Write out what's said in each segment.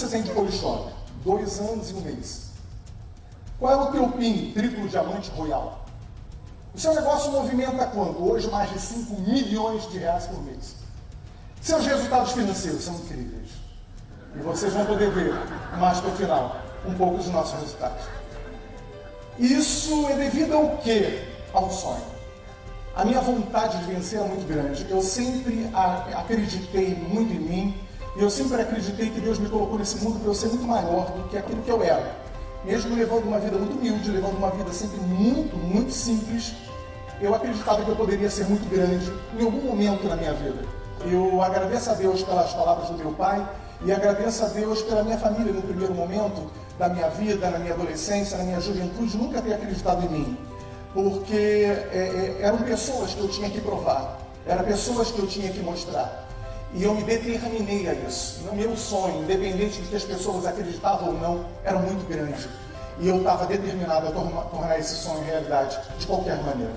você tem de Polishop? Dois anos e um mês. Qual é o teu PIN, triplo diamante royal? O seu negócio movimenta quanto? Hoje mais de 5 milhões de reais por mês. Seus resultados financeiros são incríveis. E vocês vão poder ver mais para o final um pouco dos nossos resultados. Isso é devido ao quê? Ao sonho. A minha vontade de vencer é muito grande. Eu sempre acreditei muito em mim e eu sempre acreditei que Deus me colocou nesse mundo para eu ser muito maior do que aquilo que eu era. Mesmo levando uma vida muito humilde, levando uma vida sempre muito, muito simples, eu acreditava que eu poderia ser muito grande em algum momento na minha vida. Eu agradeço a Deus pelas palavras do meu pai e agradeço a Deus pela minha família no primeiro momento da minha vida, na minha adolescência, na minha juventude, nunca ter acreditado em mim. Porque é, é, eram pessoas que eu tinha que provar, eram pessoas que eu tinha que mostrar. E eu me determinei a isso. O meu sonho, independente de que as pessoas acreditavam ou não, era muito grande. E eu estava determinado a tornar, esse sonho realidade de qualquer maneira.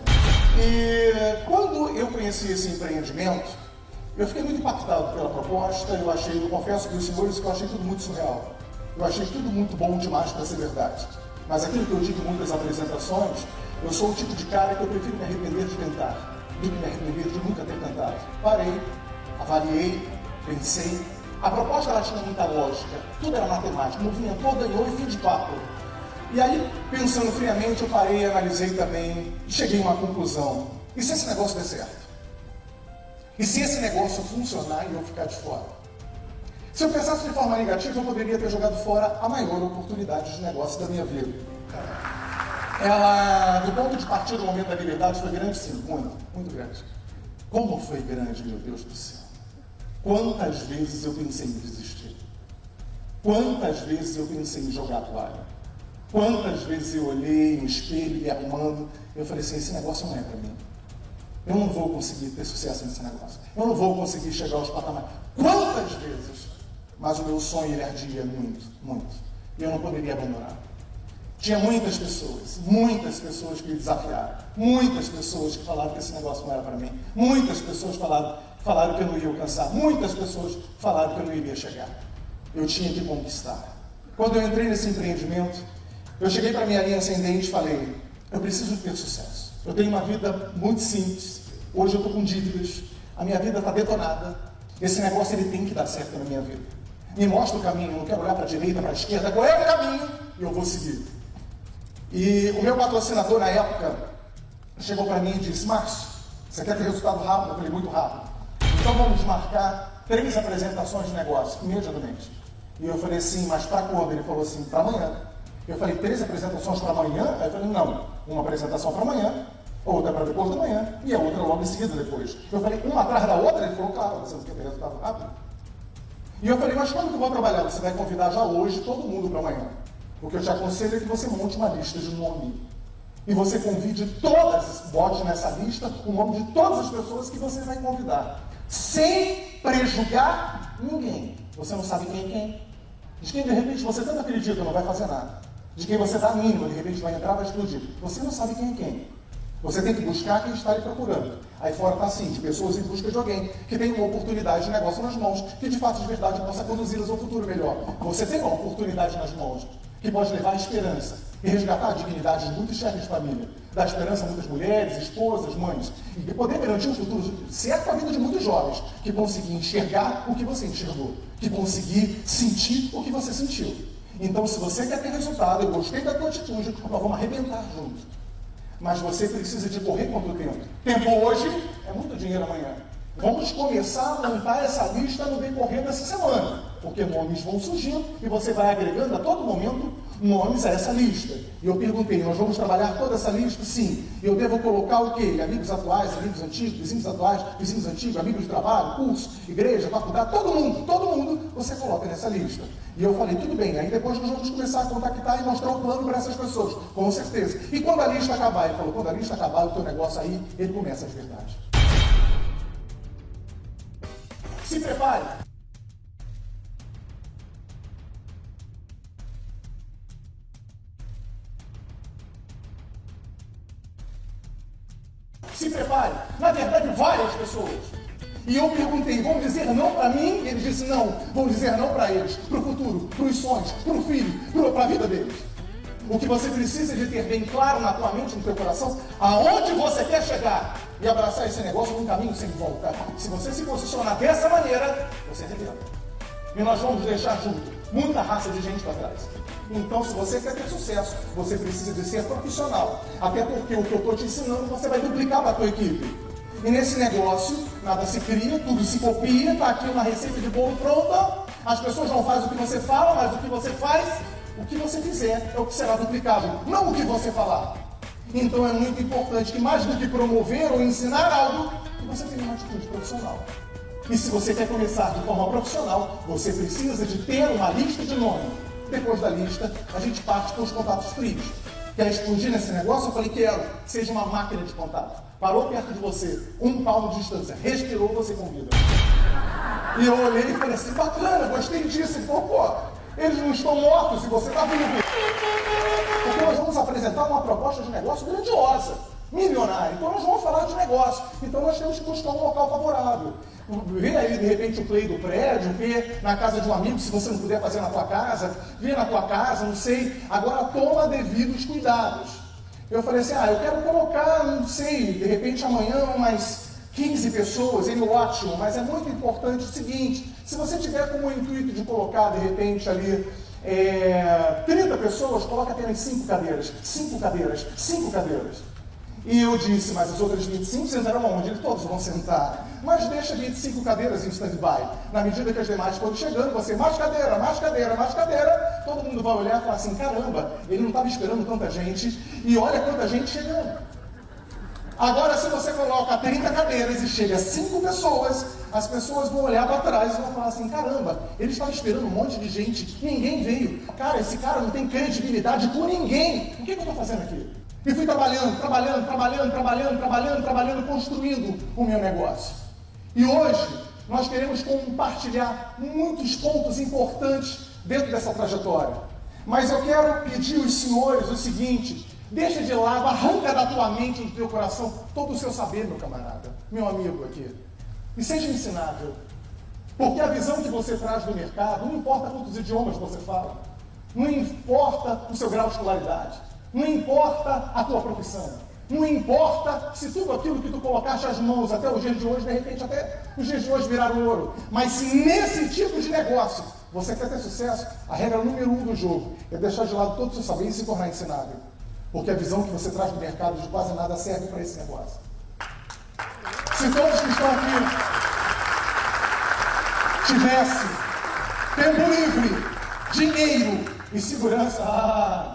E quando eu conheci esse empreendimento, eu fiquei muito impactado pela proposta, eu achei, eu confesso para os senhores que eu achei tudo muito surreal. Eu achei tudo muito bom demais para ser verdade. Mas aquilo que eu digo em muitas apresentações, eu sou o tipo de cara que eu prefiro me arrepender de tentar, do que me arrepender de nunca ter tentado. Parei, avaliei, pensei. A proposta ela tinha muita lógica, tudo era matemática, movimentou, ganhou e fim de papo. E aí, pensando friamente, eu parei, analisei também e cheguei a uma conclusão. E se esse negócio der certo? E se esse negócio funcionar e eu ficar de fora? Se eu pensasse de forma negativa, eu poderia ter jogado fora a maior oportunidade de negócio da minha vida. Ela, do ponto de partida do momento da liberdade, foi grande sim, muito, muito grande. Como foi grande, meu Deus do céu. Quantas vezes eu pensei em desistir? Quantas vezes eu pensei em jogar toalha? Quantas vezes eu olhei no espelho e arrumando, eu falei assim, esse negócio não é para mim. Eu não vou conseguir ter sucesso nesse negócio. Eu não vou conseguir chegar aos patamares. Quantas vezes? Mas o meu sonho ele ardia muito, muito. E eu não poderia abandonar. Tinha muitas pessoas, muitas pessoas que me desafiaram. Muitas pessoas que falaram que esse negócio não era para mim. Muitas pessoas falaram, falaram que eu não ia alcançar. Muitas pessoas falaram que eu não iria chegar. Eu tinha que conquistar. Quando eu entrei nesse empreendimento, eu cheguei para minha linha ascendente e falei: eu preciso ter sucesso. Eu tenho uma vida muito simples. Hoje eu estou com dívidas. A minha vida está detonada. Esse negócio ele tem que dar certo na minha vida. Me mostra o caminho. Eu não quero olhar para a direita, para a esquerda. Qual é o caminho? E eu vou seguir. E o meu patrocinador na época chegou para mim e disse: Márcio, você quer ter resultado rápido? Eu falei: muito rápido. Então vamos marcar três apresentações de negócio imediatamente. E eu falei assim: mas para quando? Ele falou assim: para amanhã. Eu falei: três apresentações para amanhã? Aí eu falei: não uma apresentação para amanhã, outra para depois da manhã, e a outra logo em seguida depois. Eu falei, uma atrás da outra? Ele falou, claro, você não quer ter resultado rápido. E eu falei, mas como que eu vou trabalhar? Você vai convidar já hoje todo mundo para amanhã. O que eu te aconselho é que você monte uma lista de nome. E você convide todas, bote nessa lista o nome de todas as pessoas que você vai convidar. Sem prejugar ninguém. Você não sabe quem é quem. De quem de repente você tanto acredita não vai fazer nada de quem você dá a mínima, de repente vai entrar, vai explodir. Você não sabe quem é quem. Você tem que buscar quem está lhe procurando. Aí fora está assim, de pessoas em busca de alguém que tem uma oportunidade de negócio nas mãos, que de fato, de verdade, possa conduzi-las ao futuro melhor. Você tem uma oportunidade nas mãos que pode levar a esperança e resgatar a dignidade de muitos chefes de família, dar esperança a muitas mulheres, esposas, mães, e poder garantir um futuro certo a vida de muitos jovens que conseguir enxergar o que você enxergou, que conseguir sentir o que você sentiu. Então, se você quer ter resultado, eu gostei da tua atitude, nós vamos arrebentar junto. Mas você precisa de correr contra o tempo. Tempo hoje é muito dinheiro amanhã. Vamos começar a montar essa lista no decorrer dessa semana, porque nomes vão surgindo e você vai agregando a todo momento nomes a essa lista. E eu perguntei, nós vamos trabalhar toda essa lista? Sim. Eu devo colocar o quê? Amigos atuais, amigos antigos, vizinhos atuais, vizinhos antigos, amigos de trabalho, curso, igreja, faculdade, todo mundo, todo mundo você coloca nessa lista. E eu falei, tudo bem, aí depois nós vamos começar a contactar e mostrar o plano para essas pessoas, com certeza. E quando a lista acabar, ele falou, quando a lista acabar, o teu negócio aí, ele começa de verdade. Se prepare. Se prepare. Na verdade, várias pessoas. E eu perguntei, vão dizer não para mim? E ele disse não, vão dizer não para eles, para o futuro, para os sonhos, para o filho, para a vida deles. O que você precisa de ter bem claro na tua mente, no teu coração, aonde você quer chegar e abraçar esse negócio num caminho sem volta. Se você se posicionar dessa maneira, você arrebenta. E nós vamos deixar junto muita raça de gente para trás. Então, se você quer ter sucesso, você precisa de ser profissional. Até porque o que eu estou te ensinando, você vai duplicar para a tua equipe. E nesse negócio, nada se cria, tudo se copia, está aqui uma receita de bolo pronta. As pessoas não fazem o que você fala, mas o que você faz, o que você fizer é o que será duplicado, não o que você falar. Então é muito importante que mais do que promover ou ensinar algo, que você tenha uma atitude profissional. E se você quer começar de forma profissional, você precisa de ter uma lista de nomes. Depois da lista, a gente parte com os contatos frios. Quer explodir nesse negócio? Eu falei, quero. Seja uma máquina de contato. Parou perto de você, um palmo de distância, respirou, você convida. E eu olhei e falei assim, bacana, gostei disso. E falou, pô, eles não estão mortos e você está vivo. Porque nós vamos apresentar uma proposta de negócio grandiosa, milionária. Então nós vamos falar de negócio. Então nós temos que buscar um local favorável. Vê aí, de repente, o play do prédio, vê na casa de um amigo, se você não puder fazer na tua casa, vê na tua casa, não sei. Agora toma devidos cuidados. Eu falei assim, ah, eu quero colocar, não sei, de repente amanhã umas 15 pessoas, ele ótimo, mas é muito importante o seguinte, se você tiver como intuito de colocar, de repente, ali é, 30 pessoas, coloca apenas 5 cadeiras, 5 cadeiras, 5 cadeiras. E eu disse, mas as outras 25 sentarão onde? Eles todos vão sentar. Mas deixa 25 cadeiras em stand-by. Na medida que as demais forem chegando, você, mais cadeira, mais cadeira, mais cadeira, todo mundo vai olhar e falar assim, caramba, ele não estava esperando tanta gente, e olha quanta gente chegando. Agora, se você coloca 30 cadeiras e chega 5 pessoas, as pessoas vão olhar para trás e vão falar assim: caramba, ele estava esperando um monte de gente, ninguém veio. Cara, esse cara não tem credibilidade com ninguém. O que, que eu estou fazendo aqui? E fui trabalhando, trabalhando, trabalhando, trabalhando, trabalhando, trabalhando, construindo o meu negócio. E hoje nós queremos compartilhar muitos pontos importantes dentro dessa trajetória. Mas eu quero pedir aos senhores o seguinte: Deixa de lado, arranca da tua mente, do teu coração, todo o seu saber, meu camarada, meu amigo aqui. E seja ensinável. Porque a visão que você traz do mercado, não importa quantos idiomas você fala, não importa o seu grau de escolaridade, não importa a tua profissão, não importa se tudo aquilo que tu colocaste as mãos até os dias de hoje, de repente até os dias de hoje viraram ouro. Mas se nesse tipo de negócio você quer ter sucesso, a regra número um do jogo é deixar de lado todo o seu saber e se tornar ensinável. Porque a visão que você traz do mercado de quase nada serve para esse negócio. Se todos que estão aqui tivesse tempo livre, dinheiro e segurança, ah,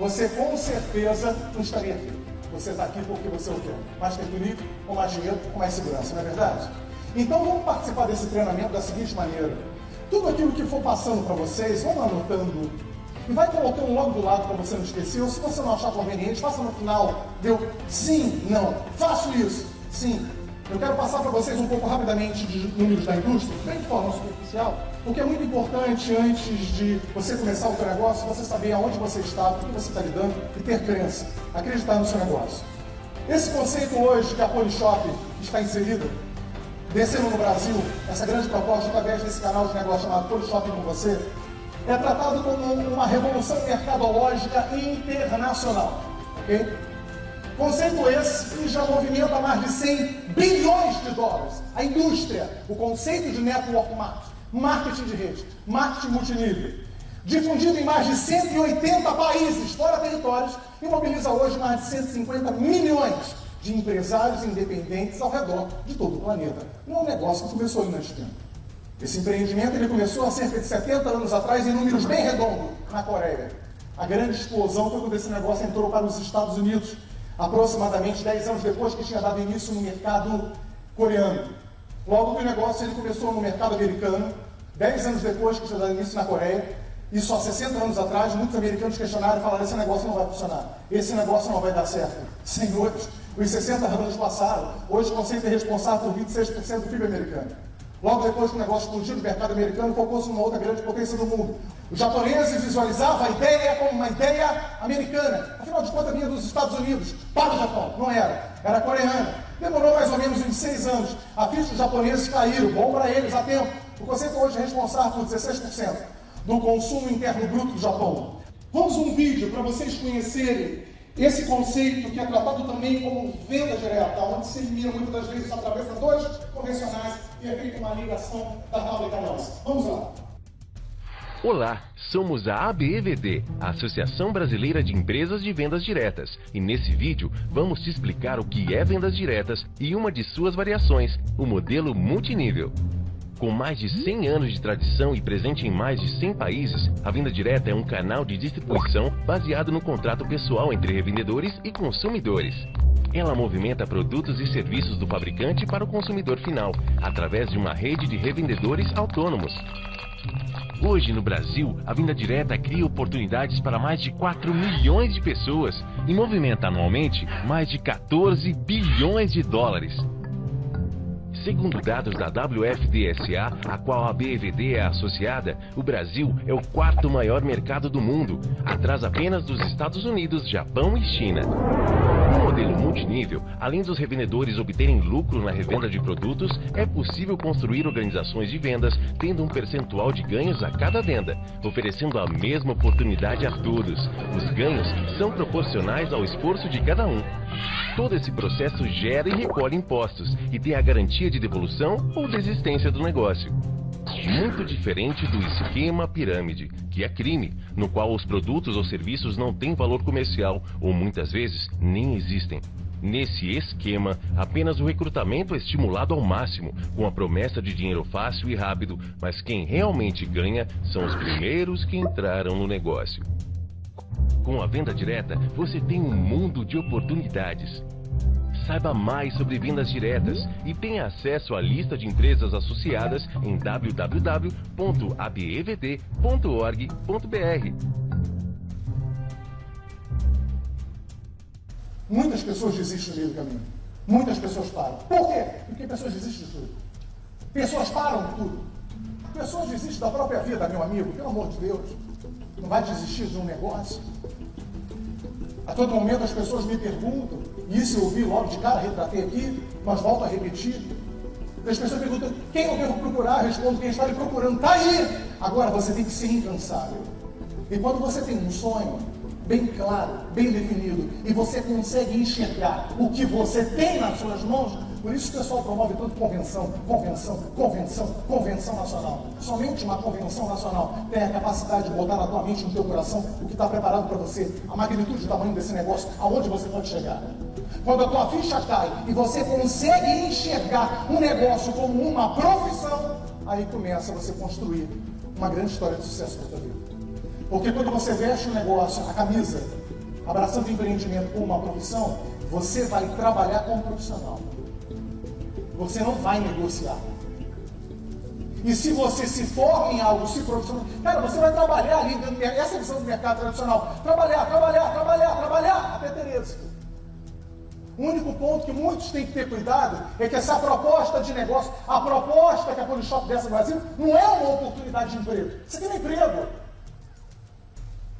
você com certeza não estaria aqui. Você está aqui porque você é o quê? Mais tempo com mais dinheiro, com mais segurança, não é verdade? Então vamos participar desse treinamento da seguinte maneira. Tudo aquilo que for passando para vocês, vão anotando e vai colocando logo do lado para você não esquecer, ou se você não achar conveniente, faça no final, deu sim, não, faço isso, sim. Eu quero passar para vocês um pouco rapidamente de números da indústria, bem de forma superficial, porque é muito importante antes de você começar o seu negócio, você saber aonde você está, com o que você está lidando e ter crença, acreditar no seu negócio. Esse conceito hoje que a Polishop está inserida, descendo no Brasil, essa grande proposta através desse canal de negócio chamado Polishop com você, é tratado como uma revolução mercadológica internacional. Okay? Conceito esse que já movimenta mais de 100 bilhões de dólares. A indústria, o conceito de network marketing, marketing de rede, marketing multinível, difundido em mais de 180 países, fora territórios, e mobiliza hoje mais de 150 milhões de empresários independentes ao redor de todo o planeta. Não é um negócio que começou em tempo. Esse empreendimento ele começou há cerca de 70 anos atrás em números bem redondos na Coreia. A grande explosão foi quando esse negócio entrou para os Estados Unidos, aproximadamente 10 anos depois que tinha dado início no mercado coreano. Logo que o negócio ele começou no mercado americano, 10 anos depois que dado início na Coreia, e só 60 anos atrás, muitos americanos questionaram e falaram: esse negócio não vai funcionar, esse negócio não vai dar certo. Senhores, os 60 anos passaram, hoje o conceito é responsável por 26% do PIB americano. Logo depois que o negócio explodiu no mercado americano, focou-se numa outra grande potência do mundo. Os japoneses visualizavam a ideia como uma ideia americana. Afinal de contas, vinha dos Estados Unidos para o Japão. Não era. era coreana. Demorou mais ou menos uns seis anos. A ficha dos japoneses caíram, bom para eles a tempo. O conceito hoje é responsável por 16% do consumo interno bruto do Japão. Vamos um vídeo para vocês conhecerem esse conceito que é tratado também como venda direta, onde se elimina muitas das vezes atravessadores convencionais e é feita uma ligação da fábrica nossa. Vamos lá. Olá, somos a ABEVD, a Associação Brasileira de Empresas de Vendas Diretas, e nesse vídeo vamos te explicar o que é vendas diretas e uma de suas variações, o modelo multinível. Com mais de 100 anos de tradição e presente em mais de 100 países, a venda direta é um canal de distribuição baseado no contrato pessoal entre revendedores e consumidores. Ela movimenta produtos e serviços do fabricante para o consumidor final, através de uma rede de revendedores autônomos. Hoje, no Brasil, a venda direta cria oportunidades para mais de 4 milhões de pessoas e movimenta anualmente mais de 14 bilhões de dólares. Segundo dados da WFDSA, a qual a BVD é associada, o Brasil é o quarto maior mercado do mundo, atrás apenas dos Estados Unidos, Japão e China. No modelo multinível, além dos revendedores obterem lucro na revenda de produtos, é possível construir organizações de vendas tendo um percentual de ganhos a cada venda, oferecendo a mesma oportunidade a todos. Os ganhos são proporcionais ao esforço de cada um. Todo esse processo gera e recolhe impostos e tem a garantia de devolução ou desistência do negócio. Muito diferente do esquema pirâmide, que é crime, no qual os produtos ou serviços não têm valor comercial ou muitas vezes nem existem. Nesse esquema, apenas o recrutamento é estimulado ao máximo, com a promessa de dinheiro fácil e rápido, mas quem realmente ganha são os primeiros que entraram no negócio. Com a venda direta, você tem um mundo de oportunidades. Saiba mais sobre vendas diretas e tenha acesso à lista de empresas associadas em www.abevd.org.br. Muitas pessoas desistem no meio do caminho. Muitas pessoas param. Por quê? Porque pessoas desistem de tudo. Pessoas param de tudo. Pessoas desistem da própria vida, meu amigo, pelo amor de Deus. Não vai desistir de um negócio. A todo momento as pessoas me perguntam, e isso eu ouvi logo de cara, retratei aqui, mas volto a repetir. As pessoas perguntam, quem eu devo procurar? Eu respondo, quem está lhe procurando. Está aí! Agora você tem que ser incansável. E quando você tem um sonho bem claro, bem definido, e você consegue enxergar o que você tem nas suas mãos, por isso o pessoal promove tanto convenção, convenção, convenção, convenção nacional. Somente uma convenção nacional tem a capacidade de botar na tua mente, no teu coração, o que está preparado para você, a magnitude do tamanho desse negócio, aonde você pode chegar. Quando a tua ficha cai e você consegue enxergar um negócio como uma profissão, aí começa você construir uma grande história de sucesso para tua vida. Porque quando você veste um negócio, a camisa, abraçando o empreendimento como uma profissão, você vai trabalhar como profissional. Você não vai negociar. E se você se forma em algo, se profissional, cara, você vai trabalhar ali, essa é visão do mercado tradicional. Trabalhar, trabalhar, trabalhar, trabalhar, até Tereza. O único ponto que muitos têm que ter cuidado é que essa proposta de negócio, a proposta que a Polishop dessa no Brasil, não é uma oportunidade de emprego. Você tem um emprego.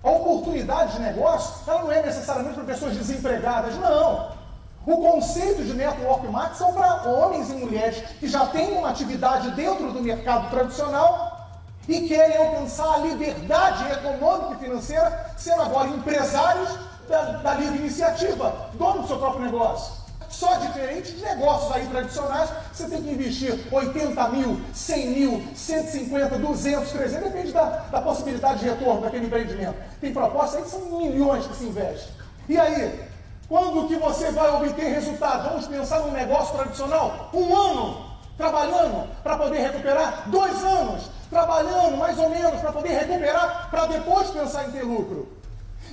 A oportunidade de negócio, ela não é necessariamente para pessoas desempregadas, não. O conceito de network marketing são para homens e mulheres que já têm uma atividade dentro do mercado tradicional e querem alcançar a liberdade econômica e financeira, sendo agora empresários da, da livre iniciativa, dono do seu próprio negócio. Só diferente de negócios aí tradicionais, você tem que investir 80 mil, 100 mil, 150, 200, 300, depende da, da possibilidade de retorno daquele empreendimento. Tem propostas aí que são milhões que se investe. E aí, quando que você vai obter resultado? Vamos pensar num negócio tradicional? Um ano trabalhando para poder recuperar? Dois anos trabalhando mais ou menos para poder recuperar, para depois pensar em ter lucro.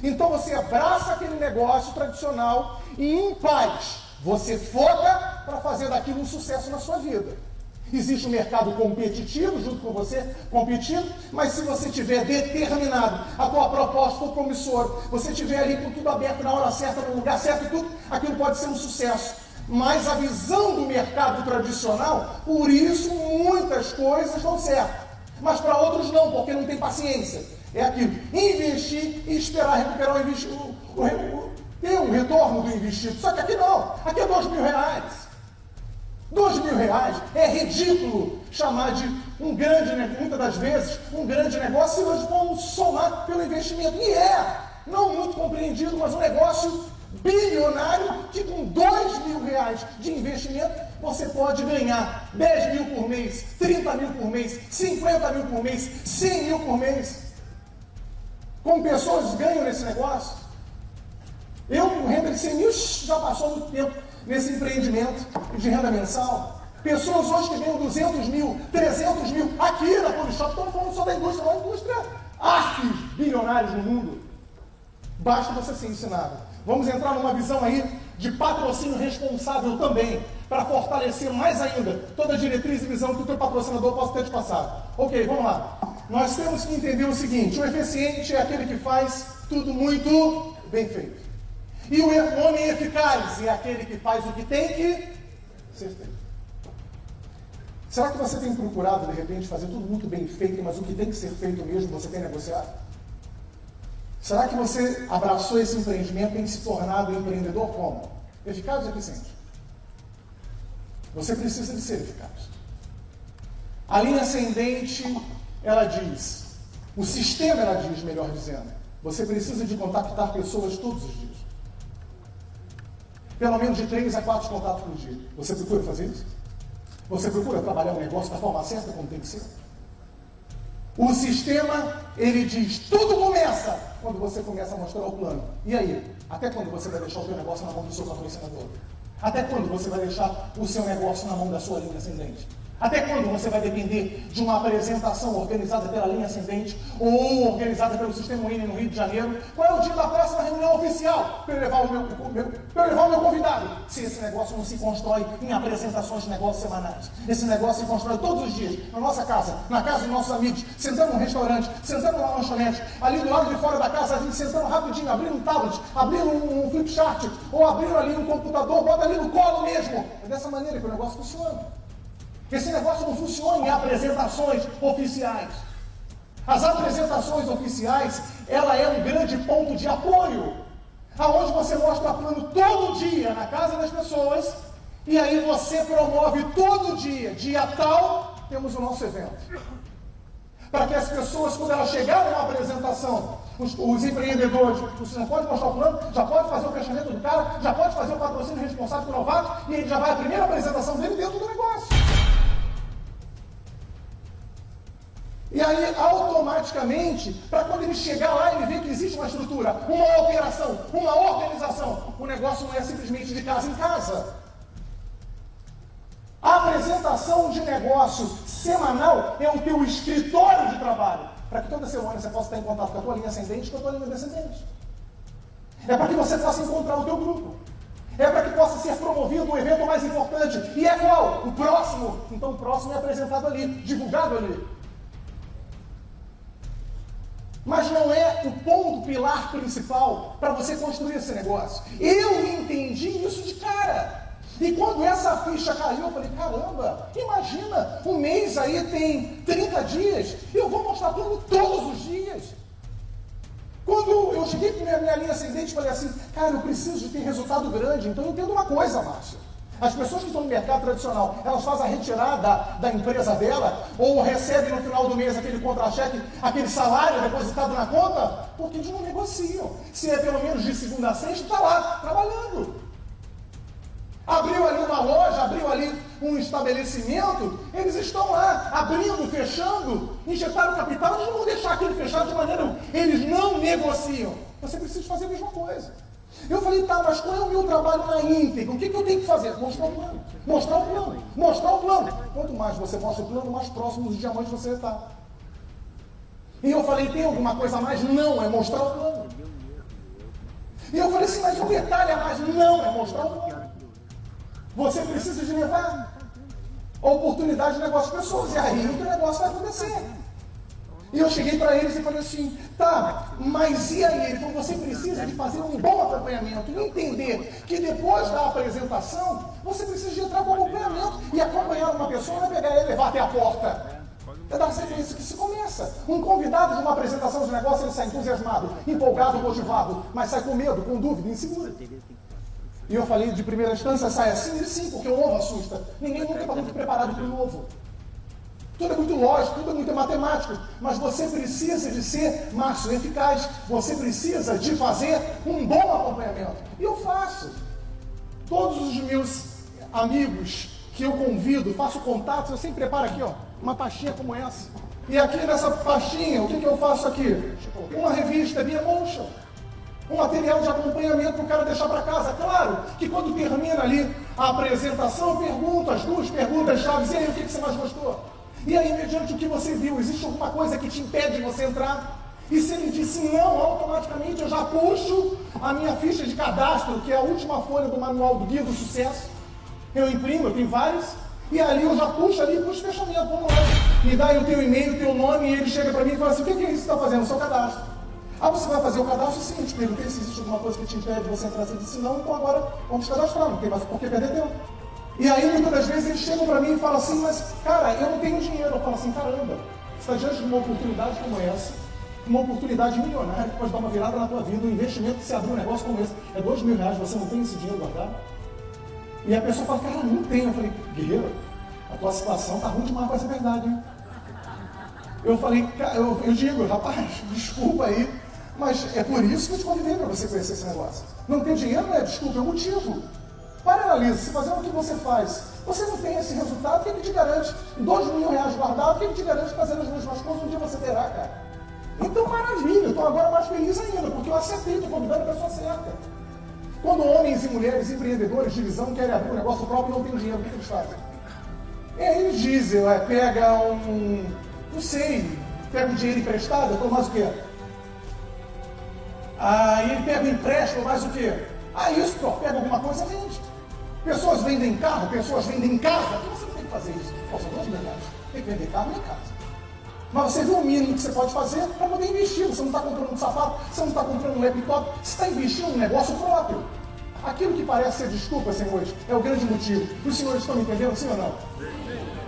Então você abraça aquele negócio tradicional e em paz você foca para fazer daquilo um sucesso na sua vida. Existe um mercado competitivo junto com você, competindo, mas se você tiver determinado, a tua proposta for promissora, você tiver ali com tudo aberto na hora certa, no lugar certo e tudo, aquilo pode ser um sucesso. Mas a visão do mercado tradicional, por isso muitas coisas dão certo. Mas para outros não, porque não tem paciência. É aquilo, investir e esperar recuperar o, o, o, ter um retorno do investido. Só que aqui não, aqui é dois mil reais. Dois mil reais é ridículo chamar de um grande negócio, muitas das vezes, um grande negócio se nós vamos somar pelo investimento. E é, não muito compreendido, mas um negócio bilionário que com dois mil reais de investimento você pode ganhar 10 mil por mês, 30 mil por mês, 50 mil por mês, 100 mil por mês. Como pessoas ganham nesse negócio? Eu, com renda de 100 mil, já passou muito tempo nesse empreendimento de renda mensal. Pessoas hoje que ganham 200 mil, 300 mil, aqui na Polishop, estamos falando só da indústria, uma indústria artes bilionários no mundo. Basta você ser ensinado. Vamos entrar numa visão aí de patrocínio responsável também, para fortalecer mais ainda toda a diretriz e visão que o teu patrocinador possa ter te passado. Ok, vamos lá. Nós temos que entender o seguinte: o eficiente é aquele que faz tudo muito bem feito. E o homem eficaz é aquele que faz o que tem que ser feito. Será que você tem procurado, de repente, fazer tudo muito bem feito, mas o que tem que ser feito mesmo você tem negociado? Será que você abraçou esse empreendimento e tem se tornado um empreendedor como? Eficaz ou eficiente? Você precisa de ser eficaz. A linha ascendente, ela diz, o sistema, ela diz, melhor dizendo, você precisa de contactar pessoas todos os dias. Pelo menos de três a quatro contatos por dia. Você procura fazer isso? Você procura trabalhar o negócio da forma certa, como tem que ser? O sistema, ele diz, tudo começa quando você começa a mostrar o plano. E aí? Até quando você vai deixar o seu negócio na mão do seu patrocinador? Até quando você vai deixar o seu negócio na mão da sua linha ascendente? Até quando você vai depender de uma apresentação organizada pela linha ascendente ou organizada pelo Sistema INE no Rio de Janeiro? Qual é o dia da próxima reunião oficial para eu levar o meu, meu, eu levar o meu convidado? Se esse negócio não se constrói em apresentações de negócios semanais. Esse negócio se constrói todos os dias, na nossa casa, na casa dos nossos amigos, sentando num restaurante, sentando numa lanchonete, ali do lado de fora da casa, a gente sentando rapidinho, abrindo um tablet, abrindo um, um ou abrindo ali um computador, bota ali no colo mesmo. É dessa maneira que o negócio funciona. Esse negócio não funciona em apresentações oficiais. As apresentações oficiais, ela é um grande ponto de apoio, aonde você mostra plano todo dia na casa das pessoas, e aí você promove todo dia, dia tal, temos o nosso evento. Para que as pessoas, quando elas chegarem na apresentação, os, os, empreendedores, você já pode mostrar o plano, já pode fazer o fechamento do cara, já pode fazer o patrocínio responsável por novato, e ele já vai a primeira apresentação dele dentro do negócio. E aí, automaticamente, para quando ele chegar lá, ele vê que existe uma estrutura, uma operação, uma organização. O negócio não é simplesmente de casa em casa. A apresentação de negócio semanal é o teu escritório de trabalho. Para que toda semana você possa estar em contato com a tua linha ascendente e com a tua linha descendente. É para que você possa encontrar o teu grupo. É para que possa ser promovido o evento mais importante. E é qual? O próximo. Então o próximo é apresentado ali, divulgado ali. Mas não é o ponto pilar principal para você construir esse negócio. Eu entendi isso de cara. E quando essa ficha caiu, eu falei: caramba, imagina, um mês aí tem 30 dias, eu vou mostrar plano todos os dias. Quando eu cheguei para minha, minha linha ascendente, falei assim: cara, eu preciso de ter resultado grande, então eu entendo uma coisa, Márcio. As pessoas que estão no mercado tradicional, elas fazem a retirada da, empresa dela, ou recebem no final do mês aquele contra-cheque, aquele salário depositado na conta, porque eles não negociam. Se é pelo menos de segunda a sexta, está lá, trabalhando. Abriu ali uma loja, abriu ali um estabelecimento, eles estão lá, abrindo, fechando, injetaram capital, eles não vão deixar aquilo fechado de maneira. Eles não negociam. Você precisa fazer a mesma coisa. Eu falei, tá, mas qual é o meu trabalho na íntegra? O que, que eu tenho que fazer? Mostrar o plano. Mostrar o plano. Mostrar o plano. Quanto mais você mostra o plano, mais próximo dos diamantes você está. E eu falei, tem alguma coisa a mais? Não, é mostrar o plano. E eu falei assim, mas um detalhe a mais? Não, é mostrar o plano. Você precisa de levar a oportunidade de negócio de pessoas. E aí o negócio vai acontecer. E eu cheguei para eles e falei assim, tá, mas e aí? Ele falou, você precisa de fazer um bom acompanhamento e entender que depois da apresentação, você precisa de entrar com acompanhamento. E acompanhar uma pessoa não é pegar e levar até a porta. É da sequência que se começa. Um convidado de uma apresentação de negócio, ele sai entusiasmado, empolgado, motivado, mas sai com medo, com dúvida, inseguro. E eu falei de primeira instância, sai assim? Sim, porque o novo assusta. Ninguém nunca está muito preparado para o novo. Tudo é muito lógico, tudo é muito matemático, mas você precisa de ser, Márcio, eficaz. Você precisa de fazer um bom acompanhamento. E eu faço. Todos os meus amigos que eu convido, faço contatos, eu sempre preparo aqui, ó, uma pastinha como essa. E aqui nessa pastinha, o que, que eu faço aqui? Uma revista Be Emotion. Um material de acompanhamento para o cara deixar para casa. Claro que quando termina ali a apresentação, eu pergunto as duas perguntas chaves. E aí, o que, que você mais gostou? E aí, mediante o que você viu, existe alguma coisa que te impede de você entrar? E se ele disse não, automaticamente eu já puxo a minha ficha de cadastro, que é a última folha do manual do Guia do Sucesso. Eu imprimo, eu tenho vários, e ali eu já puxo ali, puxo fechamento, vamos lá. Me dá aí o teu e-mail, o teu nome, e ele chega para mim e fala assim, o que é isso que você está fazendo? O seu cadastro. Ah, você vai fazer o cadastro? Sim, eu te perguntei se existe alguma coisa que te impede de você entrar. Você disse não, então agora vamos cadastrar, não tem mais por que perder tempo. E aí, muitas das vezes, eles chegam para mim e falam assim, mas, cara, eu não tenho dinheiro. Eu falo assim, caramba, você está diante de uma oportunidade como essa, uma oportunidade milionária que pode dar uma virada na tua vida, um investimento que se abrir um negócio como esse, é dois mil reais, você não tem esse dinheiro guardado? E a pessoa fala, cara, não tenho. Eu falei, guerreiro, a tua situação tá ruim demais para ser verdade, hein? Eu falei, eu, eu digo, rapaz, desculpa aí, mas é por isso que eu te convidei para você conhecer esse negócio. Não ter dinheiro é desculpa, é motivo. Para e analisa, se fazendo o que você faz, você não tem esse resultado, quem que te garante? Dois mil reais guardados, quem que te garante fazendo as mesmas coisas um dia você terá, cara? Então, maravilha, estou agora mais feliz ainda, porque eu acertei, estou convidando a pessoa certa. Quando homens e mulheres empreendedores de visão querem abrir um negócio próprio e não tem dinheiro, o que eles fazem? É, eles dizem, é, pega um, não sei, pega um dinheiro emprestado, então mais o quê? Aí ele pega um empréstimo, mais o quê? Ah, isso, pô, pega alguma coisa, vende. Pessoas vendem carro, pessoas vendem casa. Que você não tem que fazer isso? Pô, são duas. Tem que vender carro e casa. Mas você vê o mínimo que você pode fazer para poder investir. Você não está comprando um sapato, você não está comprando um laptop, você está investindo um negócio próprio. Aquilo que parece ser desculpa, senhores, é o grande motivo. Os senhores estão me entendendo, sim ou não?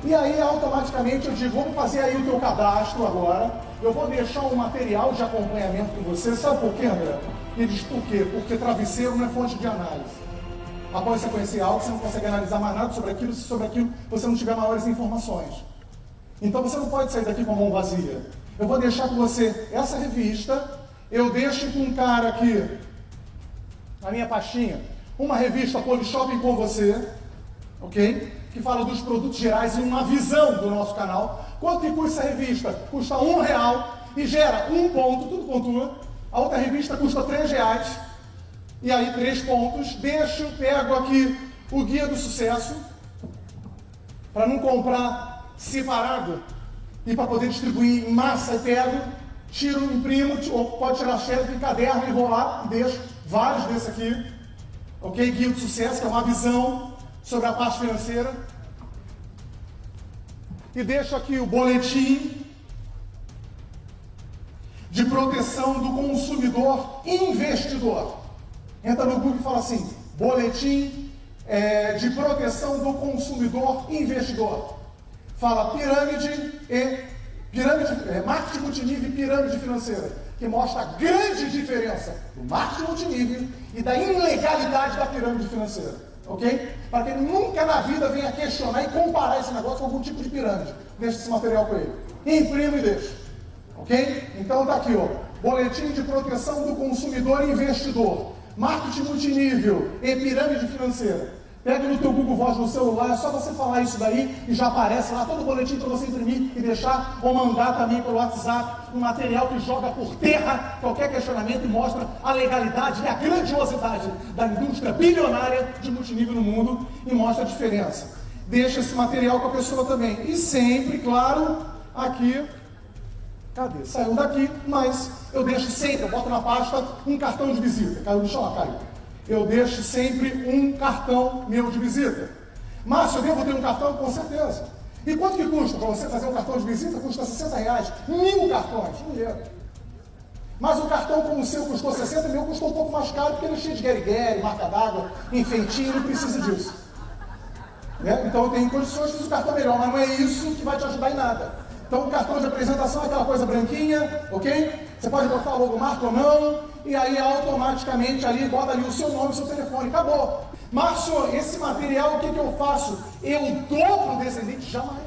E aí, automaticamente, eu digo, vamos fazer aí o teu cadastro agora. Eu vou deixar um material de acompanhamento com você. Sabe por quê, André? Ele diz, por quê? Porque travesseiro não é fonte de análise. Após você conhecer algo, você não consegue analisar mais nada sobre aquilo se sobre aquilo você não tiver maiores informações. Então você não pode sair daqui com a mão vazia. Eu vou deixar com você essa revista, eu deixo com um cara aqui, na minha pastinha, uma revista Shopping com você, ok? Que fala dos produtos gerais e uma visão do nosso canal. Quanto que custa essa revista? Custa um real e gera um ponto, tudo pontua. A outra revista custa três reais. E aí, três pontos. Deixo, pego aqui o guia do sucesso, para não comprar separado e para poder distribuir em massa, e pego, tiro, imprimo, ou pode tirar xerox de caderno e rolar, e deixo vários desses aqui. Ok? Guia do sucesso, que é uma visão sobre a parte financeira. E deixo aqui o boletim de proteção do consumidor investidor. Entra no Google e fala assim: boletim é, de proteção do consumidor investidor. Fala pirâmide e pirâmide, é, marketing multinível e pirâmide financeira, que mostra a grande diferença do marketing multinível e da ilegalidade da pirâmide financeira. Ok? Para que ele nunca na vida venha questionar e comparar esse negócio com algum tipo de pirâmide. Deixa esse material com ele. Imprime e deixa. Ok? Então tá aqui, ó. Boletim de proteção do consumidor investidor marketing multinível e pirâmide financeira. Pega no teu Google Voz no celular, é só você falar isso daí e já aparece lá todo o boletim para você imprimir e deixar ou mandar também pelo WhatsApp um material que joga por terra qualquer questionamento e mostra a legalidade e a grandiosidade da indústria bilionária de multinível no mundo e mostra a diferença. Deixa esse material com a pessoa também. E sempre, claro, aqui Cadê? Saiu daqui, mas eu deixo sempre, eu boto na pasta um cartão de visita. Caiu no chão, caiu. Eu deixo sempre um cartão meu de visita. Márcio, eu devo ter um cartão? Com certeza. E quanto que custa? Para você fazer um cartão de visita, custa 60 reais. Mil cartões, dinheiro. Mas o cartão como o seu custou 60, o meu custou um pouco mais caro, porque ele é cheio de guerigueri, marca d'água, enfeitinho, não precisa disso. Né? Então eu tenho condições de fazer o cartão melhor, mas não é isso que vai te ajudar em nada. Então o cartão de apresentação é aquela coisa branquinha, ok? Você pode botar logo marca ou não, e aí automaticamente ali bota ali o seu nome, o seu telefone, acabou. Márcio, esse material o que, que eu faço? Eu dou para o descendente? Jamais.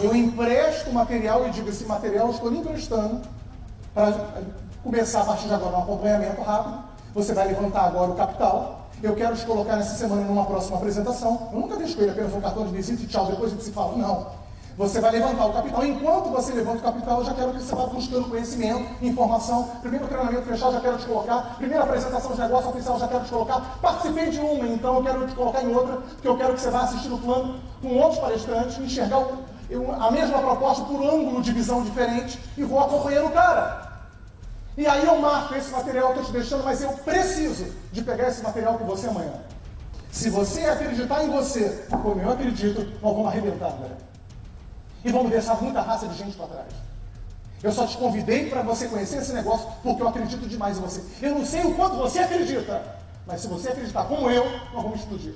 Eu empresto o material e digo, esse material eu estou emprestando para começar a partir de agora um acompanhamento rápido. Você vai levantar agora o capital. Eu quero te colocar nessa semana numa próxima apresentação. Eu nunca deixo ele apenas um cartão de visita e tchau, depois a gente se fala. Não. Você vai levantar o capital. Enquanto você levanta o capital, eu já quero que você vá buscando conhecimento, informação. Primeiro treinamento fechado, já quero te colocar. Primeira apresentação de negócio oficial, já quero te colocar. Participei de uma, então eu quero te colocar em outra, porque eu quero que você vá assistir o plano com outros palestrantes, enxergar a mesma proposta por ângulo de visão diferente e vou acompanhando o cara. E aí eu marco esse material que eu estou te deixando, mas eu preciso de pegar esse material com você amanhã. Se você acreditar em você, como eu acredito, nós vamos arrebentar, galera. E vamos deixar muita raça de gente para trás. Eu só te convidei para você conhecer esse negócio porque eu acredito demais em você. Eu não sei o quanto você acredita, mas se você acreditar como eu, nós vamos explodir.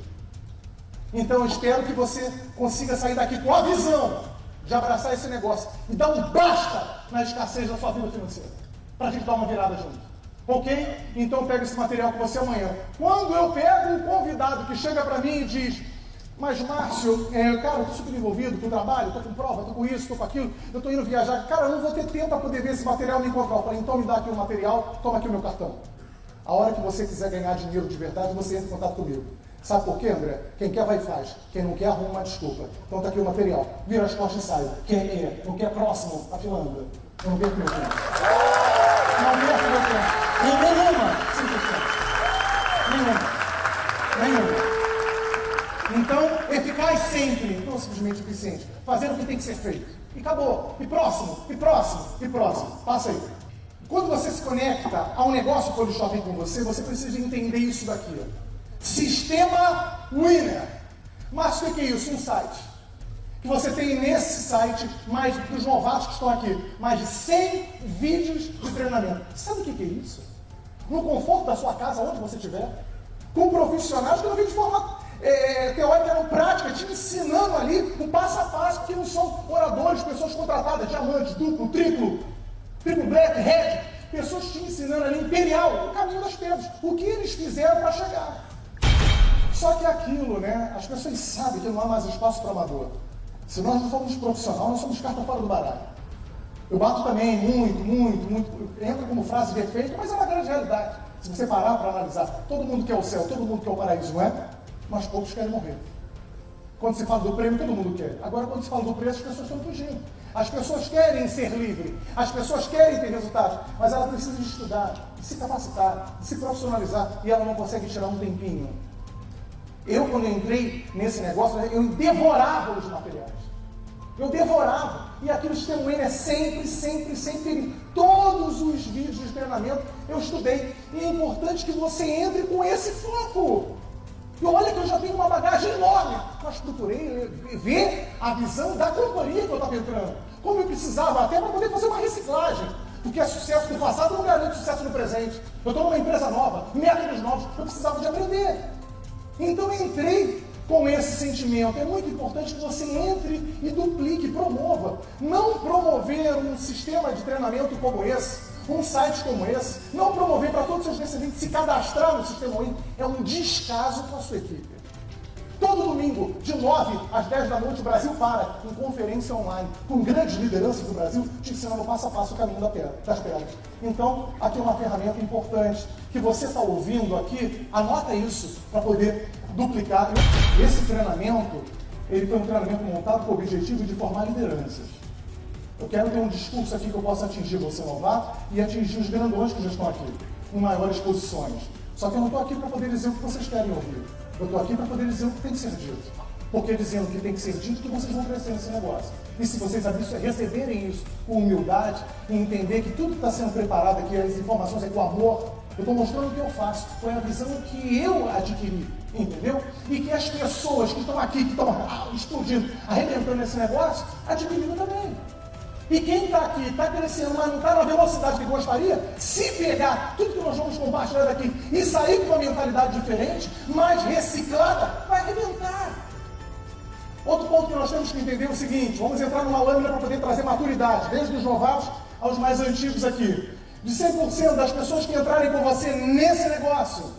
Então eu espero que você consiga sair daqui com a visão de abraçar esse negócio e dar um basta na escassez da sua vida financeira. Para a gente dar uma virada junto. Ok? Então eu pego esse material com você amanhã. Quando eu pego um convidado que chega para mim e diz, mas, Márcio, é, cara, eu estou super envolvido com trabalho, estou com prova, estou com isso, estou com aquilo, eu estou indo viajar. Cara, eu não vou ter tempo para poder ver esse material nem encontrar. Eu falei, então me dá aqui o material, toma aqui o meu cartão. A hora que você quiser ganhar dinheiro de verdade, você entra em contato comigo. Sabe por quê, André? Quem quer vai e faz. Quem não quer arruma uma desculpa. Então tá aqui o material. Vira as costas e sai. Quem quer? Não quer próximo? Tá filando. Eu não perco meu tempo. Não perco meu tempo. Nenhuma. Nenhuma. Nenhuma. Então, eficaz sempre, não simplesmente eficiente. Fazendo o que tem que ser feito. E acabou. E próximo, e próximo, e próximo. Passa aí. Quando você se conecta a um negócio shopping com você, você precisa entender isso daqui. Sistema Winner. Mas o que é isso? Um site. Que você tem nesse site, mais dos novatos que estão aqui, mais de 100 vídeos de treinamento. Sabe o que é isso? No conforto da sua casa, onde você estiver, com profissionais que não vêm de forma é, teórica, não prática, te ensinando ali o passo a passo, que não são oradores, pessoas contratadas, diamantes, duplo, triplo, triplo black, red, pessoas te ensinando ali, imperial, o caminho das pedras, o que eles fizeram para chegar. Só que aquilo, né? As pessoas sabem que não há mais espaço para amador. Se nós não somos profissional, nós somos carta fora do baralho. Eu bato também muito, muito, muito. Entra como frase de efeito, mas é uma grande realidade. Se você parar para analisar, todo mundo quer o céu, todo mundo quer o paraíso, não é? Mas poucos querem morrer. Quando se fala do prêmio, todo mundo quer. Agora, quando se fala do preço, as pessoas estão fugindo. As pessoas querem ser livres, as pessoas querem ter resultados, mas elas precisam de estudar, de se capacitar, de se profissionalizar, e ela não consegue tirar um tempinho eu, quando entrei nesse negócio, eu devorava os materiais. Eu devorava. E aqui no Sistema N é sempre, sempre, sempre. Todos os vídeos de treinamento eu estudei. E é importante que você entre com esse foco. E olha que eu já tenho uma bagagem enorme. Mas procurei ver a visão da companhia que eu estava entrando. Como eu precisava até para poder fazer uma reciclagem. Porque é sucesso do passado não garante sucesso no presente. Eu estou numa empresa nova, métodos novos, eu precisava de aprender. Então entrei com esse sentimento. É muito importante que você entre e duplique, promova. Não promover um sistema de treinamento como esse, um site como esse, não promover para todos os seus descendentes se cadastrar no sistema Win, é um descaso com a sua equipe. Todo domingo, de 9 às 10 da noite, o Brasil para em conferência online, com grandes lideranças do Brasil, te ensinando passo a passo o caminho das pedras. Então, aqui é uma ferramenta importante que você está ouvindo aqui, anota isso para poder duplicar. Esse treinamento, ele foi um treinamento montado com o objetivo de formar lideranças. Eu quero ter um discurso aqui que eu possa atingir você novato e atingir os grandões que já estão aqui, em maiores posições. Só que eu não estou aqui para poder dizer o que vocês querem ouvir. Eu estou aqui para poder dizer o que tem que ser dito. Porque dizendo o que tem que ser dito, que vocês vão crescer nesse negócio. E se vocês receberem isso com humildade e entender que tudo está sendo preparado aqui, as informações é com amor, eu estou mostrando o que eu faço, é a visão que eu adquiri, entendeu? E que as pessoas que estão aqui, que estão ah, explodindo, arrebentando esse negócio, adquiriram também. E quem está aqui, está crescendo, mas não está na velocidade que gostaria, se pegar tudo que nós vamos compartilhar daqui e sair com uma mentalidade diferente, mais reciclada, vai arrebentar. Outro ponto que nós temos que entender é o seguinte: vamos entrar numa lâmina para poder trazer maturidade, desde os novatos aos mais antigos aqui. De 100% das pessoas que entrarem com você nesse negócio,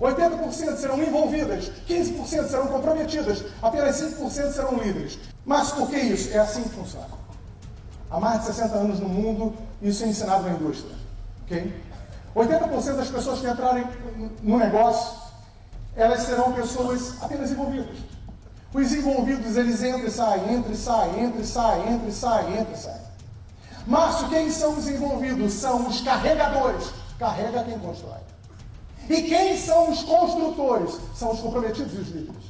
80% serão envolvidas, 15% serão comprometidas, apenas 5% serão líderes. Mas por que isso? É assim que funciona. Há mais de 60 anos no mundo, isso é ensinado na indústria. ok? 80% das pessoas que entrarem no negócio, elas serão pessoas apenas envolvidas. Os envolvidos, eles entram e saem, entram e saem, entram e saem, entram e saem, entram e saem. Márcio, quem são os envolvidos? São os carregadores. Carrega quem constrói. E quem são os construtores? São os comprometidos e os líderes.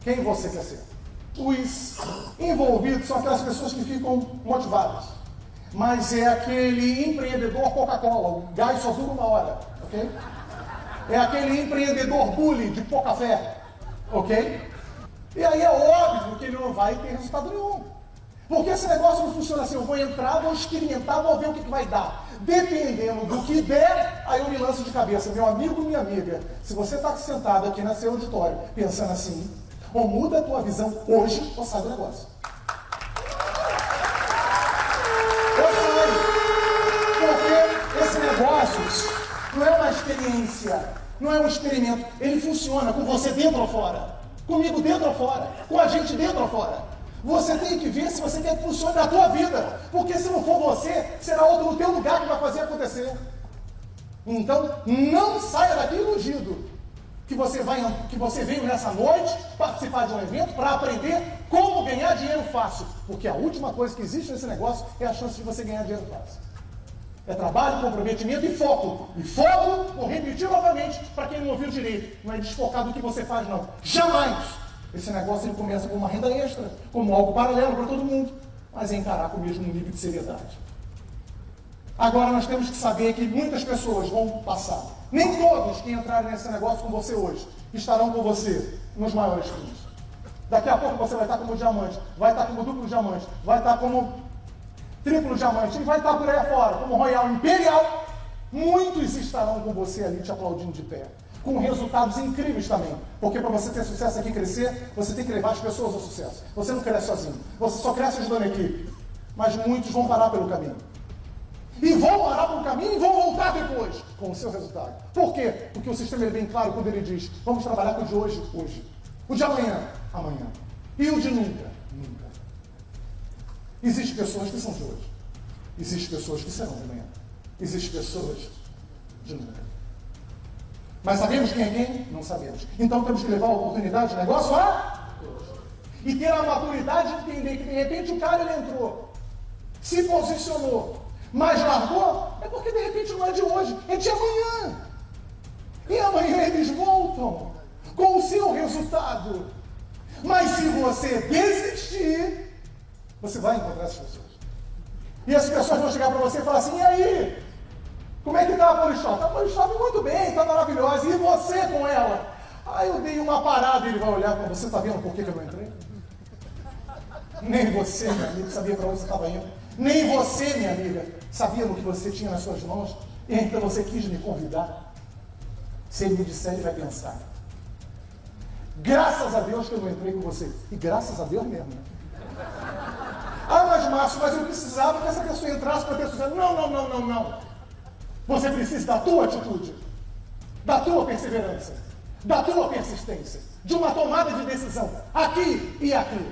Quem você quer ser? Os envolvidos são aquelas pessoas que ficam motivadas. Mas é aquele empreendedor Coca-Cola, o gás só dura uma hora, ok? É aquele empreendedor bully de pouca fé, ok? E aí é óbvio que ele não vai ter resultado nenhum. Porque esse negócio não funciona assim, eu vou entrar, vou experimentar, vou ver o que, que vai dar. Dependendo do que der, aí eu me lanço de cabeça. Meu amigo, minha amiga, se você está sentado aqui nesse auditório pensando assim, ou muda a tua visão hoje, ou sai do negócio. Ou sai. Porque esse negócio não é uma experiência, não é um experimento. Ele funciona com você dentro ou fora. Comigo dentro ou fora. Com a gente dentro ou fora. Você tem que ver se você quer que funcione na tua vida. Porque se não for você, será outro no teu lugar que vai fazer acontecer. Então, não saia daqui iludido que você, vai, que você veio nessa noite participar de um evento para aprender como ganhar dinheiro fácil. Porque a última coisa que existe nesse negócio é a chance de você ganhar dinheiro fácil. É trabalho, comprometimento e foco. E foco, vou repetir novamente para quem não ouviu direito. Não é desfocar do que você faz, não. Jamais! Esse negócio ele começa com uma renda extra, como algo paralelo para todo mundo, mas é encarar com o mesmo nível de seriedade. Agora nós temos que saber que muitas pessoas vão passar. Nem todos que entrarem nesse negócio com você hoje estarão com você nos maiores fins. Daqui a pouco você vai estar como diamante, vai estar como duplo diamante, vai estar como triplo diamante, e vai estar por aí fora, como Royal Imperial. Muitos estarão com você ali te aplaudindo de pé com resultados incríveis também. Porque para você ter sucesso aqui crescer, você tem que levar as pessoas ao sucesso. Você não cresce sozinho. Você só cresce ajudando a equipe. Mas muitos vão parar pelo caminho. E vão parar pelo caminho e vão voltar depois com o seu resultado. Por quê? Porque o sistema é bem claro quando ele diz: vamos trabalhar com o de hoje, hoje. O de amanhã, amanhã. E o de nunca, nunca. Existem pessoas que são de hoje. Existem pessoas que serão de amanhã. Existem pessoas de nunca. Mas sabemos quem é quem? Não sabemos. Então temos que levar a oportunidade de negócio a e ter a maturidade de entender que de repente o cara ele entrou, se posicionou, mas largou, é porque de repente não é de hoje, é de amanhã. E amanhã eles voltam com o seu resultado. Mas se você desistir, você vai encontrar essas pessoas. E as pessoas vão chegar para você e falar assim: e aí? Como é que está a Polishop? Está a Polishop muito bem, está maravilhosa. E você com ela? Aí eu dei uma parada e ele vai olhar para você, está vendo por que, que eu não entrei? Nem você, minha amiga, sabia para onde você estava indo. Nem você, minha amiga, sabia no que você tinha nas suas mãos. E então você quis me convidar. Se ele me disser, ele vai pensar. Graças a Deus que eu não entrei com você. E graças a Deus mesmo. Ah, mas Márcio, mas eu precisava que essa pessoa entrasse para ter sucesso. Não, não, não, não, não. Você precisa da tua atitude, da tua perseverança, da tua persistência, de uma tomada de decisão, aqui e aqui.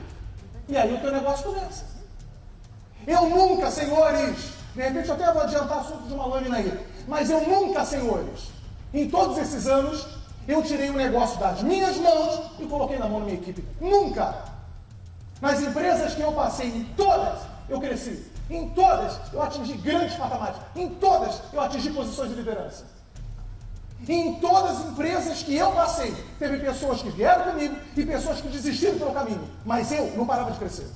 E aí o teu negócio começa. Eu nunca, senhores, de repente eu até vou adiantar assunto de uma lâmina aí, mas eu nunca, senhores, em todos esses anos, eu tirei o um negócio das minhas mãos e coloquei na mão da minha equipe. Nunca! Nas empresas que eu passei, em todas, eu cresci. Em todas eu atingi grandes patamares. Em todas eu atingi posições de liderança. Em todas as empresas que eu passei, teve pessoas que vieram comigo e pessoas que desistiram pelo caminho. Mas eu não parava de crescer.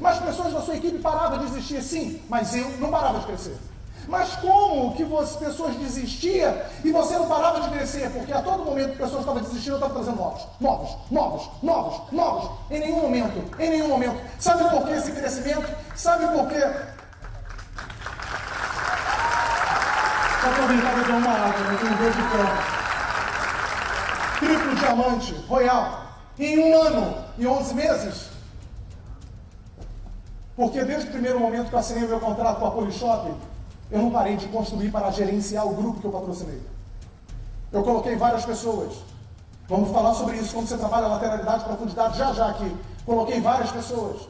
Mas pessoas da sua equipe paravam de desistir, sim, mas eu não parava de crescer. Mas como que as pessoas desistiam e você não parava de crescer? Porque a todo momento que pessoas estavam desistindo, eu estava trazendo novos, novos, novos, novos, novos. Em nenhum momento, em nenhum momento. Sabe por que esse crescimento? Sabe por quê? Só para brincar uma água, não tem dois de. Triplo diamante, royal. Em um ano, e 11 meses? Porque desde o primeiro momento que eu assinei meu contrato com a Polishop, eu não parei de construir para gerenciar o grupo que eu patrocinei. Eu coloquei várias pessoas. Vamos falar sobre isso, como você trabalha lateralidade, profundidade, já já aqui. Coloquei várias pessoas.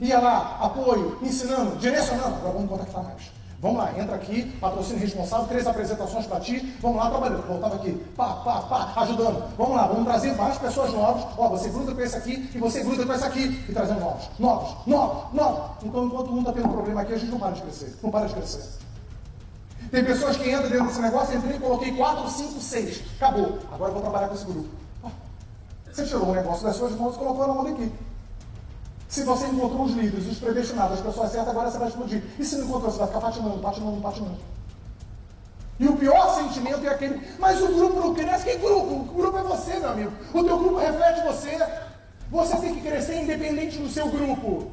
Ia lá, apoio, ensinando, direcionando. Agora vamos contactar mais. Vamos lá, entra aqui, patrocínio responsável, três apresentações para ti, vamos lá trabalhando. Voltava aqui, pá, pá, pá, ajudando. Vamos lá, vamos trazer mais pessoas novas. Ó, você gruda com esse aqui e você gruda com esse aqui. E trazendo novos, novos, novos, novos. Então, enquanto um está tendo problema aqui, a gente não para de crescer. Não para de crescer. Tem pessoas que entram dentro desse negócio, entrei, coloquei quatro, cinco, seis. Acabou. Agora eu vou trabalhar com esse grupo. Você tirou um negócio das suas mãos e colocou na mão da equipe. Se você encontrou os líderes, os predestinados, as pessoas certas, agora você vai explodir. E se não encontrou, você vai ficar patinando, patinando, patinando. E o pior sentimento é aquele, mas o grupo não cresce. Que grupo? O grupo é você, meu amigo. O teu grupo reflete você. Você tem que crescer independente do seu grupo.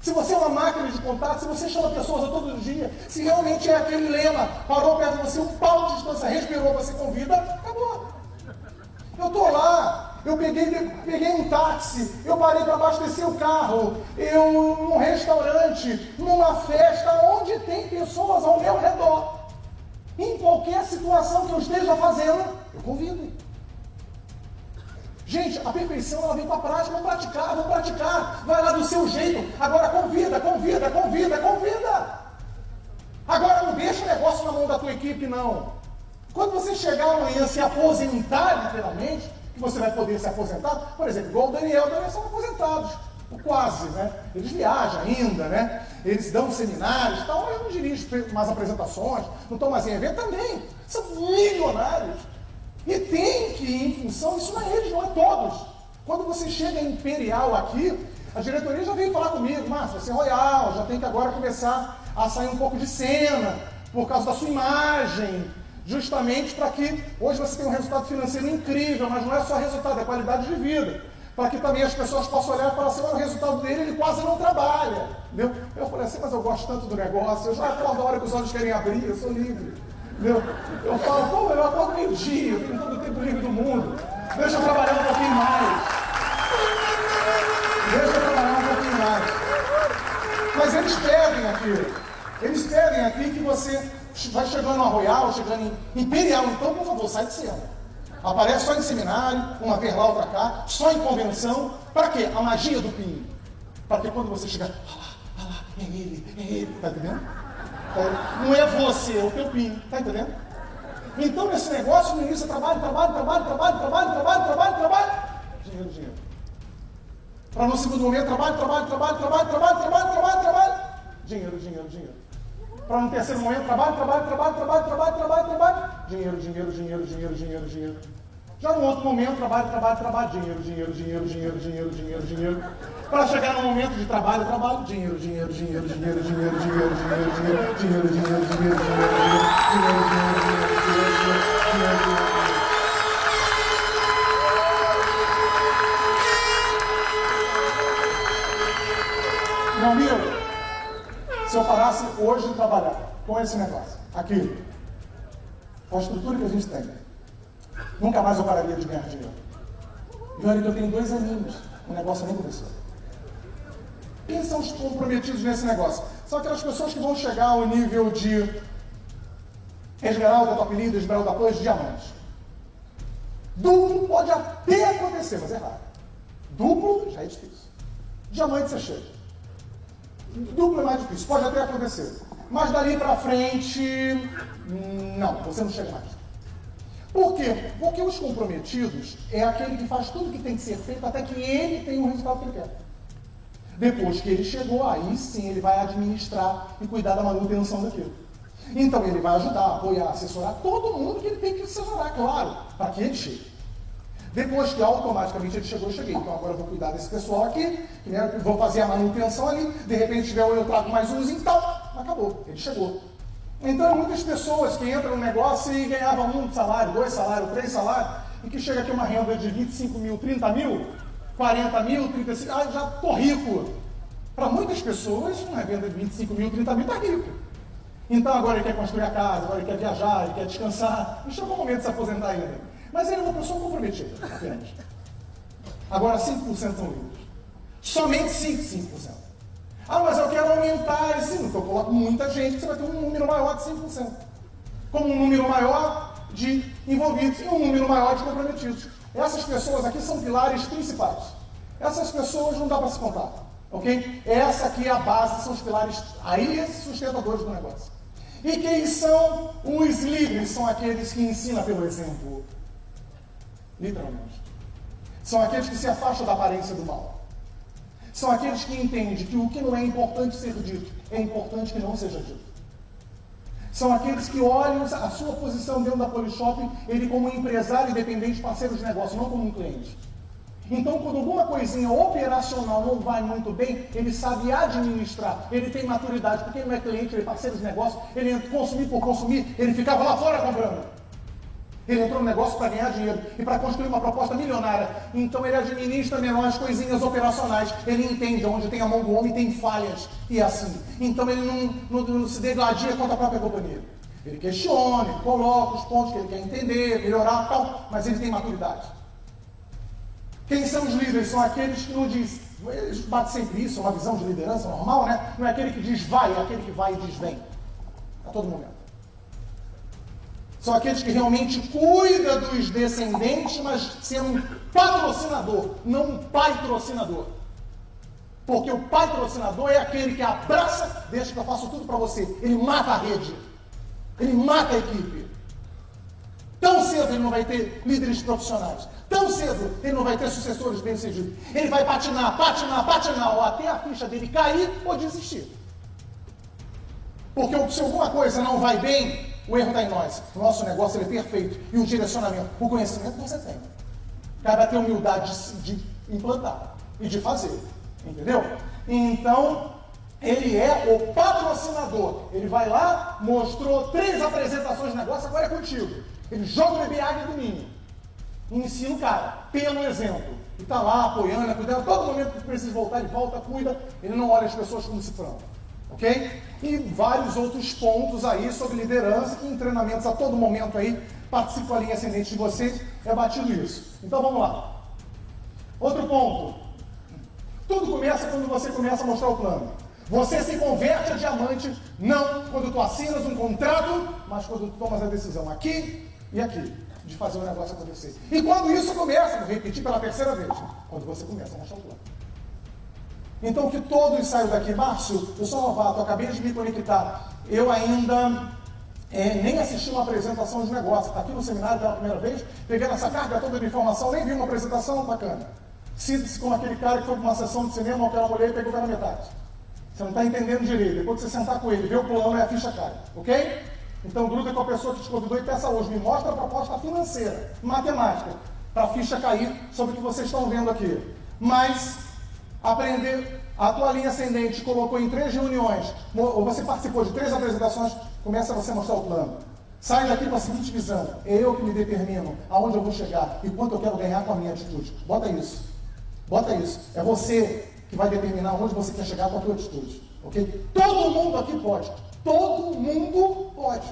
Se você é uma máquina de contato, se você chama pessoas a todos os dias, se realmente é aquele lema, parou perto de você, um pau de distância, respirou, você convida, acabou. Eu estou lá, eu peguei, peguei um táxi, eu parei para abastecer o carro, eu num restaurante, numa festa, onde tem pessoas ao meu redor. Em qualquer situação que eu esteja fazendo, eu convido. Gente, a perfeição ela vem com a prática, vamos praticar, vamos praticar. Vai lá do seu jeito. Agora convida, convida, convida, convida. Agora não deixa o negócio na mão da tua equipe, não. Quando você chegar amanhã se aposentar, literalmente, que você vai poder se aposentar, por exemplo, igual o Daniel, o Daniel são aposentados, quase, né? Eles viajam ainda, né? Eles dão seminários, tal, mas não dirigem mais apresentações, não estão mais em evento também. São milionários. E tem que ir em função, isso não é eles, não é todos. Quando você chega Imperial aqui, a diretoria já veio falar comigo, Márcio, você é royal, já tem que agora começar a sair um pouco de cena, por causa da sua imagem, justamente para que hoje você tenha um resultado financeiro incrível, mas não é só resultado, é qualidade de vida. Para que também as pessoas possam olhar e falar assim, olha o resultado dele, ele quase não trabalha. Entendeu? Eu falei assim, mas eu gosto tanto do negócio, eu já acordo a hora que os olhos querem abrir, eu sou livre. Entendeu? Eu falo, pô, eu acordo meio-dia, eu tenho todo o tempo livre do mundo. Deixa eu trabalhar um pouquinho mais. Deixa eu trabalhar um pouquinho mais. Mas eles pedem aqui. Eles pedem aqui que você vai chegando a Royal, chegando em Imperial, então, por favor, sai de cena. Aparece só em seminário, uma vez lá, outra cá, só em convenção. Para quê? A magia do PIN. Para que quando você chegar, olha lá, olha lá, é ele, é ele, tá entendendo? É, não é você, é o teu PIN, tá entendendo? Então, nesse negócio, no início, é trabalho, trabalho, trabalho, trabalho, trabalho, trabalho, trabalho, trabalho, dinheiro, dinheiro. Para no segundo momento, trabalho, trabalho, trabalho, trabalho, trabalho, trabalho, trabalho, trabalho, dinheiro, dinheiro, dinheiro. Para no terceiro momento, trabalho, trabalho, trabalho, trabalho, trabalho, trabalho, trabalho. Dinheiro, dinheiro, dinheiro, dinheiro, dinheiro, dinheiro. Já no outro momento, trabalho, trabalho, trabalho, dinheiro, dinheiro, dinheiro, dinheiro, dinheiro, dinheiro, dinheiro. Para chegar no momento de trabalho, trabalho, dinheiro, dinheiro, dinheiro, dinheiro, dinheiro, dinheiro, dinheiro, dinheiro, dinheiro, dinheiro, dinheiro, dinheiro, dinheiro, dinheiro, dinheiro, dinheiro, dinheiro, dinheiro. Meu amigo, se eu parasse hoje de trabalhar com esse negócio, aqui, com a estrutura que a gente tem, nunca mais eu pararia de ganhar dinheiro. E olha que eu tenho dois aninhos, o negócio nem começou. Quem são os comprometidos nesse negócio? São aquelas pessoas que vão chegar ao nível de Esmeralda, Top Leader, Esmeralda Plus, diamante. Duplo pode até acontecer, mas é raro. Duplo já é difícil. Diamante você chega. Duplo é mais difícil, pode até acontecer. Mas dali para frente, não, você não chega mais. Por quê? Porque os comprometidos é aquele que faz tudo que tem que ser feito até que ele tenha o resultado que ele quer. Depois que ele chegou, aí sim ele vai administrar e cuidar da manutenção daquilo. Então ele vai ajudar, apoiar, assessorar todo mundo que ele tem que assessorar, claro, para que ele chegue. Depois que automaticamente ele chegou, eu cheguei. Então agora eu vou cuidar desse pessoal aqui, né? vou fazer a manutenção ali, de repente tiver eu trago mais uns, então acabou, ele chegou. Então muitas pessoas que entram no negócio e ganhavam um salário, dois salários, três salários, e que chega aqui uma renda de 25 mil, 30 mil, 40 mil, 35 ah, já estou rico. Para muitas pessoas, uma renda de 25 mil, 30 mil está rico. Então agora ele quer construir a casa, agora ele quer viajar, ele quer descansar. Não chegou o momento de se aposentar ainda. Mas ele é uma pessoa comprometida, apenas. Agora 5% são líderes. Somente 5%, 5%. Ah, mas eu quero aumentar esse número. Então eu coloco muita gente, você vai ter um número maior de 5%. Como um número maior de envolvidos e um número maior de comprometidos. Essas pessoas aqui são pilares principais. Essas pessoas não dá para se contar. Ok? Essa aqui é a base, são os pilares aí sustentadores do negócio. E quem são os líderes? São aqueles que ensinam pelo exemplo. Literalmente. São aqueles que se afastam da aparência do mal. São aqueles que entendem que o que não é importante ser dito é importante que não seja dito. São aqueles que olham a sua posição dentro da Polishop, ele como empresário independente, parceiro de negócio, não como um cliente. Então, quando alguma coisinha operacional não vai muito bem, ele sabe administrar, ele tem maturidade, porque ele não é cliente, ele é parceiro de negócio, ele entra consumir por consumir, ele ficava lá fora comprando. Ele entrou no negócio para ganhar dinheiro e para construir uma proposta milionária. Então ele administra menores coisinhas operacionais. Ele entende onde tem a mão do homem tem falhas. E é assim. Então ele não, não, não se degladia contra a própria companhia. Ele questiona, ele coloca os pontos que ele quer entender, melhorar tal, mas ele tem maturidade. Quem são os líderes? São aqueles que não dizem. Eles batem sempre isso, é uma visão de liderança normal, né? Não é aquele que diz vai, é aquele que vai e diz vem. A todo momento. São aqueles que realmente cuidam dos descendentes, mas ser um patrocinador, não um patrocinador. Porque o patrocinador é aquele que abraça, deixa que eu faço tudo para você. Ele mata a rede. Ele mata a equipe. Tão cedo ele não vai ter líderes profissionais. Tão cedo ele não vai ter sucessores bem-sucedidos. Ele vai patinar, patinar, patinar, ou até a ficha dele cair ou desistir. Porque se alguma coisa não vai bem, o erro está em nós. O nosso negócio é perfeito. E o direcionamento, o conhecimento você tem. Cabe ter humildade de, de implantar e de fazer. Entendeu? Então, ele é o patrocinador. Ele vai lá, mostrou três apresentações de negócio, agora é contigo. Ele joga o bebê águia do ninho ensina o cara, pelo exemplo. E está lá apoiando, cuidando. Todo momento que precisa voltar, ele volta, cuida. Ele não olha as pessoas como se frango. Ok? E vários outros pontos aí sobre liderança, que em treinamentos a todo momento aí, participo a linha ascendente de vocês, é batido isso. Então vamos lá. Outro ponto. Tudo começa quando você começa a mostrar o plano. Você se converte a diamante não quando tu assinas um contrato, mas quando tu tomas a decisão aqui e aqui de fazer o negócio acontecer. E quando isso começa, vou repetir pela terceira vez, quando você começa a mostrar o plano. Então que todos saiam daqui, Márcio, eu sou novato, acabei de me conectar, eu ainda é, nem assisti uma apresentação de negócio, está aqui no seminário pela primeira vez, pegando essa carga toda de informação, nem vi uma apresentação bacana. Sinta-se como aquele cara que foi para uma sessão de cinema, aquela mulher e pegou pela metade. Você não está entendendo direito. Depois que você sentar com ele, ver o plano, é a ficha cai. Ok? Então gruda com a pessoa que te convidou e peça hoje, me mostra a proposta financeira, matemática, para a ficha cair sobre o que vocês estão vendo aqui. Mas aprender a tua linha ascendente colocou em três reuniões, ou você participou de três apresentações, começa você a mostrar o plano. Sai daqui com a seguinte visão: é eu que me determino aonde eu vou chegar e quanto eu quero ganhar com a minha atitude. Bota isso. Bota isso. É você que vai determinar onde você quer chegar com a tua atitude. Ok? Todo mundo aqui pode. Todo mundo pode.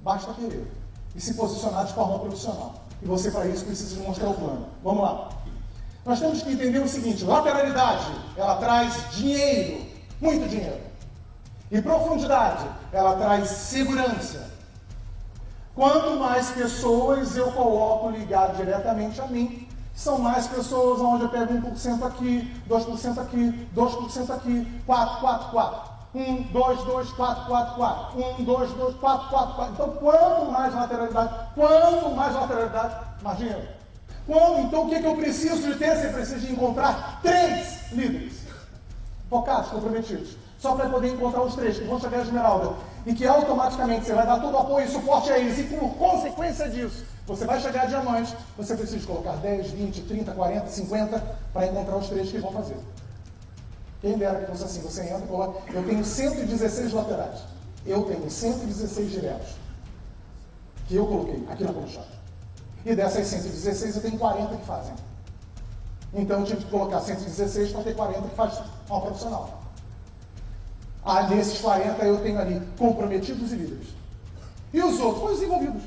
Basta querer. E se posicionar de forma profissional. E você, para isso, precisa mostrar o plano. Vamos lá. Nós temos que entender o seguinte: lateralidade, ela traz dinheiro, muito dinheiro. E profundidade, ela traz segurança. Quanto mais pessoas eu coloco ligado diretamente a mim, são mais pessoas onde eu pego 1% aqui, 2% aqui, 2% aqui, 4, 4, 4. 1, 2, 2, 4, 4, 4. 1, 2, 2, 4, 4, 4. Então, quanto mais lateralidade, quanto mais lateralidade, mais dinheiro. Quando, então, o que, que eu preciso de ter? Você precisa de encontrar três líderes focados, comprometidos. Só para poder encontrar os três que vão chegar à esmeralda. E que automaticamente você vai dar todo o apoio e suporte a eles. E por consequência disso, você vai chegar a diamante. Você precisa colocar 10, 20, 30, 40, 50 para encontrar os três que vão fazer. Quem dera que fosse assim, você entra e coloca. Eu tenho 116 laterais. Eu tenho 116 diretos. Que eu coloquei aqui na colchão. E dessas 116 eu tenho 40 que fazem. Então eu tive que colocar 116 para ter 40 que faz uma profissional. Ah, desses 40 eu tenho ali comprometidos e líderes. E os outros? Os envolvidos.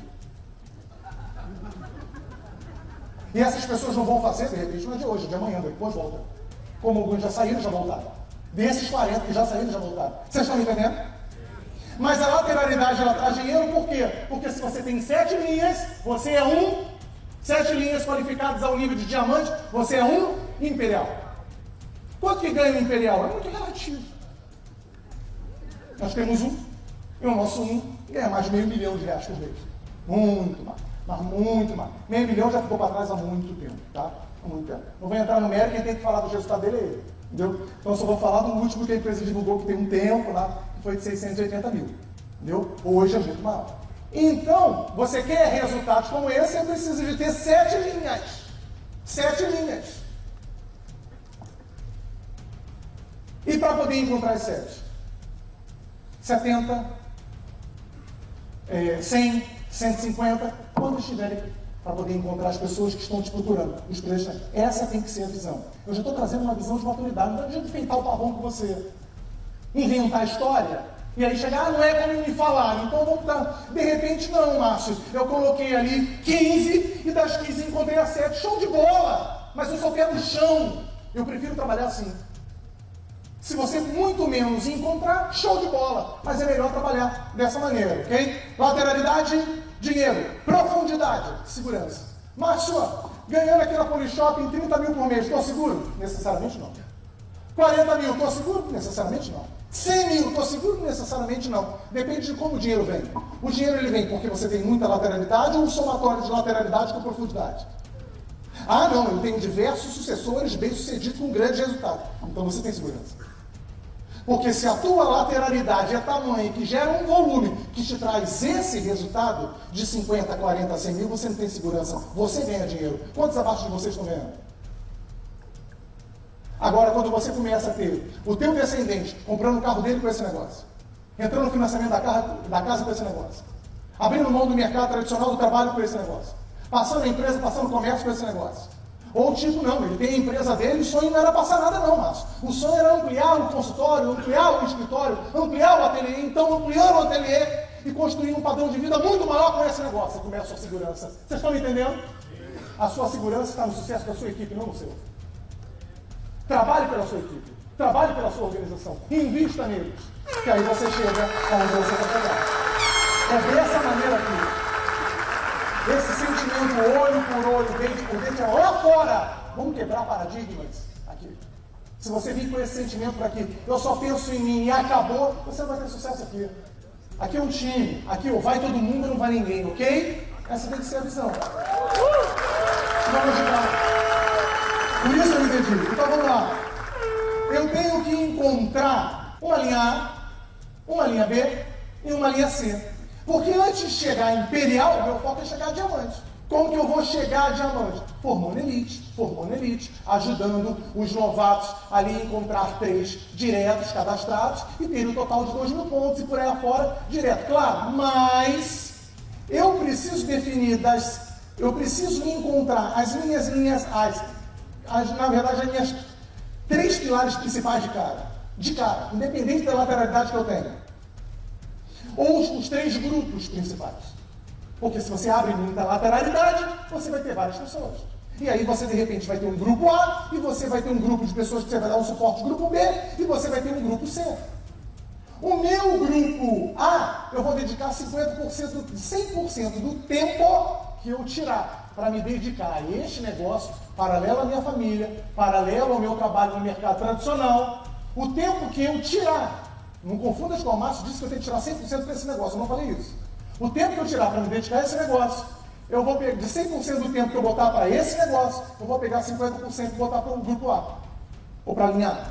E essas pessoas não vão fazer, de repente, não é de hoje, é de amanhã, depois volta. Como alguns já saíram, já voltaram. Desses 40 que já saíram, já voltaram. Vocês estão entendendo? Mas a lateralidade ela traz dinheiro por quê? Porque se você tem sete linhas, você é um, sete linhas qualificadas ao nível de diamante, você é um imperial. Quanto que ganha o imperial? É muito relativo. Nós temos um, e o nosso um ganha mais de meio milhão de reais por mês. Muito mais, mas muito mais. Meio milhão já ficou para trás há muito tempo, tá? Há muito tempo. Não vou entrar no mérito, quem tem que falar do resultado dele é ele. Entendeu? Então eu só vou falar do último que a empresa divulgou que tem um tempo lá, foi de 680 mil. Entendeu? Hoje é muito maior. Então, você quer resultados como esse, você precisa de ter sete linhas. Sete linhas. E para poder encontrar as sete? 70, é, 100, 150, quando estiverem para poder encontrar as pessoas que estão te procurando, os preços. Essa tem que ser a visão. Eu já estou trazendo uma visão de maturidade, não adianta enfeitar o pavão com você. Inventar história, e aí chegar, ah, não é como me falaram, então vamos dar. De repente, não, Márcio. Eu coloquei ali 15 e das 15 encontrei a 7. Show de bola! Mas eu só quero o chão. Eu prefiro trabalhar assim. Se você muito menos encontrar, show de bola. Mas é melhor trabalhar dessa maneira, ok? Lateralidade, dinheiro. Profundidade, segurança. Márcio, ganhando aqui na Polishop em 30 mil por mês, estou seguro? Necessariamente não. 40 mil, estou seguro? Necessariamente não. 100 mil, estou seguro? Necessariamente não. Depende de como o dinheiro vem. O dinheiro ele vem porque você tem muita lateralidade ou um somatório de lateralidade com profundidade? Ah, não, eu tenho diversos sucessores bem-sucedidos com grande resultado. Então você tem segurança. Porque se a tua lateralidade é tamanho que gera um volume que te traz esse resultado de 50, 40, 100 mil, você não tem segurança. Você ganha dinheiro. Quantos abaixo de vocês estão ganhando? Agora, quando você começa a ter o teu descendente comprando o carro dele com esse negócio, entrando no financiamento da casa, da casa com esse negócio, abrindo mão do mercado tradicional do trabalho com esse negócio, passando a empresa, passando o comércio com esse negócio, ou tipo, não, ele tem a empresa dele, o sonho não era passar nada não, Márcio. O sonho era ampliar o consultório, ampliar o escritório, ampliar o ateliê, então ampliando o ateliê e construindo um padrão de vida muito maior com esse negócio. Você começa a sua segurança. Vocês estão entendendo? A sua segurança está no sucesso da sua equipe, não no seu. Trabalhe pela sua equipe, trabalhe pela sua organização, invista neles, que aí você chega aonde você quer chegar. É dessa maneira aqui. Esse sentimento olho por olho, dente por dente, é lá fora. Vamos quebrar paradigmas aqui. Se você vir com esse sentimento para aqui, eu só penso em mim e acabou, você não vai ter sucesso aqui. Aqui é um time, aqui ó, vai todo mundo e não vai ninguém, ok? Essa tem que ser a visão. Vamos ajudar. Por isso eu entendi. Então vamos lá. Eu tenho que encontrar uma linha A, uma linha B e uma linha C. Porque antes de chegar a imperial, meu foco é chegar a diamante. Como que eu vou chegar a diamante? Formando elite, formando elite, ajudando os novatos ali a encontrar três diretos cadastrados e ter um total de 2 mil pontos e por aí afora direto. Claro, mas eu preciso definir das. Eu preciso encontrar as minhas linhas, as, as, na verdade, as minhas três pilares principais de cara. De cara, independente da lateralidade que eu tenha ou os, os três grupos principais. Porque se você abre muita lateralidade, você vai ter várias pessoas. E aí você de repente vai ter um grupo A, e você vai ter um grupo de pessoas que você vai dar um suporte grupo B, e você vai ter um grupo C. O meu grupo A, eu vou dedicar 50%, 100% do tempo que eu tirar para me dedicar a este negócio, paralelo à minha família, paralelo ao meu trabalho no mercado tradicional. O tempo que eu tirar não confunda com o Márcio disse que eu tenho que tirar 100% desse negócio. Eu não falei isso. O tempo que eu tirar para me dedicar a esse negócio, eu vou pegar de 100% do tempo que eu botar para esse negócio, eu vou pegar 50% e botar para o grupo A. Ou para a linha A.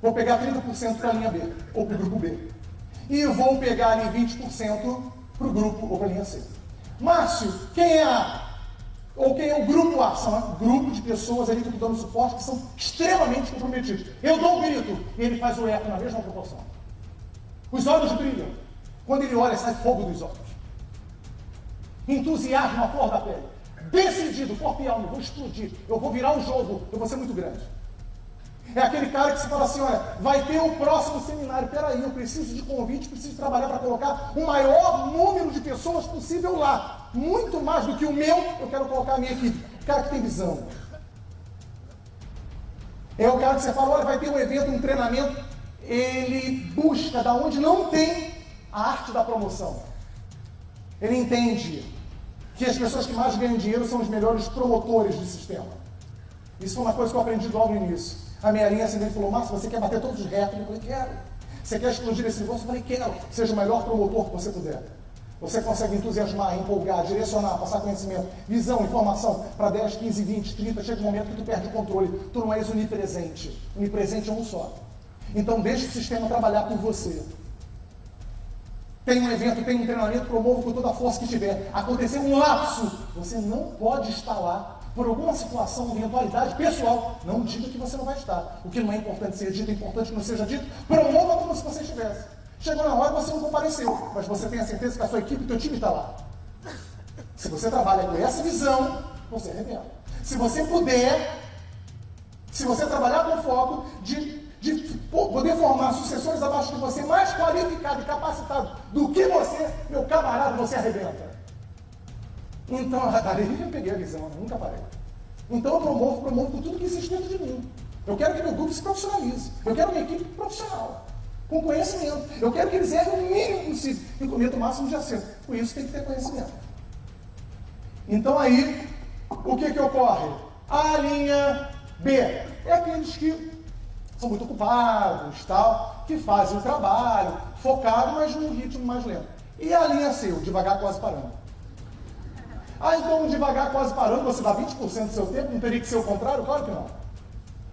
Vou pegar 30% para a linha B. Ou para o grupo B. E vou pegar ali 20% para o grupo ou para a linha C. Márcio, quem é A? ou quem é o grupo A, são um grupo de pessoas ali que estão dando suporte que são extremamente comprometidos. Eu dou um grito e ele faz o eco na mesma proporção. Os olhos brilham. Quando ele olha, sai fogo dos olhos. Entusiasmo a flor da pele. Decidido, corpo e alma, vou explodir. Eu vou virar um jogo, eu vou ser muito grande. É aquele cara que se fala assim, olha, vai ter o próximo seminário. Peraí, eu preciso de convite, preciso trabalhar para colocar o maior número de pessoas possível lá. muito mais do que o meu, eu quero colocar a minha equipe. O cara que tem visão. É o cara que você fala, olha, vai ter um evento, um treinamento, ele busca da onde não tem a arte da promoção. Ele entende que as pessoas que mais ganham dinheiro são os melhores promotores do sistema. Isso foi uma coisa que eu aprendi logo no início. A minha linha ascendente falou, Márcio, você quer bater todos os recordes? Eu falei, quero. Você quer explodir esse negócio? Eu falei, quero. Seja o melhor promotor que você puder. Você consegue entusiasmar, empolgar, direcionar, passar conhecimento, visão, informação para 10, 15, 20, 30. Chega um momento que tu perde o controle. Tu não és onipresente. Onipresente é um só. Então deixe o sistema trabalhar por você. Tem um evento, tem um treinamento, promova com toda a força que tiver. Aconteceu um lapso, você não pode estar lá por alguma situação, eventualidade pessoal. Não diga que você não vai estar. O que não é importante ser dito, é importante que não seja dito. Promova como se você estivesse. Chegou na hora, você não compareceu, mas você tem a certeza que a sua equipe, o teu time está lá. Se você trabalha com essa visão, você arrebenta. Se você puder, se você trabalhar com foco de de poder formar sucessores abaixo de você, mais qualificado e capacitado do que você, meu camarada, você arrebenta. Então, eu peguei a visão, nunca parei. Então eu promovo, promovo com tudo que existe dentro de mim. Eu quero que meu grupo se profissionalize. Eu quero uma equipe profissional, com conhecimento. Eu quero que eles errem o mínimo possível e cometam o máximo de acerto. Por isso tem que ter conhecimento. Então aí, o que, que ocorre? A linha B é aqueles que são muito ocupados, tal, que fazem o trabalho focado, mas num ritmo mais lento. E a linha C, o devagar quase parando. Ah, então devagar quase parando, você dá 20% do seu tempo, não teria que ser o contrário? Claro que não.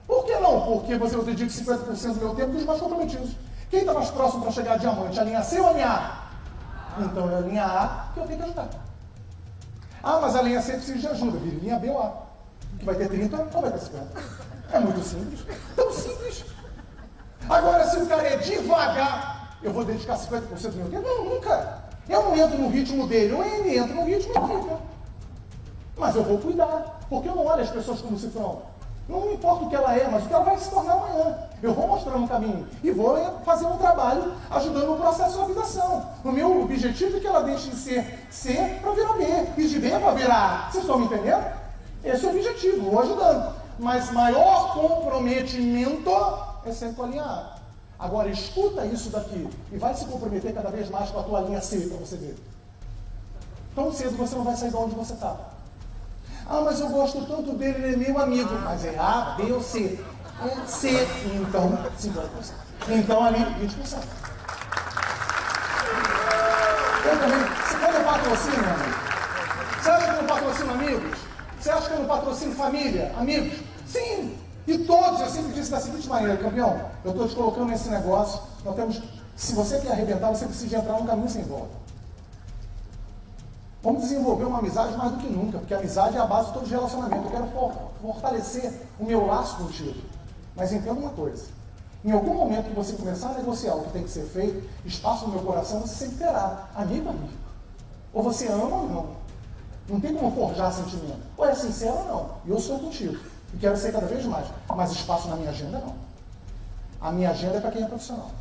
Por que não? Porque você dedica 50% do meu tempo dos mais comprometidos. Quem está mais próximo para chegar a diamante? A linha C ou a linha A? Então é a linha A que eu tenho que ajudar. Ah, mas a linha C precisa de ajuda, vira linha B ou A. Que vai ter 30 ou vai ter 50. É muito simples. Tão simples. Agora, se o cara é devagar, eu vou dedicar 50% do meu tempo? Não, nunca. Eu não entro no ritmo dele, ou ele entra no ritmo e fica. Mas eu vou cuidar, porque eu não olho as pessoas como cifrão. Não importa o que ela é, mas o que ela vai se tornar amanhã. Eu vou mostrar um caminho e vou fazer um trabalho ajudando no processo de habitação. O meu objetivo é que ela deixe de ser C para virar B, e de B para virar A. Vocês estão me entendendo? Esse é o objetivo, vou ajudando mas maior comprometimento é sempre com a linha A. Agora escuta isso daqui e vai se comprometer cada vez mais com a tua linha C para você ver. Tão cedo você não vai sair de onde você está. Ah, mas eu gosto tanto dele, ele é meu amigo. Mas é A, B ou C? É C, então 50%. Então ali, 20%. Eu também, você quando eu patrocino, amigo? Você acha que eu não patrocino amigos? Você acha que eu não patrocino família, amigos? Sim! E todos, eu sempre disse da seguinte maneira, campeão, eu estou te colocando nesse negócio, nós temos, se você quer arrebentar, você precisa entrar num caminho sem volta. Vamos desenvolver uma amizade mais do que nunca, porque a amizade é a base de todo relacionamento. Eu quero fortalecer o meu laço contigo. Mas entenda uma coisa: em algum momento que você começar a negociar o que tem que ser feito, espaço no meu coração, você sempre terá, amigo, amigo. Ou você ama ou não. Não tem como forjar sentimento. Ou é sincero ou não. E eu sou contigo. E quero ser cada vez mais. Mas espaço na minha agenda, não. A minha agenda é para quem é profissional.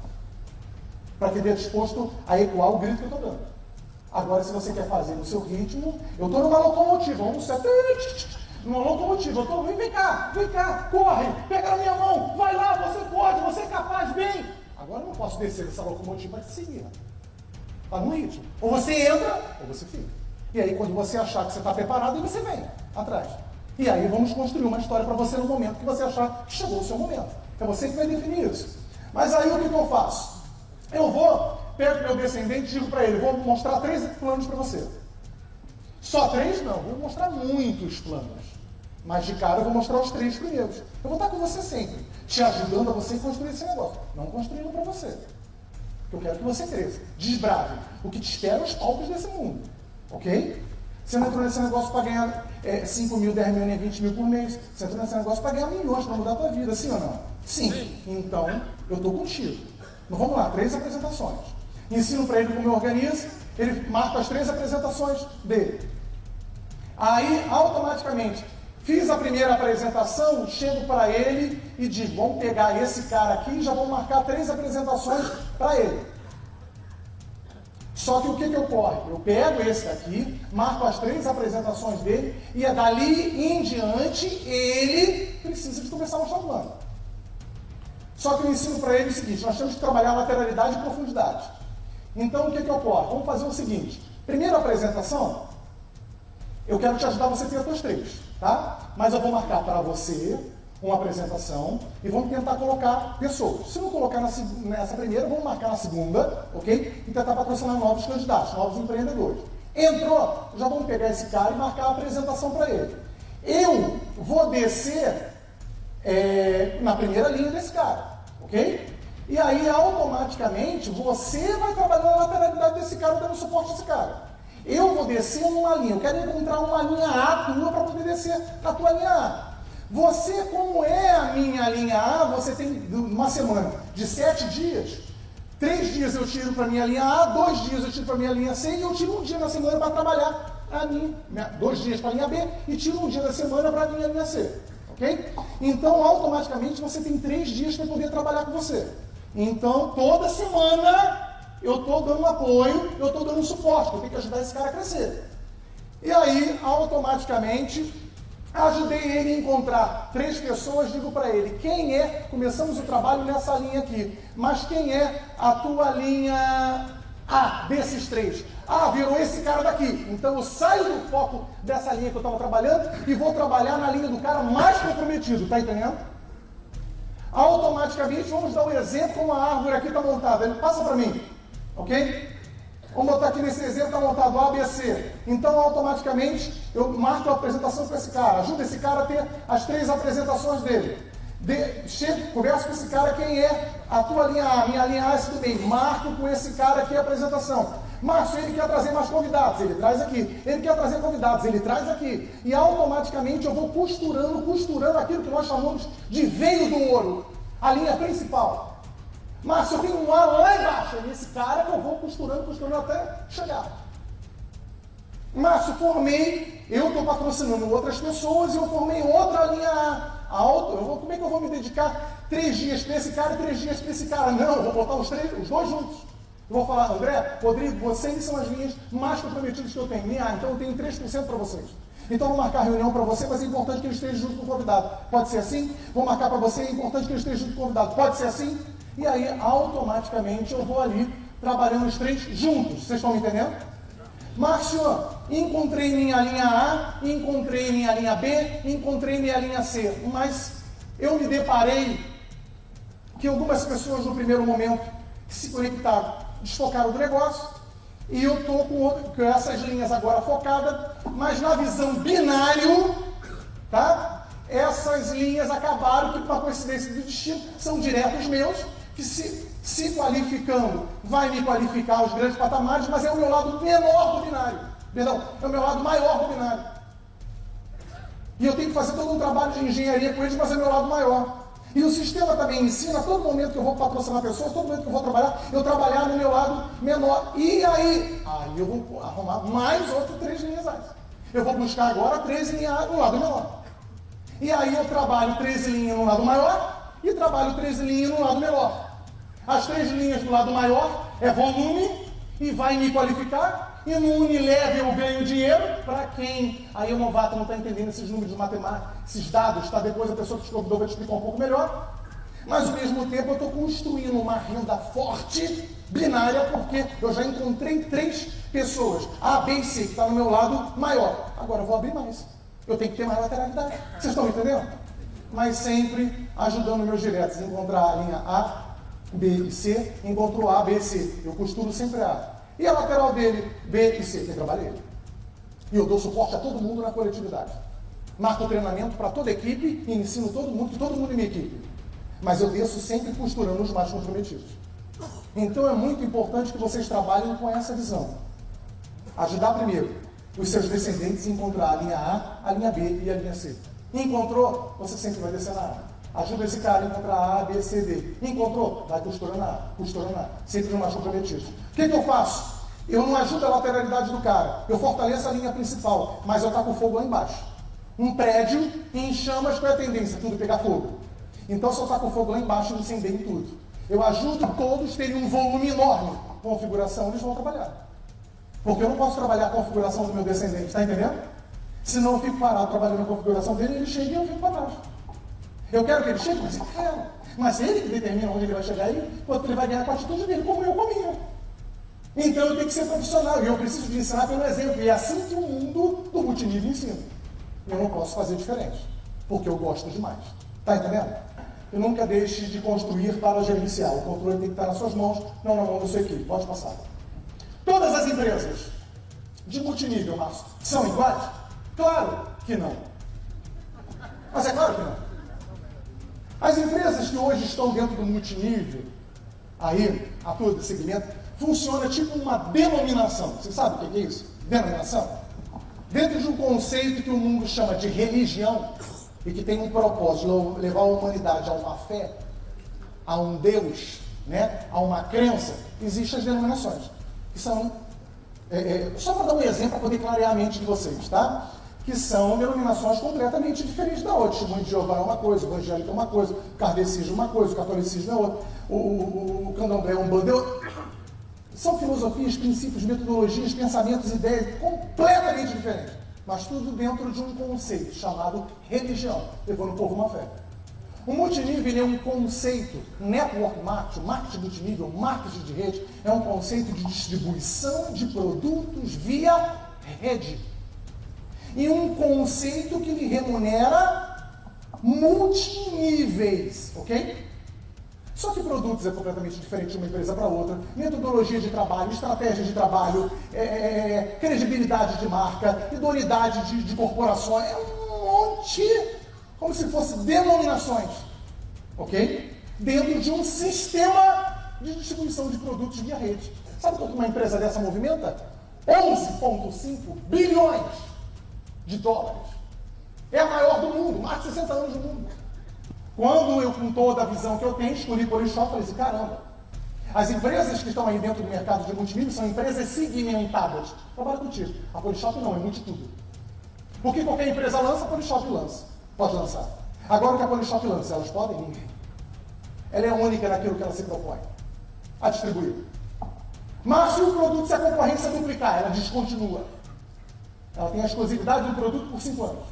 Para quem é disposto a ecoar o grito que eu estou dando. Agora, se você quer fazer no seu ritmo, eu estou numa locomotiva, vamos ser numa locomotiva, eu estou, vem, cá, vem cá, corre, pega na minha mão, vai lá, você pode, você é capaz, vem. Agora eu não posso descer dessa locomotiva te seguir. Está no ritmo. Ou você entra, ou você fica. E aí, quando você achar que você está preparado, você vem atrás. E aí vamos construir uma história para você no momento que você achar que chegou o seu momento. É você que vai definir isso. Mas aí o que, que eu faço? Eu vou, pego meu descendente e digo para ele, vou mostrar três planos para você. Só três? Não, vou mostrar muitos planos. Mas de cara eu vou mostrar os três primeiros. Eu vou estar com você sempre, te ajudando a você construir esse negócio. Não construindo para você. Eu quero que você cresça. Desbrave. O que te espera os palcos desse mundo. Ok? Você não entrou nesse negócio para ganhar é, 5 mil, 10 mil, nem 20 mil por mês. Você entrou nesse negócio para ganhar milhões, para mudar a tua vida, sim ou não? Sim. Então, eu estou contigo. Vamos lá, três apresentações. Ensino para ele como eu organizo, ele marca as três apresentações dele. Aí, automaticamente, fiz a primeira apresentação, chego para ele e digo, vamos pegar esse cara aqui e já vou marcar três apresentações para ele. Só que o que, que ocorre? Eu pego esse daqui, marco as três apresentações dele, e é dali em diante ele precisa de começar a mostrar o plano. Só que eu ensino para ele o seguinte: nós temos que trabalhar lateralidade e profundidade. Então o que, que ocorre? Vamos fazer o seguinte: primeira apresentação, eu quero te ajudar você a ter as três, tá? Mas eu vou marcar para você uma apresentação e vamos tentar colocar pessoas. Se não colocar nessa primeira, vamos marcar na segunda, ok? E tentar patrocinar novos candidatos, novos empreendedores. Entrou, já vamos pegar esse cara e marcar a apresentação para ele. Eu vou descer é, na primeira linha desse cara, ok? E aí, automaticamente, você vai trabalhar na lateralidade desse cara, dando suporte a esse cara. Eu vou descer numa linha, eu quero encontrar uma linha A tua para poder descer na tua linha A. Você, como é a minha linha A, você tem uma semana de sete dias. Três dias eu tiro para minha linha A, dois dias eu tiro para minha linha C e eu tiro um dia na semana para trabalhar a minha, dois dias para a linha B e tiro um dia da semana para a minha linha C. Ok? Então, automaticamente, você tem três dias para poder trabalhar com você. Então, toda semana eu estou dando apoio, eu estou dando suporte, eu tenho que ajudar esse cara a crescer. E aí, automaticamente, Ajudei ele a encontrar três pessoas, digo para ele, quem é, começamos o trabalho nessa linha aqui, mas quem é a tua linha A desses três? Ah, virou esse cara daqui. Então eu saio do foco dessa linha que eu estava trabalhando e vou trabalhar na linha do cara mais comprometido, tá entendendo? Automaticamente vamos dar um exemplo como a árvore aqui está montada. Ele passa para mim, ok? Vamos botar aqui nesse exemplo, está montado ABC. Então, automaticamente, eu marco a apresentação com esse cara. Ajuda esse cara a ter as três apresentações dele. De, chego, converso com esse cara, quem é a tua linha A, minha linha A, tudo bem. Marco com esse cara aqui a apresentação. Márcio, ele quer trazer mais convidados, ele traz aqui. Ele quer trazer convidados, ele traz aqui. E automaticamente eu vou costurando, costurando aquilo que nós chamamos de veio do ouro. A linha principal. Márcio, eu tenho um ar lá embaixo. Nesse cara que eu vou costurando, costurando até chegar. Márcio, formei, eu estou patrocinando outras pessoas e eu formei outra linha alta. Eu vou, como é que eu vou me dedicar três dias para esse cara e três dias para esse cara? Não, eu vou botar os, três, os dois juntos. Eu vou falar, André, Rodrigo, vocês são as linhas mais comprometidas que eu tenho. Minha, então eu tenho 3% para vocês. Então vou marcar reunião para você, mas é importante que ele esteja junto com o convidado. Pode ser assim? Vou marcar para você, é importante que ele esteja junto com o convidado. Pode ser assim? E aí, automaticamente, eu vou ali trabalhando os três juntos. Vocês estão me entendendo? Márcio, encontrei minha linha A, encontrei minha linha B, encontrei minha linha C. Mas eu me deparei que algumas pessoas no primeiro momento se conectaram desfocaram do negócio e eu estou com, com, essas linhas agora focadas, mas na visão binário, tá? Essas linhas acabaram que, por coincidência do destino, são diretos meus que se, se qualificando vai me qualificar aos grandes patamares, mas é o meu lado menor do binário. Perdão, é o meu lado maior do binário. E eu tenho que fazer todo um trabalho de engenharia com eles, mas é o meu lado maior. E o sistema também ensina, todo momento que eu vou patrocinar pessoas, todo momento que eu vou trabalhar, eu trabalhar no meu lado menor. E aí? Aí eu vou arrumar mais outras três linhas A. Eu vou buscar agora 13 linhas no lado menor. E aí eu trabalho 13 linhas no lado maior e trabalho 13 linhas no lado menor. As três linhas do lado maior é volume e vai me qualificar. E no Unilever eu ganho dinheiro. Para quem aí o novato não está entendendo esses números de matemática, esses dados, tá? Depois a pessoa que estudou vai te explicar um pouco melhor. Mas ao mesmo tempo eu estou construindo uma renda forte, binária, porque eu já encontrei três pessoas, A, B e C, que está no meu lado maior. Agora eu vou abrir mais. Eu tenho que ter mais lateralidade. Vocês estão entendendo? Mas sempre ajudando meus diretos encontrar a linha A, B e C, encontrou A, B e C. Eu costuro sempre A. E a lateral dele, B e C, quem trabalha ele. E eu dou suporte a todo mundo na coletividade. Marco treinamento para toda a equipe e ensino todo mundo, que todo mundo é minha equipe. Mas eu desço sempre costurando os mais comprometidos. Então é muito importante que vocês trabalhem com essa visão. Ajudar primeiro os seus descendentes a encontrar a linha A, a linha B e a linha C. Encontrou, você sempre vai descer na A. Ajuda esse cara a encontrar A, B, C, D. Encontrou? Vai costurando A, costurando A. Sempre no machuca prometido. O que, que eu faço? Eu não ajudo a lateralidade do cara. Eu fortaleço a linha principal, mas eu taco fogo lá embaixo. Um prédio em chamas, qual é a tendência? Tudo pegar fogo. Então, se eu taco fogo lá embaixo, eu incendei tudo. eu ajudo todos a terem um volume enorme. Configuração, eles vão trabalhar. Porque eu não posso trabalhar a configuração do meu descendente, está entendendo? Senão eu fico parado trabalhando a configuração dele, ele chega e eu fico para trás. Eu quero que ele chegue, eu quero. Mas ele que determina onde ele vai chegar e quanto ele vai ganhar com a atitude dele, como eu com a minha. Então eu tenho que ser profissional e eu preciso de ensinar pelo exemplo. E é assim que o mundo do multinível ensina. Eu não posso fazer diferente, porque eu gosto demais. Está entendendo? E nunca deixe de construir para gerenciar. O controle tem que estar nas suas mãos, não na mão da sua equipe. Pode passar. Todas as empresas de multinível, Márcio, são iguais? Claro que não. Mas é claro que não. As empresas que hoje estão dentro do multinível, aí, atuam desse segmento, funciona tipo uma denominação. Você sabe o que é isso? Denominação? Dentro de um conceito que o mundo chama de religião, e que tem um propósito, levar a humanidade a uma fé, a um Deus, né, a uma crença, existem as denominações, que são, é, é, só para dar um exemplo para poder clarear a mente de vocês, tá? Que são denominações completamente diferentes da outra. O de Jeová é uma coisa, o evangélico é uma coisa, o kardecismo é uma coisa, o catolicismo é outra, o, o, o candomblé é um bando é outro. São filosofias, princípios, metodologias, pensamentos, ideias completamente diferentes mas tudo dentro de um conceito chamado religião, levando o povo uma fé. O multinível é um conceito, network marketing, marketing multinível, marketing de rede, é um conceito de distribuição de produtos via rede. E um conceito que lhe remunera multiníveis, ok? Só que produtos é completamente diferente de uma empresa para outra. Metodologia de trabalho, estratégia de trabalho, é, é, é, credibilidade de marca, idoneidade de, de corporações, é um monte, como se fosse denominações, ok? Dentro de um sistema de distribuição de produtos via rede. Sabe quanto uma empresa dessa movimenta? 11,5 bilhões de dólares. É a maior do mundo, mais de 60 anos do mundo. Quando eu, com toda a visão que eu tenho, escolhi Polishop, falei assim, caramba, as empresas que estão aí dentro do mercado de multimídia são empresas segmentadas. Trabalha contigo. A Polishop não, é multitudo. Porque qualquer empresa lança, a Polishop lança. Pode lançar. Agora o que a Polishop lança, elas podem? Ninguém. Ela é única naquilo que ela se propõe. A distribuir. Mas se o produto, se a concorrência duplicar, ela descontinua. Ela tem a exclusividade do produto por cinco anos.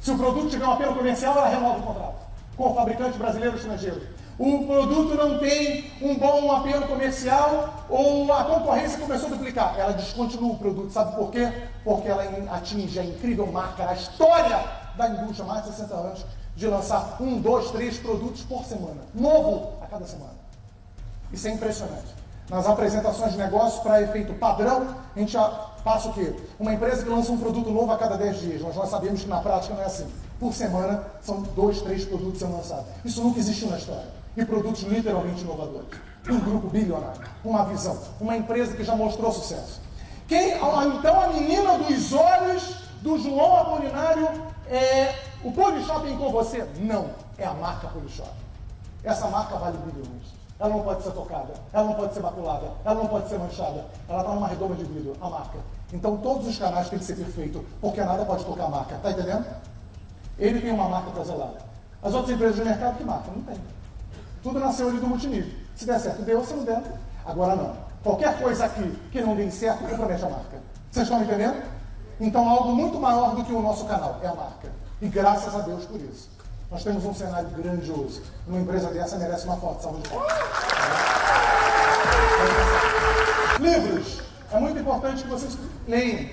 Se o produto tiver um apelo comercial, ela renova o contrato com o fabricante brasileiro ou estrangeiro. O produto não tem um bom apelo comercial ou a concorrência começou a duplicar. Ela descontinua o produto. Sabe por quê? Porque ela atinge a incrível marca, a história da indústria, mais de 60 anos, de lançar um, dois, três produtos por semana. Novo a cada semana. Isso é impressionante. Nas apresentações de negócio, para efeito padrão, a gente passa o quê? Uma empresa que lança um produto novo a cada 10 dias. Nós já sabemos que na prática não é assim por semana são dois, três produtos sendo lançados. Isso nunca existiu na história. E produtos literalmente inovadores. Um grupo bilionário, uma visão, uma empresa que já mostrou sucesso. Quem, então a menina dos olhos do João Apolinário é o Polishop com você? Não, é a marca Polishop. Essa marca vale bilhões. Ela não pode ser tocada, ela não pode ser maculada, ela não pode ser manchada. Ela está numa redoma de vidro, a marca. Então todos os canais têm que ser perfeitos, porque nada pode tocar a marca. Está entendendo? Ele tem uma marca para zelar. As outras empresas de mercado, que marca? Não tem. Tudo nasceu ali do multinível. Se der certo, deu. Se não der, agora não. Qualquer coisa aqui que não dê certo, compromete a marca. Vocês estão entendendo? Então, algo muito maior do que o nosso canal é a marca. E graças a Deus por isso. Nós temos um cenário grandioso. Uma empresa dessa merece uma foto. Salve de palmas. Livros. É muito importante que vocês leiam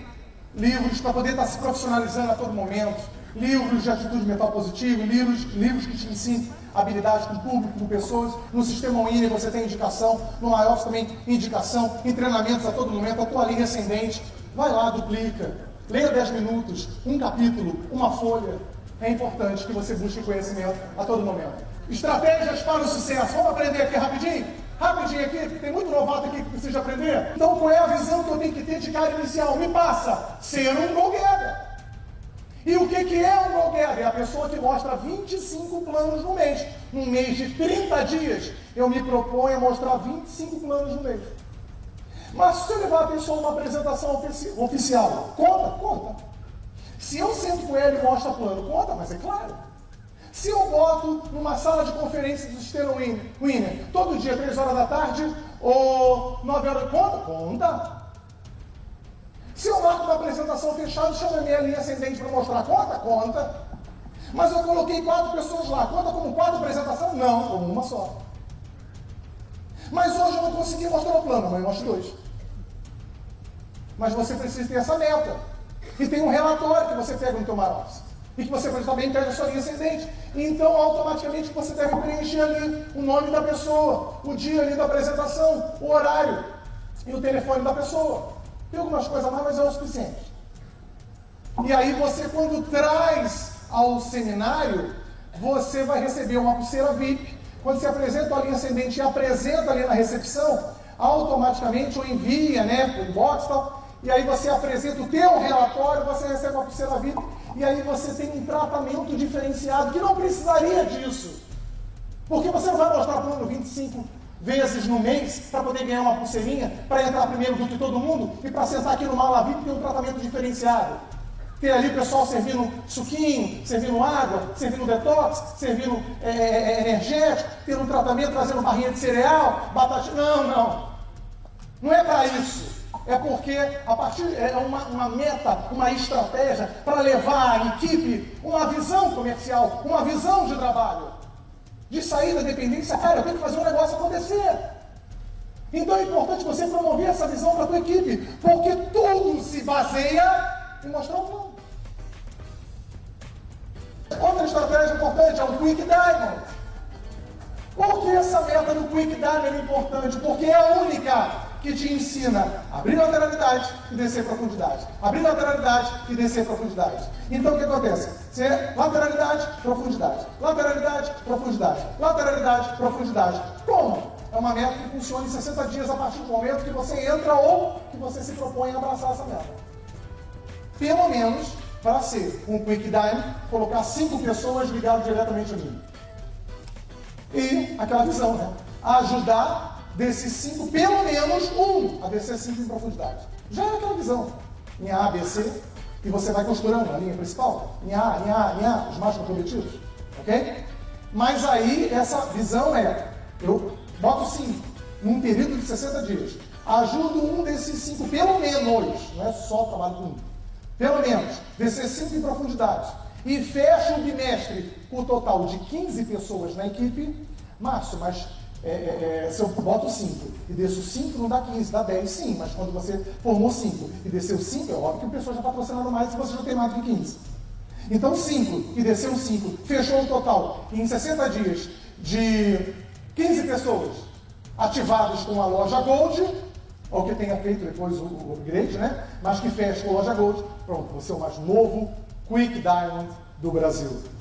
livros para poder estar se profissionalizando a todo momento livros de atitude mental positiva, livros, livros que te ensinam habilidades com o público, com pessoas. No sistema Winner você tem indicação, no iOffice também indicação, em treinamentos a todo momento, a tua linha ascendente. Vai lá, duplica. Leia 10 minutos, um capítulo, uma folha. É importante que você busque conhecimento a todo momento. Estratégias para o sucesso. Vamos aprender aqui rapidinho? Rapidinho aqui, tem muito novato aqui que precisa aprender. Então, qual é a visão que eu tenho que ter de cara inicial? Me passa. Ser um go e o que, que é um go-getter? É a pessoa que mostra 25 planos no mês. Num mês de 30 dias, eu me proponho a mostrar 25 planos no mês. Mas se eu levar a pessoa uma apresentação oficial, conta? Conta. Se eu sento com ele e mostro plano, conta, mas é claro. Se eu boto numa sala de conferência do Sistema Winner, todo dia, 3 horas da tarde ou 9 horas, conta? Conta. Se eu marco uma apresentação fechada, chama a minha linha ascendente para mostrar, conta? Conta. Mas eu coloquei quatro pessoas lá, conta como quatro apresentações? Não, como uma só. Mas hoje eu não consegui mostrar o plano, mas eu mostro dois. Mas você precisa ter essa meta. E tem um relatório que você pega no teu Marops. E que você também pega a sua linha ascendente. Então, automaticamente, você deve preencher ali o nome da pessoa, o dia ali da apresentação, o horário e o telefone da pessoa. Tem algumas coisas mais, mas é o suficiente. E aí você, quando traz ao seminário, você vai receber uma pulseira VIP. Quando você apresenta a linha ascendente e apresenta ali na recepção, automaticamente ou envia, né, o inbox e tal, e aí você apresenta o teu relatório, você recebe uma pulseira VIP, e aí você tem um tratamento diferenciado que não precisaria disso. Porque você não vai mostrar plano 25 vezes no mês para poder ganhar uma pulseirinha, para entrar primeiro do que todo mundo e para sentar aqui no Mala VIP ter um tratamento diferenciado. Ter ali o pessoal servindo suquinho, servindo água, servindo detox, servindo é, é, é energético, ter um tratamento trazendo barrinha de cereal, batata. Não, não. Não é para isso. É porque a partir é uma, uma meta, uma estratégia para levar a equipe uma visão comercial, uma visão de trabalho, de sair da dependência. Cara, eu tenho que fazer um negócio acontecer. Então é importante você promover essa visão para a tua equipe, porque tudo se baseia em mostrar o plano. Outra estratégia importante é o Quick Diamond. Por que essa meta do Quick Diamond é importante? Porque é a única que te ensina a abrir lateralidade e descer profundidade. Abrir lateralidade e descer profundidade. Então o que acontece? Você lateralidade, profundidade. Lateralidade, profundidade. Lateralidade, profundidade. Como? É uma meta que funciona em 60 dias a partir do momento que você entra ou que você se propõe a abraçar essa meta. Pelo menos para ser um quick dime, colocar cinco pessoas ligadas diretamente a mim. E aquela visão, né? Ajudar desses cinco, pelo menos um a descer cinco em profundidade. Já é aquela visão. Em A, B, C, e você vai costurando a linha principal. Em A, em A, em A, os mais comprometidos. Ok? Mas aí, essa visão é, eu boto cinco, num período de 60 dias. Ajudo um desses cinco, pelo menos, não é só trabalho com um, pelo menos, descer cinco em profundidade. E fecho o bimestre com o total de 15 pessoas na equipe. Márcio, mas é, é, é, se eu boto 5 e desço 5, não dá 15, dá 10 sim, mas quando você formou 5 e desceu 5, é óbvio que o pessoal já está patrocinando mais e você já tem mais do que 15. Então 5 e desceu 5, fechou o total em 60 dias de 15 pessoas ativadas com a loja Gold, ou que tenha feito depois o, upgrade, né? Mas que feche com a loja Gold, pronto, você é o mais novo Quick Diamond do Brasil.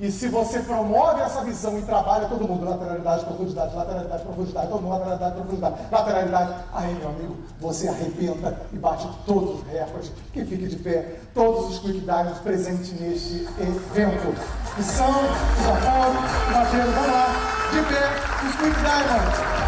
E se você promove essa visão e trabalha todo mundo, lateralidade, profundidade, lateralidade, profundidade, todo mundo, lateralidade, profundidade, lateralidade, aí, meu amigo, você arrebenta e bate todos os recordes. Que fique de pé, todos os dives presentes neste evento. E são Paulo, Mateus, vamos lá, de pé, os quick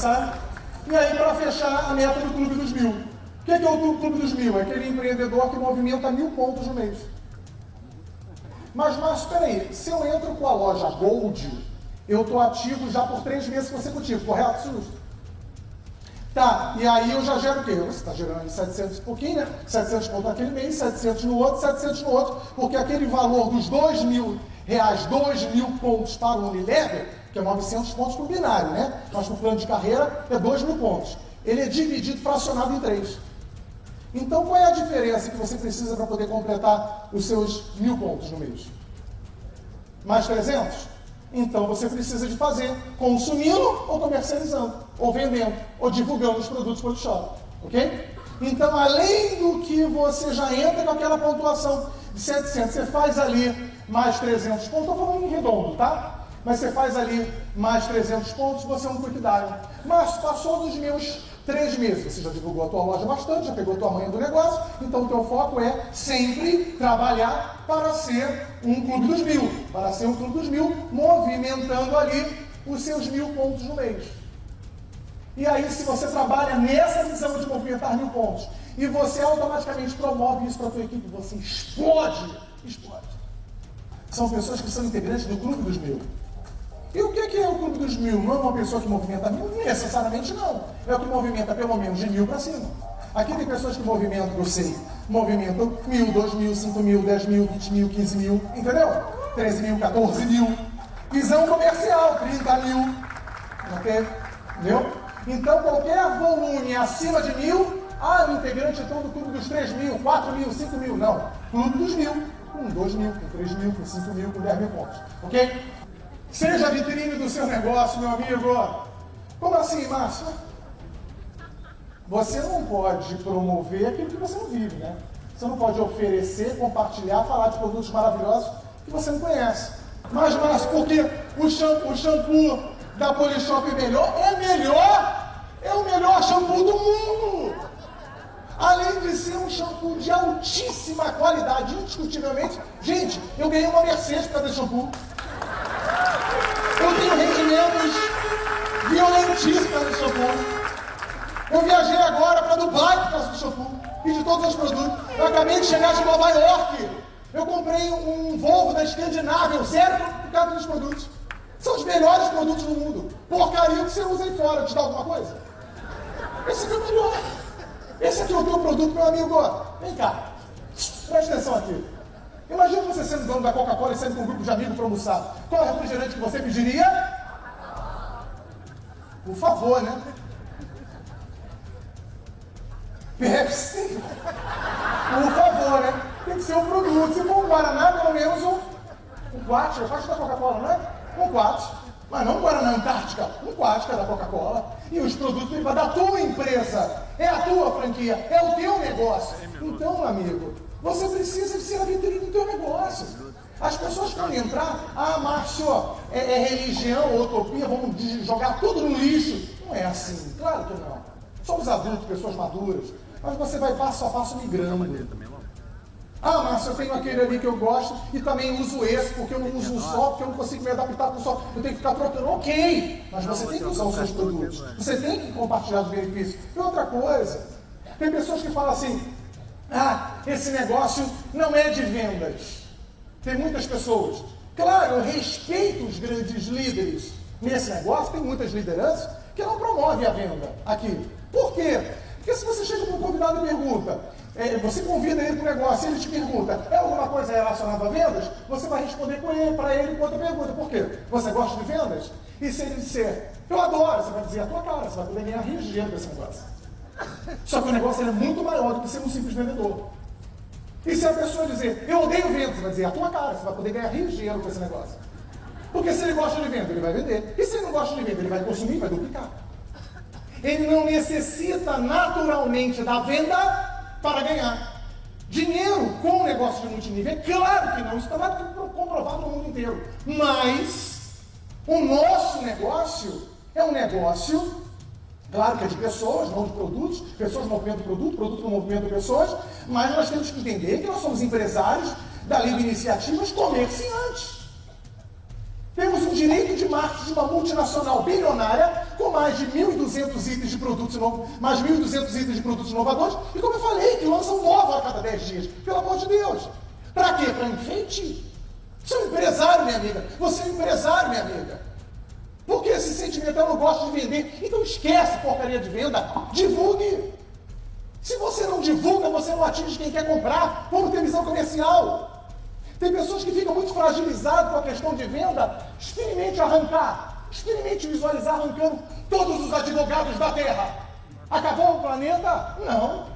passar? E aí, para fechar, a meta do Clube dos Mil. O que é, que é o Clube dos Mil? É aquele empreendedor que movimenta mil pontos no mês. Mas, mas, espera aí, se eu entro com a loja Gold, eu estou ativo já por três meses consecutivos, correto, Justo? Tá, e aí eu já gero o quê? Você está gerando 700 e pouquinho, né? 700 pontos naquele mês, 700 no outro, 700 no outro, porque aquele valor dos 2 mil reais, 2 mil pontos para o Unilever, que é 900 pontos por binário, né? Mas no plano de carreira é 2 mil pontos. Ele é dividido, fracionado em três. Então, qual é a diferença que você precisa para poder completar os seus mil pontos no mês? Mais 300? Então, você precisa de fazer consumindo ou comercializando, ou vendendo, ou divulgando os produtos para o shopping. Ok? Então, além do que você já entra com aquela pontuação de 700, você faz ali mais 300 pontos, estou falando em redondo, tá? Mas você faz ali mais 300 pontos, você é um quick. Mas passou dos meus três meses, você já divulgou a tua loja bastante, já pegou a tua manha do negócio, então o teu foco é sempre trabalhar para ser um clube dos mil, para ser um clube dos mil, movimentando ali os seus mil pontos no mês. E aí, se você trabalha nessa visão de movimentar mil pontos, e você automaticamente promove isso para a tua equipe, você explode, explode. São pessoas que são integrantes do clube dos mil. E o que é o clube dos mil? Não é uma pessoa que movimenta mil? Necessariamente não. É o que movimenta pelo menos de mil para cima. Aqui tem pessoas que movimentam, eu sei, movimentam mil, dois mil, cinco mil, dez mil, vinte mil, quinze mil, entendeu? Treze mil, 14 mil. Visão comercial, 30 mil. Ok? Entendeu? Então, qualquer volume acima de mil, ah, o integrante então do clube dos 3 mil, 4 mil, 5 mil. Não. Clube dos mil. Com 2 mil, com 3 mil, com 5 mil, com 10 mil pontos. Ok? Seja a vitrine do seu negócio, meu amigo. Como assim, Márcio? Você não pode promover aquilo que você não vive, né? Você não pode oferecer, compartilhar, falar de produtos maravilhosos que você não conhece. Mas, Márcio, porque o shampoo, o shampoo da Polishop é melhor? É melhor! É o melhor shampoo do mundo! Além de ser um shampoo de altíssima qualidade, indiscutivelmente. Gente, eu ganhei uma Mercedes causa desse shampoo. Tenho rendimentos violentíssimos desse shampoo. Eu viajei agora para Dubai por causa do shampoo e de todos os produtos. Eu acabei de chegar de Nova York. Eu comprei um Volvo da Escandinávia, sério, por causa dos produtos. São os melhores produtos do mundo. Porcaria que você usa aí fora, te dá alguma coisa? Esse aqui é o melhor. Esse aqui é o teu produto, meu amigo. Vem cá. Presta atenção aqui. Imagina você sendo dono da Coca-Cola e sendo com um grupo de amigos para almoçar. Qual é o refrigerante que você pediria? Por favor, né? Pepsi. Por favor, né? Tem que ser um produto. Se for um Guaraná, pelo menos um, um quatro. Eu acho da Coca-Cola, não é? Um quatro. Mas não um Guaraná Antártica, um quatro da Coca-Cola. E os produtos da tua empresa. É a tua franquia, é o teu negócio. Então, amigo, você precisa de ser a vitrine do teu negócio. As pessoas quando entrar, ah, Márcio, é, é religião, utopia, vamos jogar tudo no lixo. Não é assim, claro que não. Somos adultos, pessoas maduras. Mas você vai passo a passo migrando. Ah, Márcio, eu tenho aquele ali que eu gosto e também uso esse, porque eu não uso um só, porque eu não consigo me adaptar com um só. Eu tenho que ficar trocando. Ok, mas você tem que usar os seus produtos. Você tem que compartilhar os benefícios. E outra coisa, tem pessoas que falam assim, ah, esse negócio não é de vendas. Tem muitas pessoas. Claro, eu respeito os grandes líderes nesse negócio, tem muitas lideranças que não promovem a venda aqui. Por quê? Porque se você chega para um convidado e pergunta, é, você convida ele para o negócio e ele te pergunta, é alguma coisa relacionada a vendas? Você vai responder com ele, para ele com outra pergunta. Por quê? Você gosta de vendas? E se ele disser, eu adoro, você vai dizer a tua cara, você vai poder ganhar rios de dinheiro com esse negócio. Só que o negócio é muito maior do que ser um simples vendedor. E se a pessoa dizer, eu odeio vendas, você vai dizer a tua cara, você vai poder ganhar rios de dinheiro com esse negócio. Porque se ele gosta de venda, ele vai vender. E se ele não gosta de venda, ele vai consumir, vai duplicar. Ele não necessita naturalmente da venda para ganhar. Dinheiro com o negócio de multinível, é claro que não, isso está comprovado no mundo inteiro. Mas o nosso negócio é um negócio, claro que é de pessoas, não de produtos, pessoas movimentam produto, produto no movimento de pessoas, mas nós temos que entender que nós somos empresários da livre iniciativas comerciantes. Temos um direito de marketing de uma multinacional bilionária com mais de 1.200 itens de produtos novos, mais 1.200 itens de produtos inovadores, e como eu falei, que lançam novo a cada 10 dias. Pelo amor de Deus. Para quê? Para enfeite? Você é um empresário, minha amiga. Você é um empresário, minha amiga. Porque esse sentimento eu não gosto de vender. Então esquece porcaria de venda. Divulgue. Se você não divulga, você não atinge quem quer comprar. Vamos ter visão comercial. Tem pessoas que ficam muito fragilizadas com a questão de venda. Experimente arrancar. Experimente visualizar arrancando todos os advogados da Terra. Acabou o planeta? Não.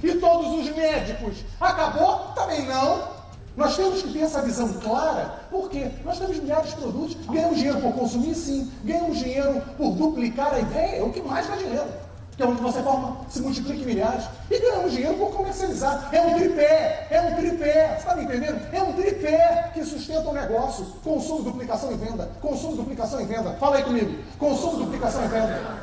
E todos os médicos? Acabou? Também não. Nós temos que ter essa visão clara, porque nós temos milhares de produtos, ganhamos dinheiro por consumir, sim, ganhamos dinheiro por duplicar a ideia, é o que mais dá dinheiro que é onde você forma, se multiplica em milhares, e ganhamos dinheiro por comercializar. É um tripé, é um tripé, você está me entendendo? É um tripé que sustenta o negócio. Consumo, duplicação e venda. Consumo, duplicação e venda. Fala aí comigo. Consumo, duplicação e venda.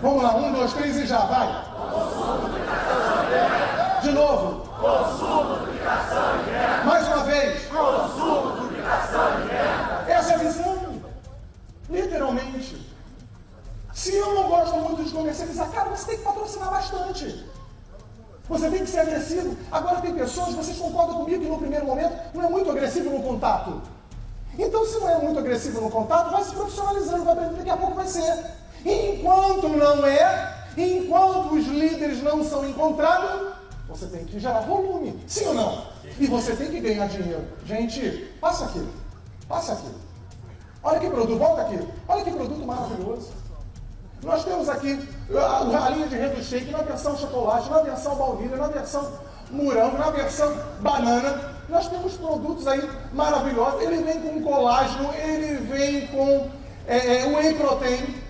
Vamos lá, um, dois, três e já, vai. Consumo, duplicação e venda. De novo. Consumo, Se eu não gosto muito de comercializar, ah, cara, você tem que patrocinar bastante. Você tem que ser agressivo. Agora tem pessoas, vocês concordam comigo que no primeiro momento não é muito agressivo no contato. Então, se não é muito agressivo no contato, vai se profissionalizando, vai aprendendo, daqui a pouco vai ser. Enquanto não é, enquanto os líderes não são encontrados, você tem que gerar volume, sim ou não? E você tem que ganhar dinheiro. Gente, passa aqui, passa aqui. Olha que produto, volta aqui. Olha que produto maravilhoso. Nós temos aqui a, linha de redo shake na versão chocolate, na versão baunilha, na versão morango, na versão banana. Nós temos produtos aí maravilhosos. Ele vem com colágeno, ele vem com é, é, whey protein.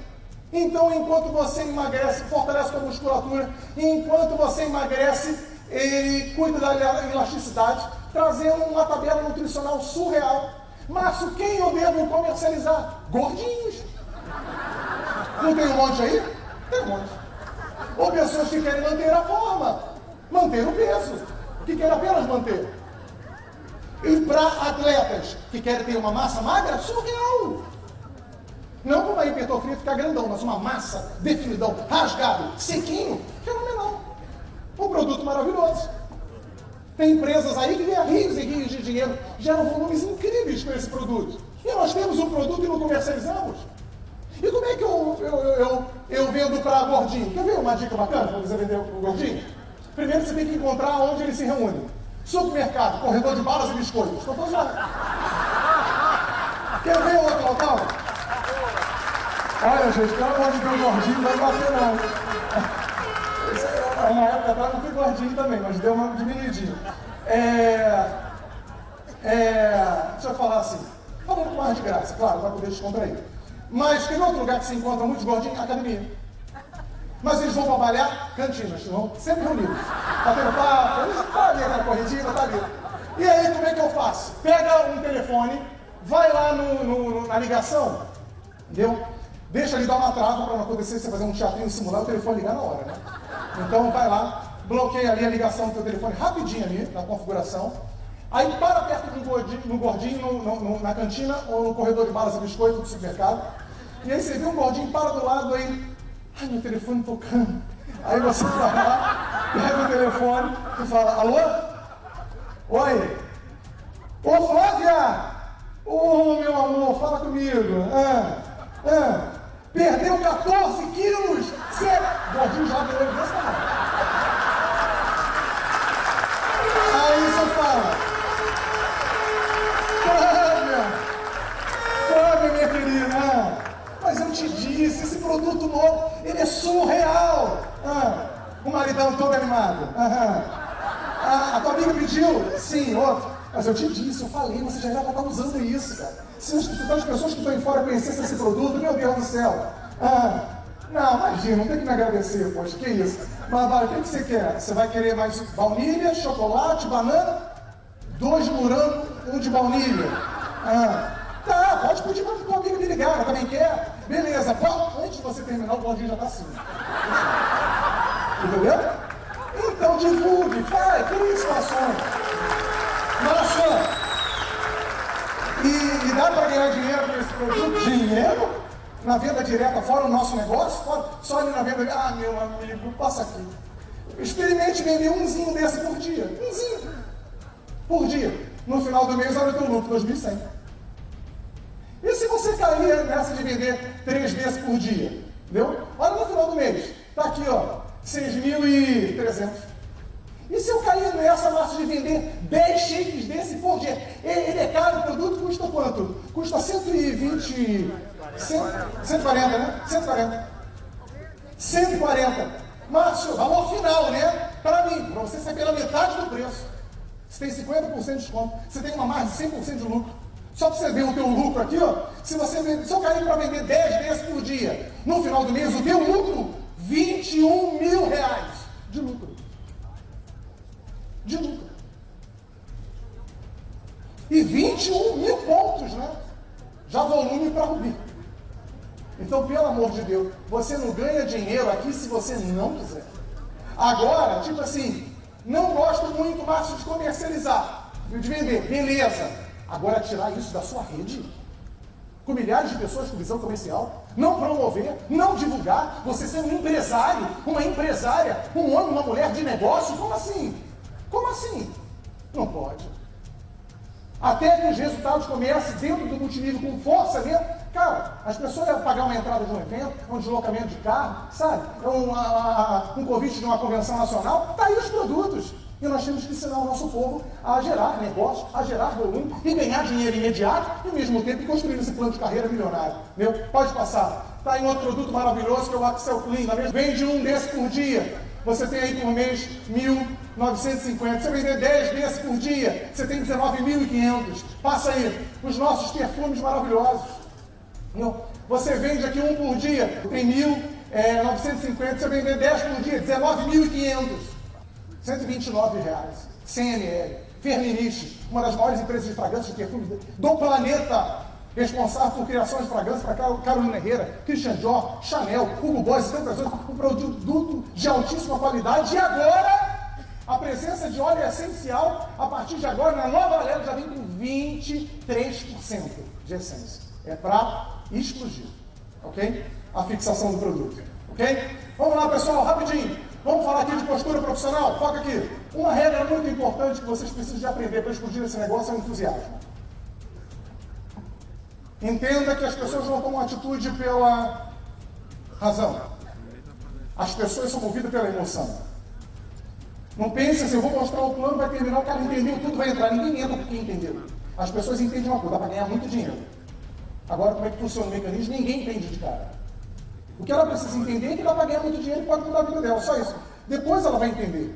Então, enquanto você emagrece, fortalece a musculatura, enquanto você emagrece, ele cuida da elasticidade, trazendo uma tabela nutricional surreal. Márcio, quem eu devo comercializar? Gordinhos. Não tem um monte aí? Tem um monte. Ou pessoas que querem manter a forma, manter o peso, que querem apenas manter. E para atletas que querem ter uma massa magra, surreal. Não como a hipertrofia ficar grandão, mas uma massa definidão, rasgado, sequinho, fenomenal. Um produto maravilhoso. Tem empresas aí que ganham rios e rios de dinheiro, geram volumes incríveis com esse produto. E nós temos um produto e não comercializamos. E como é que eu, eu, eu, eu vendo para gordinho? Quer ver uma dica bacana para você vender para o gordinho? Primeiro você tem que encontrar onde ele se reúne. Supermercado, corredor de balas e biscoitos. Estou lá. Quer ver outro local? Olha, gente, pelo amor de Deus, gordinho não vai bater não. Na época atrás não fui gordinho também, mas deu uma diminuidinha. É, é, deixa eu falar assim, falando com mais de graça, claro, para poder descontrair. Mas tem outro lugar que se encontra muitos gordinhos? Academia. Mas eles vão trabalhar cantinas, vão sempre reunidos. Tá tendo papo, eles estão ali na corridinha, tá ali. E aí, como é que eu faço? Pega um telefone, vai lá no, no, na ligação, entendeu? Deixa ele dar uma trava para não acontecer você fazer um teatrinho simular o telefone ligar na hora, né? Então vai lá, bloqueia ali a ligação do teu telefone rapidinho ali na configuração. Aí para perto do gordinho, no gordinho no, no, na cantina ou no corredor de balas e biscoito do supermercado. E aí você vê um gordinho, para do lado aí. Ai, meu telefone tocando. Aí você vai lá, pega o telefone e fala, alô? Oi? Ô Flávia! Ô meu amor, fala comigo. Ah, ah, perdeu 14 quilos! Você... Gordinho já deu ele desse Aí você eu te disse, esse produto novo, ele é surreal. Ah, o maridão todo animado. Ah, a tua amiga pediu? Sim, outro. Mas eu te disse, eu falei, você já vai usando isso, cara. Se as, pessoas que estão em fora conhecessem esse produto, meu Deus do céu. Ah, não, imagina, não tem que me agradecer, poxa, que isso. Mas vai, o que, você quer? Você vai querer mais baunilha, chocolate, banana? Dois morango, um de baunilha. Ah, Tá, pode pedir para o amigo me ligar, ela também quer. Beleza, antes de você terminar, o Claudinho já está assim. Entendeu? Então divulgue, faz, crie situações. Nossa! E, e dá para ganhar dinheiro com esse produto? Dinheiro? Na venda direta, fora o nosso negócio? Fora, só ali na venda. Ah, meu amigo, passa aqui. Experimente vender umzinho desse por dia. Umzinho. Por dia. No final do mês, olha o teu lucro, 2.100. E se você cair nessa de vender três vezes por dia? Entendeu? Olha no final do mês. Está aqui, ó, 6.300. E se eu cair nessa massa de vender 10 shakes desse por dia? Ele é caro, o produto custa quanto? Custa 120. 140, né? 140. 140. Márcio, valor final, né? Para mim, para você ser pela metade do preço. Você tem 50% de desconto. Você tem uma margem de 100% de lucro. Só para você ver o teu lucro aqui, ó. Se você se eu cair para vender 10 vezes por dia, no final do mês, o teu lucro, 21 mil reais de lucro. De lucro. E 21 mil pontos, né? Já volume para Rubi. Então, pelo amor de Deus, você não ganha dinheiro aqui se você não quiser. Agora, tipo assim, não gosto muito mais de comercializar, de vender, beleza. Agora, tirar isso da sua rede? com milhares de pessoas com visão comercial, não promover, não divulgar, você ser um empresário, uma empresária, um homem, uma mulher de negócio, como assim? Como assim? Não pode. Até que os resultados comecem dentro do multinível com força mesmo. Cara, as pessoas iam pagar uma entrada de um evento, um deslocamento de carro, sabe? Um, um convite de uma convenção nacional, tá aí os produtos. E nós temos que ensinar o nosso povo a gerar negócio, a gerar volume e ganhar dinheiro imediato e ao mesmo tempo construir esse plano de carreira milionário. Meu, pode passar. Está aí um outro produto maravilhoso que é o Axel Clean. Vende um desse por dia. Você tem aí por mês 1.950. Você vender 10 desses por dia, você tem 19.500. Passa aí os nossos perfumes maravilhosos. Não. Você vende aqui um por dia, tem 1.950. É, você vender 10 por dia, 19.500. 129 reais, 100 ml. Firmenich, uma das maiores empresas de fragrâncias de perfume do planeta, responsável por criações de fragrâncias para Carolina Herrera, Christian Dior, Chanel, Hugo Boss e tantas outras, um produto de altíssima qualidade. E agora, a presença de óleo é essencial, a partir de agora, na nova Aurelo já vem com 23% de essência. É para explodir, ok? A fixação do produto, ok? Vamos lá, pessoal, rapidinho. Vamos falar aqui de postura profissional? Foca aqui. Uma regra muito importante que vocês precisam de aprender para explodir esse negócio é o entusiasmo. Entenda que as pessoas não tomam atitude pela razão. As pessoas são movidas pela emoção. Não pense assim, eu vou mostrar o plano, vai terminar, o cara entendeu, tudo vai entrar. Ninguém entra porque entendeu. As pessoas entendem uma coisa, dá para ganhar muito dinheiro. Agora, como é que funciona o mecanismo? Ninguém entende de cara. O que ela precisa entender é que ela vai ganhar muito dinheiro e pode mudar a vida dela, só isso. Depois ela vai entender.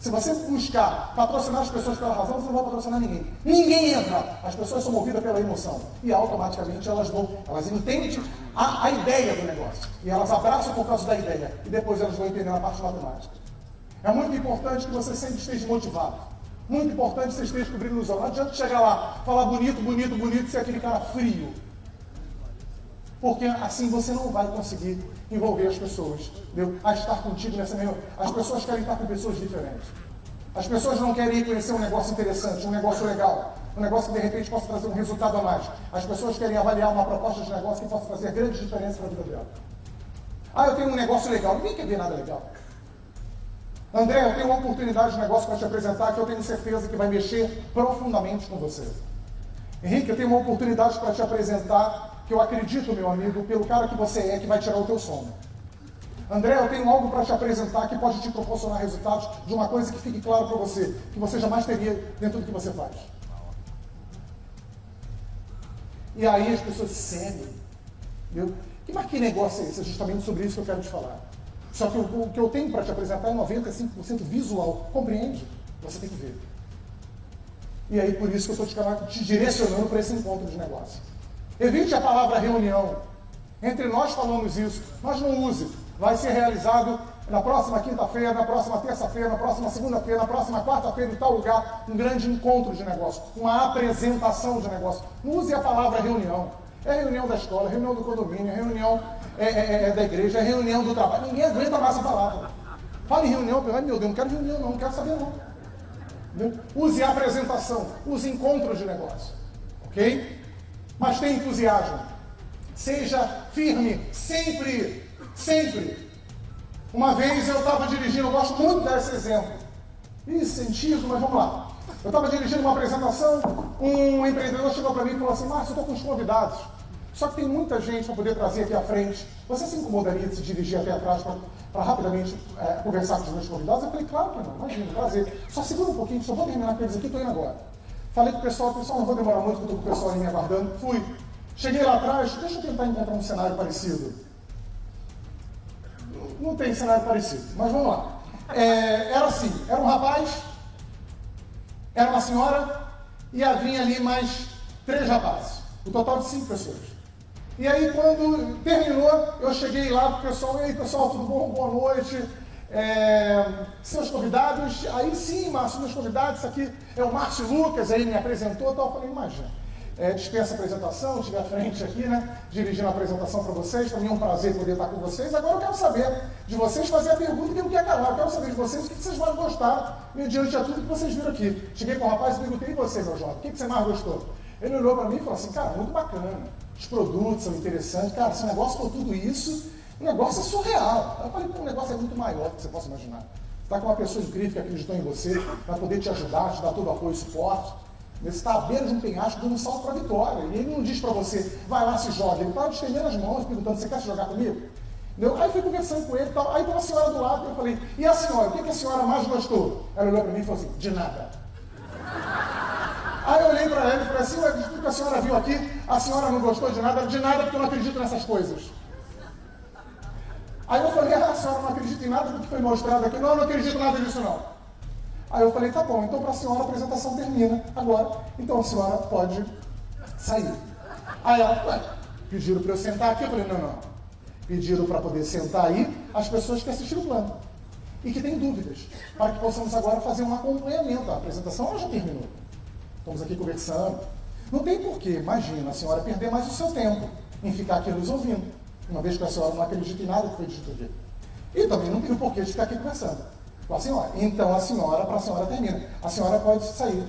Se você buscar patrocinar as pessoas pela razão, você não vai patrocinar ninguém. Ninguém entra. As pessoas são movidas pela emoção. E automaticamente elas vão, elas entendem a, a ideia do negócio. E elas abraçam por causa da ideia. E depois elas vão entender a parte matemática. É muito importante que você sempre esteja motivado. Muito importante que você esteja cobrindo nos olhos. Não adianta chegar lá, falar bonito, bonito, bonito, ser aquele cara frio. Porque assim você não vai conseguir envolver as pessoas entendeu? a estar contigo nessa mesma. As pessoas querem estar com pessoas diferentes. As pessoas não querem ir conhecer um negócio interessante, um negócio legal, um negócio que de repente possa trazer um resultado a mais. As pessoas querem avaliar uma proposta de negócio que possa fazer grande diferença na vida dela. Ah, eu tenho um negócio legal. Ninguém quer ver nada legal. André, eu tenho uma oportunidade de negócio para te apresentar que eu tenho certeza que vai mexer profundamente com você. Henrique, eu tenho uma oportunidade para te apresentar que eu acredito, meu amigo, pelo cara que você é, que vai tirar o teu sono. André, eu tenho algo para te apresentar que pode te proporcionar resultados de uma coisa que fique claro para você, que você jamais teria dentro do que você faz. E aí as pessoas seguem. Viu? E mas que negócio é esse? É justamente sobre isso que eu quero te falar. Só que o, o que eu tenho para te apresentar é 95% visual. Compreende? Você tem que ver. E aí por isso que eu estou te, te direcionando para esse encontro de negócio. Evite a palavra reunião. Entre nós falamos isso, mas não use. Vai ser realizado na próxima quinta-feira, na próxima terça-feira, na próxima segunda-feira, na próxima quarta-feira, em tal lugar, um grande encontro de negócio, uma apresentação de negócio. Não use a palavra reunião. É reunião da escola, reunião do condomínio, reunião é, é, é, é da igreja, é reunião do trabalho. Ninguém aguenta mais essa palavra. Fale em reunião, ai meu Deus, não quero reunião não, não quero saber não. Use a apresentação, use encontros de negócio. Ok? Mas tenha entusiasmo. Seja firme, sempre, sempre. Uma vez eu estava dirigindo, eu gosto muito desse exemplo. Incentivo, mas vamos lá. Eu estava dirigindo uma apresentação, um empreendedor chegou para mim e falou assim, Márcio, eu estou com os convidados. Só que tem muita gente para poder trazer aqui à frente. Você se incomodaria de se dirigir até atrás para rapidamente é, conversar com os meus convidados? Eu falei, claro que não, imagina, prazer. Só segura um pouquinho, só vou terminar com eles aqui, estou indo agora. Falei com o pessoal, pessoal, não vou demorar muito, porque estou com o pessoal ali me aguardando. Fui. Cheguei lá atrás, deixa eu tentar encontrar um cenário parecido. Não tem cenário parecido, mas vamos lá. É, era assim, era um rapaz, era uma senhora, e havia ali mais três rapazes. O total de cinco pessoas. E aí, quando terminou, eu cheguei lá para o pessoal, ei pessoal, tudo bom? Boa noite. É, seus convidados, aí sim, Márcio, meus convidados, isso aqui é o Márcio Lucas, aí me apresentou, tal, eu falei, imagina, é, dispensa apresentação, estiver à frente aqui, né, dirigindo a apresentação para vocês, para mim é um prazer poder estar com vocês, agora eu quero saber de vocês, fazer a pergunta que eu quero calar, eu quero saber de vocês o que vocês vão gostar, mediante a tudo que vocês viram aqui. Cheguei com o rapaz e perguntei, e você, meu jovem, o que você mais gostou? Ele olhou para mim e falou assim, cara, muito bacana, os produtos são interessantes. Cara, se o negócio for tudo isso, o negócio é surreal. Eu falei, o negócio é muito maior do que você possa imaginar. Está com uma pessoa incrível que acreditou em você, vai poder te ajudar, te dar todo o apoio e suporte. Você está à beira de um penhasco dando um salto para a vitória. E ele não diz para você, vai lá, se joga. Ele está estendendo as mãos, perguntando, você quer se jogar comigo? Entendeu? Aí fui conversando com ele e tal. Aí tem uma senhora do lado, eu falei, e a senhora, o que, que a senhora mais gostou? Ela olhou para mim e falou assim, de nada. Aí eu olhei para ela e falei assim, ué, que a senhora viu aqui, a senhora não gostou de nada, de nada porque eu não acredito nessas coisas. Aí eu falei, ah, a senhora não acredita em nada do que foi mostrado aqui? Não, eu não acredito em nada disso não. Aí eu falei, tá bom, então para a senhora a apresentação termina agora, então a senhora pode sair. Aí ela, ué, pediram para eu sentar aqui, eu falei, não, não. Pediram para poder sentar aí as pessoas que assistiram o plano e que têm dúvidas, para que possamos agora fazer um acompanhamento. A apresentação já terminou. Estamos aqui conversando. Não tem porquê, imagina, a senhora perder mais o seu tempo em ficar aqui nos ouvindo, uma vez que a senhora não acredita em nada que foi dito aqui. E também não tem o porquê de ficar aqui conversando com a senhora. Então a senhora, para a senhora termina. A senhora pode sair.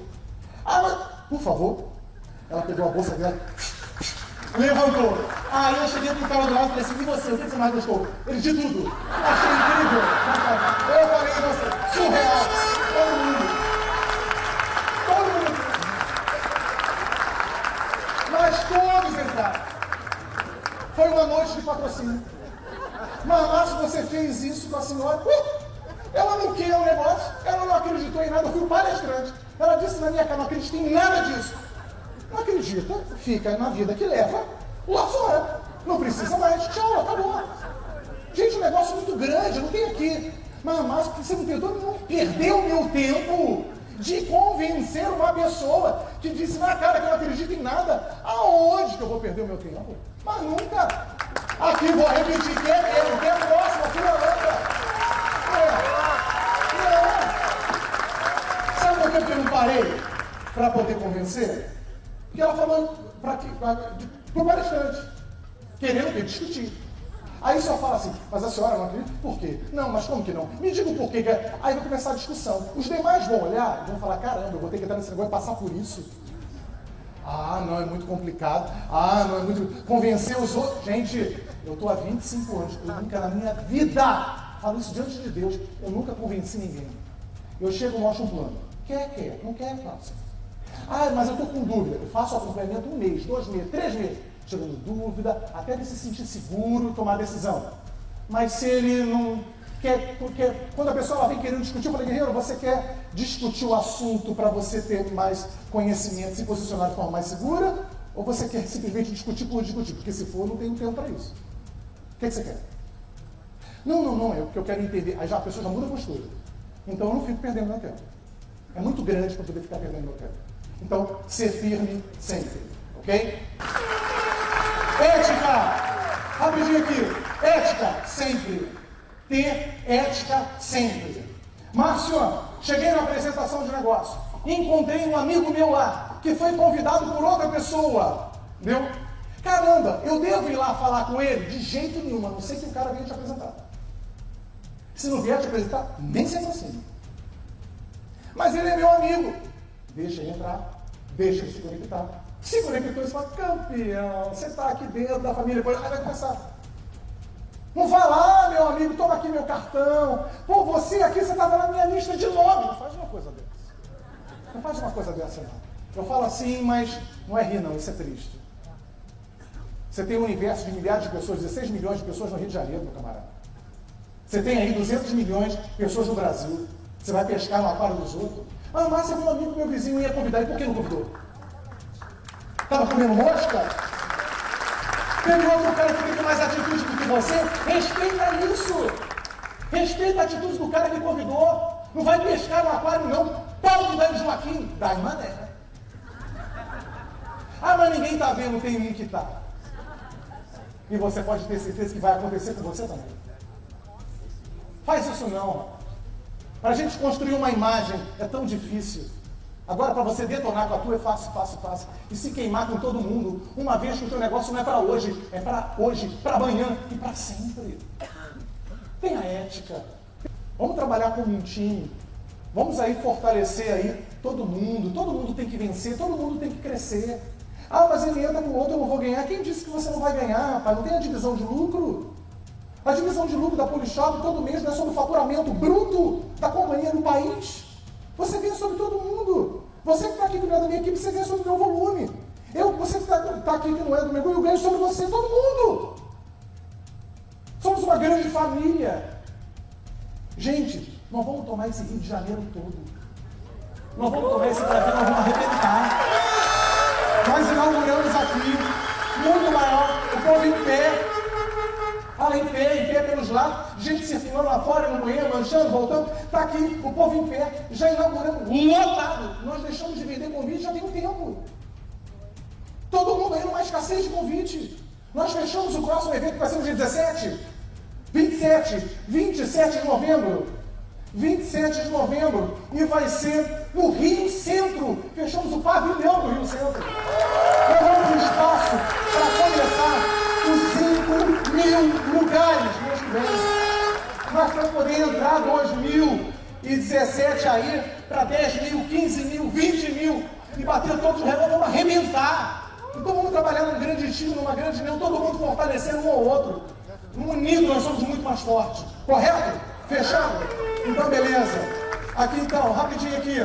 Ah, mas, por favor. Ela pegou a bolsa dela, levantou. Aí eu cheguei pro cara do lado e falei assim, e você, o que você mais gostou? Ele, de tudo. Achei incrível. Eu falei, você, surreal. Todo mundo. Foi uma noite de patrocínio. Mas, você fez isso com a senhora. Uh! Ela não quer o negócio, ela não acreditou em nada, eu fui palestrante. Ela disse na minha cara, não acredito em nada disso. Não acredita, fica na vida que leva lá fora. Não precisa mais, tchau, acabou. Gente, um negócio muito grande, não tem aqui. Mas você não tentou não perdeu meu tempo de convencer uma pessoa que disse na cara que não acredita em nada. Aonde que eu vou perder o meu tempo? Mas nunca. Aqui vou repetir, quer mesmo, quer próximo, aqui na outra. Sabe por que eu não parei para poder convencer? Porque ela falou para o palestrante, querendo que discutir. Aí só fala assim, mas a senhora não acredita? Por quê? Não, mas como que não? Me diga o porquê. Aí vai começar a discussão. Os demais vão olhar e vão falar, caramba, eu vou ter que entrar nesse negócio e passar por isso. Ah, não, é muito complicado. Ah, não, é muito. Convencer os outros. Gente, eu estou há 25 anos, eu nunca na minha vida Falo isso diante de Deus. Eu nunca convenci ninguém. Eu chego mostro um plano. Quer, quer. Não quer, faça. Ah, mas eu estou com dúvida. Eu faço acompanhamento um mês, dois meses, três meses. Tirando dúvida, até ele se sentir seguro tomar decisão. Mas se ele não quer, porque quando a pessoa vem querendo discutir, eu falei, guerreiro, você quer discutir o assunto para você ter mais conhecimento, se posicionar de forma mais segura? Ou você quer simplesmente discutir por discutir? Porque se for, não tem tempo para isso. O que, que você quer? Não, não, não, é o que eu quero entender. Aí já a pessoa já muda a postura. Então eu não fico perdendo meu tempo. É muito grande para poder ficar perdendo meu tempo. Então, ser firme sempre. Ok? Ética! Rapidinho aqui. Ética sempre. Ter ética sempre. Márcio, cheguei na apresentação de negócio. Encontrei um amigo meu lá, que foi convidado por outra pessoa. Entendeu? Caramba, eu devo ir lá falar com ele? De jeito nenhum, a não ser que o cara venha te apresentar. Se não vier te apresentar, nem se aproxime. Mas ele é meu amigo. Deixa ele entrar, deixa ele se conectar. Se conectou e fala, campeão, você está aqui dentro da família, depois aí vai começar. Não vai lá, meu amigo, toma aqui meu cartão. Pô, você aqui, você estava na minha lista de nome. Não faz uma coisa dessa. Não faz uma coisa dessa, não. Eu falo assim, mas não é rir, não, isso é triste. Você tem um universo de milhares de pessoas, 16 milhões de pessoas no Rio de Janeiro, meu camarada. Você tem aí 200 milhões de pessoas no Brasil. Você vai pescar no aquário dos outros. Ah, mas é meu amigo, meu vizinho ia convidar. E por que não convidou? Estava comendo mosca? Teve outro cara que tem mais atitude do que você? Respeita isso! Respeita a atitude do cara que convidou. Não vai pescar no aquário, não. Paulo de Joaquim, dá em mané. Ah, mas ninguém está vendo, tem um que está. E você pode ter certeza que vai acontecer com você também. Faz isso não. Para a gente construir uma imagem é tão difícil. Agora, para você detonar com a tua é fácil, fácil, fácil. E se queimar com todo mundo, uma vez que o teu negócio não é para hoje, é para hoje, para amanhã e para sempre. Tenha ética. Vamos trabalhar como um time. Vamos aí fortalecer aí todo mundo. Todo mundo tem que vencer, todo mundo tem que crescer. Ah, mas ele entra com outro, eu não vou ganhar. Quem disse que você não vai ganhar, rapaz? Não tem a divisão de lucro? A divisão de lucro da Polishop todo mês não é sobre o faturamento bruto da companhia no país. Você ganha sobre todo mundo. Você que está aqui não é da minha equipe, você ganha sobre o meu volume. Eu, você que está tá aqui que não é do meu grupo, eu ganho sobre você, todo mundo. Somos uma grande família. Gente, nós vamos tomar esse Rio de Janeiro todo. Nós vamos tomar esse Brasil, nós vamos arrebentar. Nós inauguramos aqui, muito maior, o povo em pé, ah, em pé, em pé pelos lados, gente circulando lá fora, no banheiro, manchando, voltando. Está aqui, o povo em pé, já inauguramos, lotado. Nós deixamos de vender convite já tem um tempo. Todo mundo aí numa escassez de convite. Nós fechamos o próximo evento que vai ser no dia 17, 27, 27 de novembro. 27 de novembro. E vai ser no Rio Centro. Fechamos o pavilhão do Rio Centro. Levamos espaço para começar os 5 mil lugares mês que vem. Nós vamos poder entrar 2017 aí para 10 mil, 15 mil, 20 mil e bater todos os relógios, vamos arrebentar. E todo mundo trabalhando num grande time, numa grande união, todo mundo fortalecendo um ao outro. Unido nós somos muito mais fortes. Correto? Fechado? Então beleza. Aqui então, rapidinho aqui.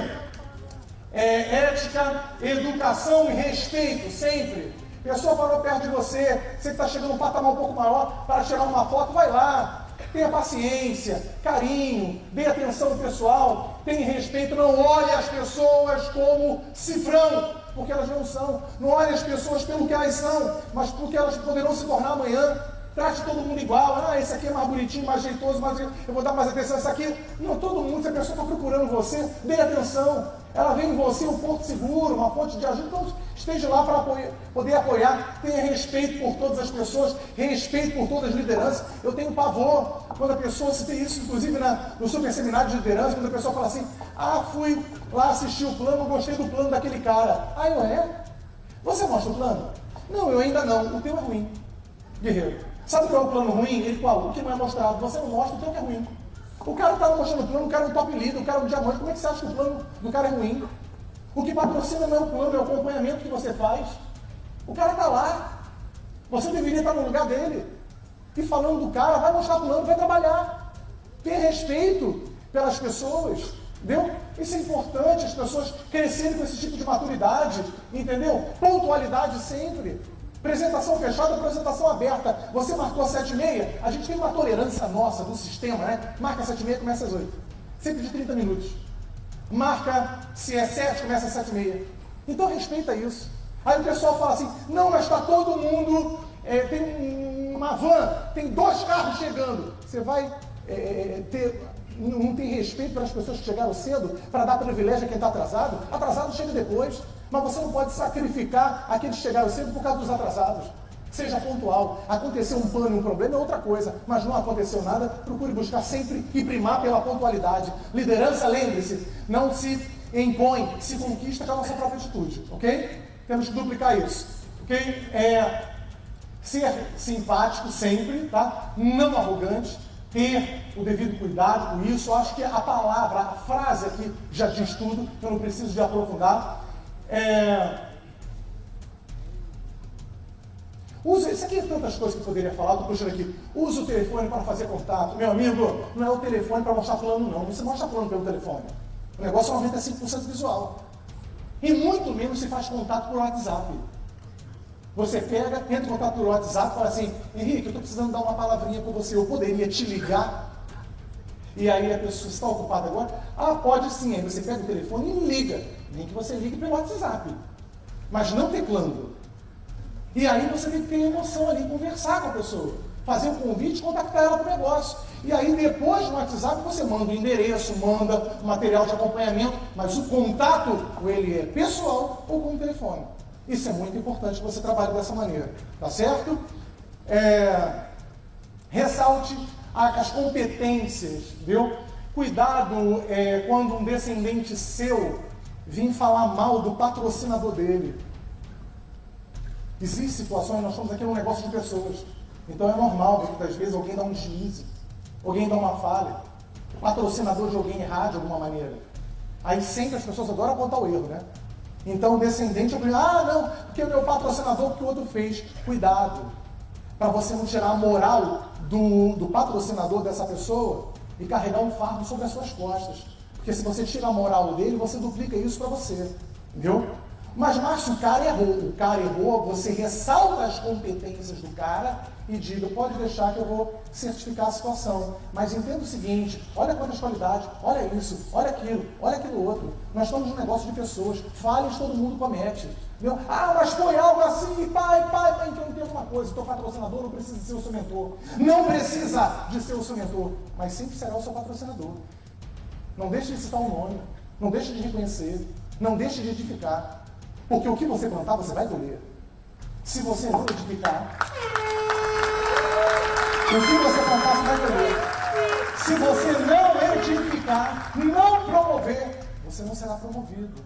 É, ética, educação e respeito, sempre. Pessoa parou perto de você, você que está chegando um patamar um pouco maior, para tirar uma foto, vai lá. Tenha paciência, carinho, dê atenção pessoal, tenha respeito, não olhe as pessoas como cifrão, porque elas não são. Não olhe as pessoas pelo que elas são, mas porque elas poderão se tornar amanhã. Trate todo mundo igual. Ah, esse aqui é mais bonitinho, mais jeitoso, mas eu vou dar mais atenção. Esse aqui, não, todo mundo, se a pessoa está procurando você, dê atenção. Ela vê em você um ponto seguro, uma fonte de ajuda. Então, esteja lá para apoiar, poder apoiar. Tenha respeito por todas as pessoas, respeito por todas as lideranças. Eu tenho pavor quando a pessoa, se tem isso, inclusive na, no super seminário de liderança, quando a pessoa fala assim: Ah, fui lá assistir o plano, gostei do plano daquele cara. Ah, não é? Você mostra o plano? Não, eu ainda não. O teu é ruim. Guerreiro. Sabe qual é o plano ruim? Ele qual? O que não é mostrado. Você não mostra, o teu é ruim. O cara está mostrando o plano, o cara é um top leader, o cara é um diamante. Como é que você acha que o plano do cara é ruim? O que patrocina não é o plano, é o acompanhamento que você faz. O cara está lá. Você deveria estar no lugar dele. E falando do cara, vai mostrar o plano, vai trabalhar. Ter respeito pelas pessoas. Entendeu? Isso é importante, as pessoas crescerem com esse tipo de maturidade, entendeu? Pontualidade sempre. Apresentação fechada, apresentação aberta. Você marcou 7 e meia, a gente tem uma tolerância nossa do sistema, né? Marca 7 e meia, começa às 8. Sempre de 30 minutos. Marca, se é 7, começa às 7 e meia. Então respeita isso. Aí o pessoal fala assim, não, mas está todo mundo, é, tem uma van, tem dois carros chegando. Você vai é, é ter, não tem respeito pelas pessoas que chegaram cedo para dar privilégio a quem está atrasado? Atrasado chega depois. Mas você não pode sacrificar aqueles que chegaram cedo por causa dos atrasados. Seja pontual. Aconteceu um pano, um problema é outra coisa, mas não aconteceu nada, procure buscar sempre e primar pela pontualidade. Liderança, lembre-se, não se impõe, se conquista com a nossa própria atitude, ok? Temos que duplicar isso, ok? É, ser simpático sempre, tá? Não arrogante, ter o devido cuidado com isso. Eu acho que a palavra, a frase aqui já diz tudo, eu não preciso de aprofundar. É... Usa, isso aqui é tantas coisas que eu poderia falar, estou puxando aqui. Usa o telefone para fazer contato. Meu amigo, não é o telefone para mostrar plano, não. Você mostra plano pelo telefone. O negócio é 95% visual. E muito menos se faz contato por WhatsApp. Você pega, entra em contato por WhatsApp e fala assim, Henrique, eu estou precisando dar uma palavrinha com você, eu poderia te ligar? E aí a pessoa está ocupada agora? Ah, pode sim. Aí você pega o telefone e liga nem que você ligue pelo WhatsApp, mas não teclando. E aí você tem que ter emoção ali, conversar com a pessoa, fazer um convite, contactar ela para o negócio. E aí depois no WhatsApp você manda o endereço, manda o material de acompanhamento, mas o contato, ou ele é pessoal ou com o telefone. Isso é muito importante que você trabalhe dessa maneira, tá certo? É, ressalte as competências, viu? Cuidado é, quando um descendente seu vim falar mal do patrocinador dele. Existem situações, nós estamos aqui num negócio de pessoas. Então é normal, muitas vezes, alguém dá um deslize, alguém dá uma falha, o patrocinador de alguém errar de alguma maneira. Aí sempre as pessoas adoram apontar o erro, né? Então o descendente, eu ah, não, porque o meu patrocinador, porque o outro fez. Cuidado, para você não tirar a moral do, do patrocinador dessa pessoa e carregar um fardo sobre as suas costas. Porque se você tira a moral dele, você duplica isso para você. Entendeu? Mas, Márcio, o cara errou. O cara errou, você ressalta as competências do cara e diga, pode deixar que eu vou certificar a situação. Mas entenda o seguinte, olha quantas qualidades, olha isso, olha aquilo, olha aquilo outro. Nós estamos num negócio de pessoas, falhas todo mundo comete. Entendeu? Ah, mas foi algo assim, pai, pai, pai. Então entenda uma coisa, teu patrocinador não precisa ser o seu mentor. Não precisa de ser o seu mentor, mas sempre será o seu patrocinador. Não deixe de citar o nome, não deixe de reconhecer, não deixe de edificar. Porque o que você plantar, você vai colher. Se você não edificar, o que você plantar, você vai colher. Se você não edificar, não promover, você não será promovido.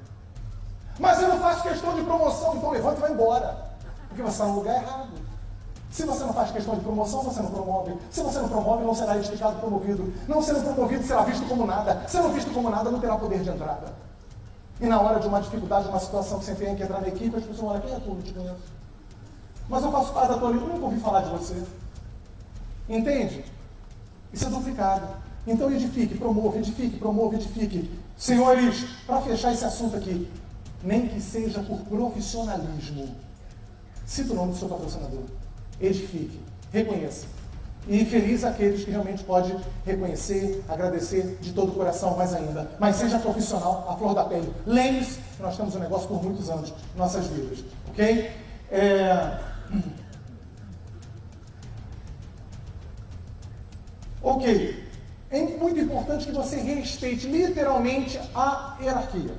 Mas eu não faço questão de promoção, então levanta e vai embora. Porque você está no lugar errado. Se você não faz questão de promoção, você não promove. Se você não promove, não será edificado promovido. Não sendo promovido, será visto como nada. Sendo visto como nada, não terá poder de entrada. E na hora de uma dificuldade, uma situação que você tem que entrar na equipe, as pessoas falam, quem é tu? Não te conheço. Mas eu faço parte da tua vida, nunca ouvi falar de você. Entende? Isso é duplicado. Então edifique, promova, edifique, promova, edifique. Senhores, para fechar esse assunto aqui, nem que seja por profissionalismo, cita o nome do seu patrocinador. Edifique, reconheça. E feliz aqueles que realmente pode reconhecer, agradecer de todo o coração, mais ainda. Mas seja profissional, a flor da pele. Lembre-se que nós temos um negócio por muitos anos nossas vidas. Ok? É... Ok. É muito importante que você respeite literalmente a hierarquia.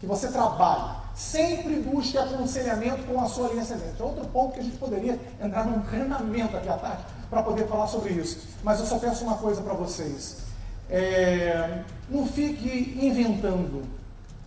Que você trabalhe. Sempre busque aconselhamento com a sua linha ascendente. Outro ponto que a gente poderia entrar num treinamento aqui à tarde para poder falar sobre isso. Mas eu só peço uma coisa para vocês. É, não fique inventando.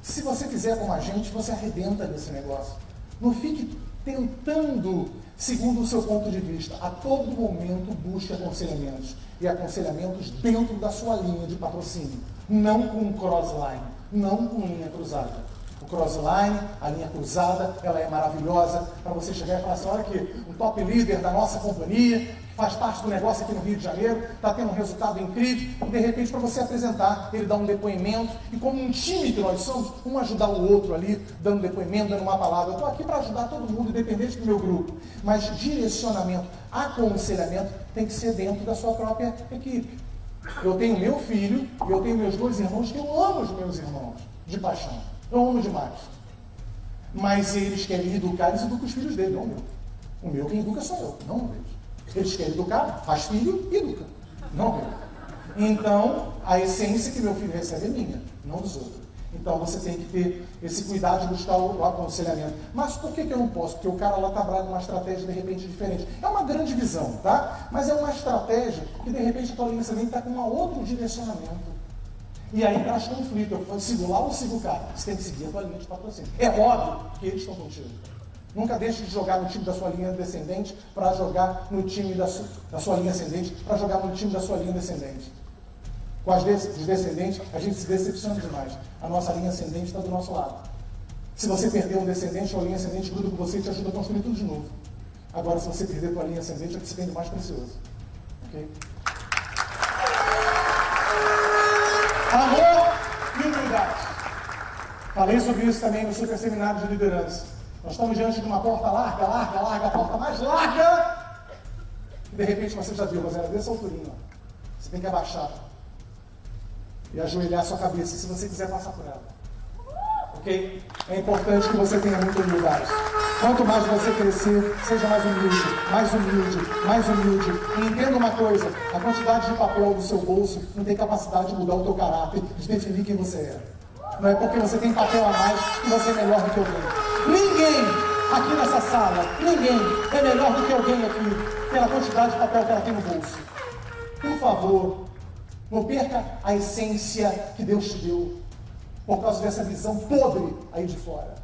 Se você fizer como a gente, você arrebenta desse negócio. Não fique tentando segundo o seu ponto de vista. A todo momento busque aconselhamentos. E aconselhamentos dentro da sua linha de patrocínio. Não com crossline, não com linha cruzada. O crossline, a linha cruzada, ela é maravilhosa para você chegar e falar assim, olha aqui, um top líder da nossa companhia, faz parte do negócio aqui no Rio de Janeiro, está tendo um resultado incrível, e de repente para você apresentar, ele dá um depoimento, e como um time que nós somos, um ajudar o outro ali, dando depoimento, dando uma palavra. Eu estou aqui para ajudar todo mundo, independente do meu grupo. Mas direcionamento, aconselhamento tem que ser dentro da sua própria equipe. Eu tenho meu filho, eu tenho meus dois irmãos, que eu amo os meus irmãos, de paixão. Eu amo demais. Mas eles querem educar, eles educam os filhos dele, não o meu. O meu quem educa sou eu, não eles. Eles querem educar, faz filho e educa. Não eu. Então, a essência que meu filho recebe é minha, não dos outros. Então você tem que ter esse cuidado de buscar o, aconselhamento. Mas por que, que eu não posso? Porque o cara lá está bravo uma estratégia de repente diferente. É uma grande visão, tá? Mas é uma estratégia que de repente a tua linha está com um outro direcionamento. E aí traz conflito. Eu sigo lá ou sigo o cara? Você tem que seguir a tua linha de patrocínio. É óbvio que eles estão contigo. Nunca deixe de jogar no time da sua linha descendente para jogar no time da, su, da sua linha ascendente, para jogar no time da sua linha descendente. Com as os descendentes, a gente se decepciona demais. A nossa linha ascendente está do nosso lado. Se você perder um descendente, a linha ascendente gruda com você e te ajuda a construir tudo de novo. Agora, se você perder a linha ascendente, é que você tem de mais precioso. Ok? Amor e humildade. Falei sobre isso também no super seminário de liderança. Nós estamos diante de uma porta larga, larga, larga, a porta mais larga. E de repente você já viu, mas era dessa altura. Você tem que abaixar e ajoelhar a sua cabeça se você quiser passar por ela. Ok? É importante que você tenha muita humildade. Quanto mais você crescer, seja mais humilde, mais humilde, mais humilde. E entenda uma coisa: a quantidade de papel do seu bolso não tem capacidade de mudar o teu caráter, de definir quem você é. Não é porque você tem papel a mais que você é melhor do que alguém. Ninguém aqui nessa sala, ninguém é melhor do que alguém aqui pela quantidade de papel que ela tem no bolso. Por favor, não perca a essência que Deus te deu por causa dessa visão podre aí de fora.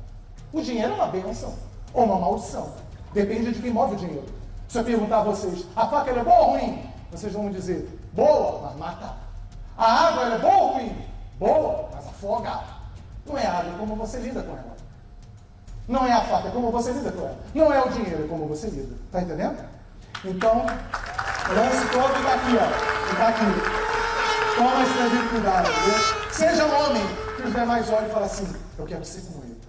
O dinheiro é uma bênção ou uma maldição. Depende de quem move o dinheiro. Se eu perguntar a vocês, a faca é boa ou ruim? Vocês vão dizer, boa, mas mata. A água é boa ou ruim? Boa, mas afoga. Não é água como você lida com ela. Não é a faca, como você lida com ela. Não é o dinheiro, como você lida. Tá entendendo? Então, lance todo está aqui, ó. Está aqui. Toma esse devido cuidado, entendeu? Seja homem que os demais olhem e falem assim, eu quero ser como ele.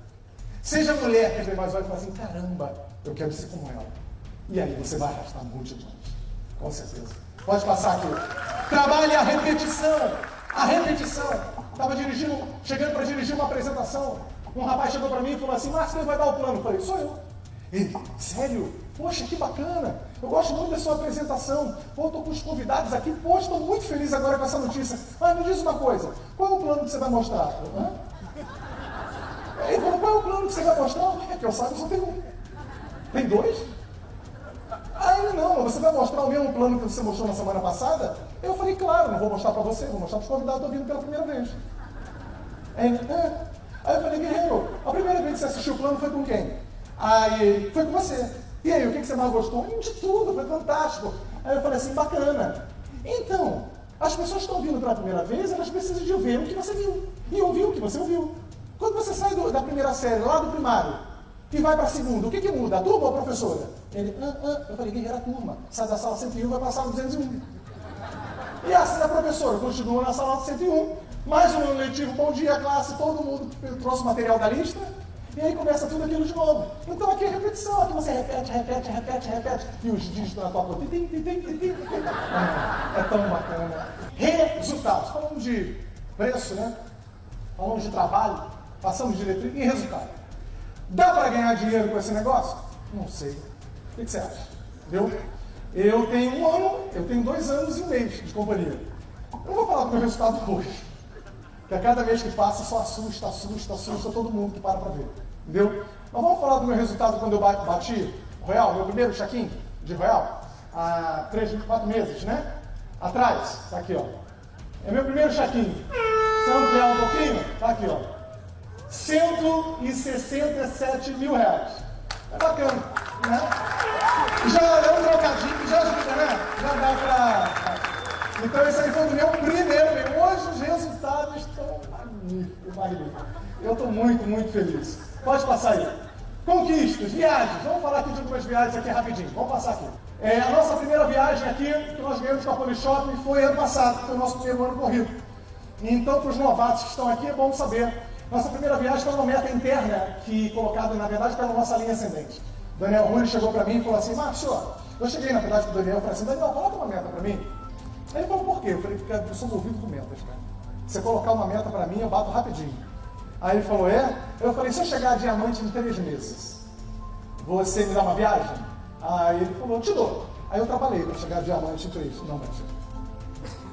Seja mulher que os demais olhem e falem assim, caramba, eu quero ser como ela. E aí você vai arrastar multidões. Com certeza. Pode passar aqui. Trabalhe a repetição. A repetição. Estava dirigindo, chegando para dirigir uma apresentação. Um rapaz chegou para mim e falou assim, Márcio, quem vai dar o plano? Eu falei, sou eu. Ele, sério? Poxa, que bacana! Eu gosto muito da sua apresentação. Pô, estou com os convidados aqui. Poxa, estou muito feliz agora com essa notícia. Mas me diz uma coisa: qual é o plano que você vai mostrar? Hã? Ele falou: qual é o plano que você vai mostrar? É que eu saiba, só tem um. Tem dois? Aí ele, não, você vai mostrar o mesmo plano que você mostrou na semana passada? Eu falei: claro, não vou mostrar para você, vou mostrar para os convidados que estão vindo pela primeira vez. Aí ele, é. Aí eu falei: guerreiro, a primeira vez que você assistiu o plano foi com quem? Aí ele, foi com você. E aí, o que você mais gostou? De tudo, foi fantástico. Aí eu falei assim, bacana. Então, as pessoas estão vindo pela primeira vez, elas precisam de ver o que você viu. E ouvir o que você ouviu. Quando você sai do, da primeira série, lá do primário, e vai para a segunda, o que, que muda? A turma ou a professora? Ele, ah, ah. Eu falei, era a turma? Sai da sala 101 vai para a sala 201. E assim a professora continua na sala 101. Mais um ano letivo, bom dia, classe, todo mundo trouxe material da lista. E aí começa tudo aquilo de novo. Então aqui é repetição, aqui você repete, repete, repete, repete. E os dígitos na tua conta. É tão bacana. Resultados. Falamos de preço, né? Falamos de trabalho. Passamos de diretriz e resultado. Dá para ganhar dinheiro com esse negócio? Não sei. O que você acha? Viu? Eu tenho um ano, eu tenho dois anos e um mês de companhia. Eu não vou falar do meu resultado hoje. Que a cada vez que passa só assusta, assusta, assusta todo mundo que para para ver. Entendeu? Mas vamos falar do meu resultado quando eu bati Royal, meu primeiro check-in de Royal, há três, quatro meses, né? Atrás, tá aqui, ó. É meu primeiro check-in. Se eu ampliar um pouquinho, tá aqui, ó. 167 mil reais. É bacana, né? Já é um trocadinho, já ajuda, né? Já dá pra então esse aí foi o meu primeiro. Hoje os resultados estão magníficos, magníficos. Eu estou muito, muito feliz. Pode passar aí. Conquistas, viagens. Vamos falar aqui de algumas viagens aqui rapidinho. Vamos passar aqui. É, a nossa primeira viagem aqui, que nós ganhamos com a Polishop, foi ano passado, foi o nosso primeiro ano corrido. Então, para os novatos que estão aqui, é bom saber. Nossa primeira viagem foi uma meta interna, que colocada, na verdade, pela nossa linha ascendente. Daniel Rui chegou para mim e falou assim, Márcio, eu cheguei, na verdade, com o Daniel e falei assim, Daniel, coloca uma meta para mim. Aí ele falou, por quê? Eu falei, porque eu sou movido com metas, cara. Você colocar uma meta para mim, eu bato rapidinho. Aí ele falou, é? Eu falei, se eu chegar a diamante em três meses, você me dá uma viagem? Aí ele falou, te dou. Aí eu trabalhei para chegar a diamante em três. Não, mas...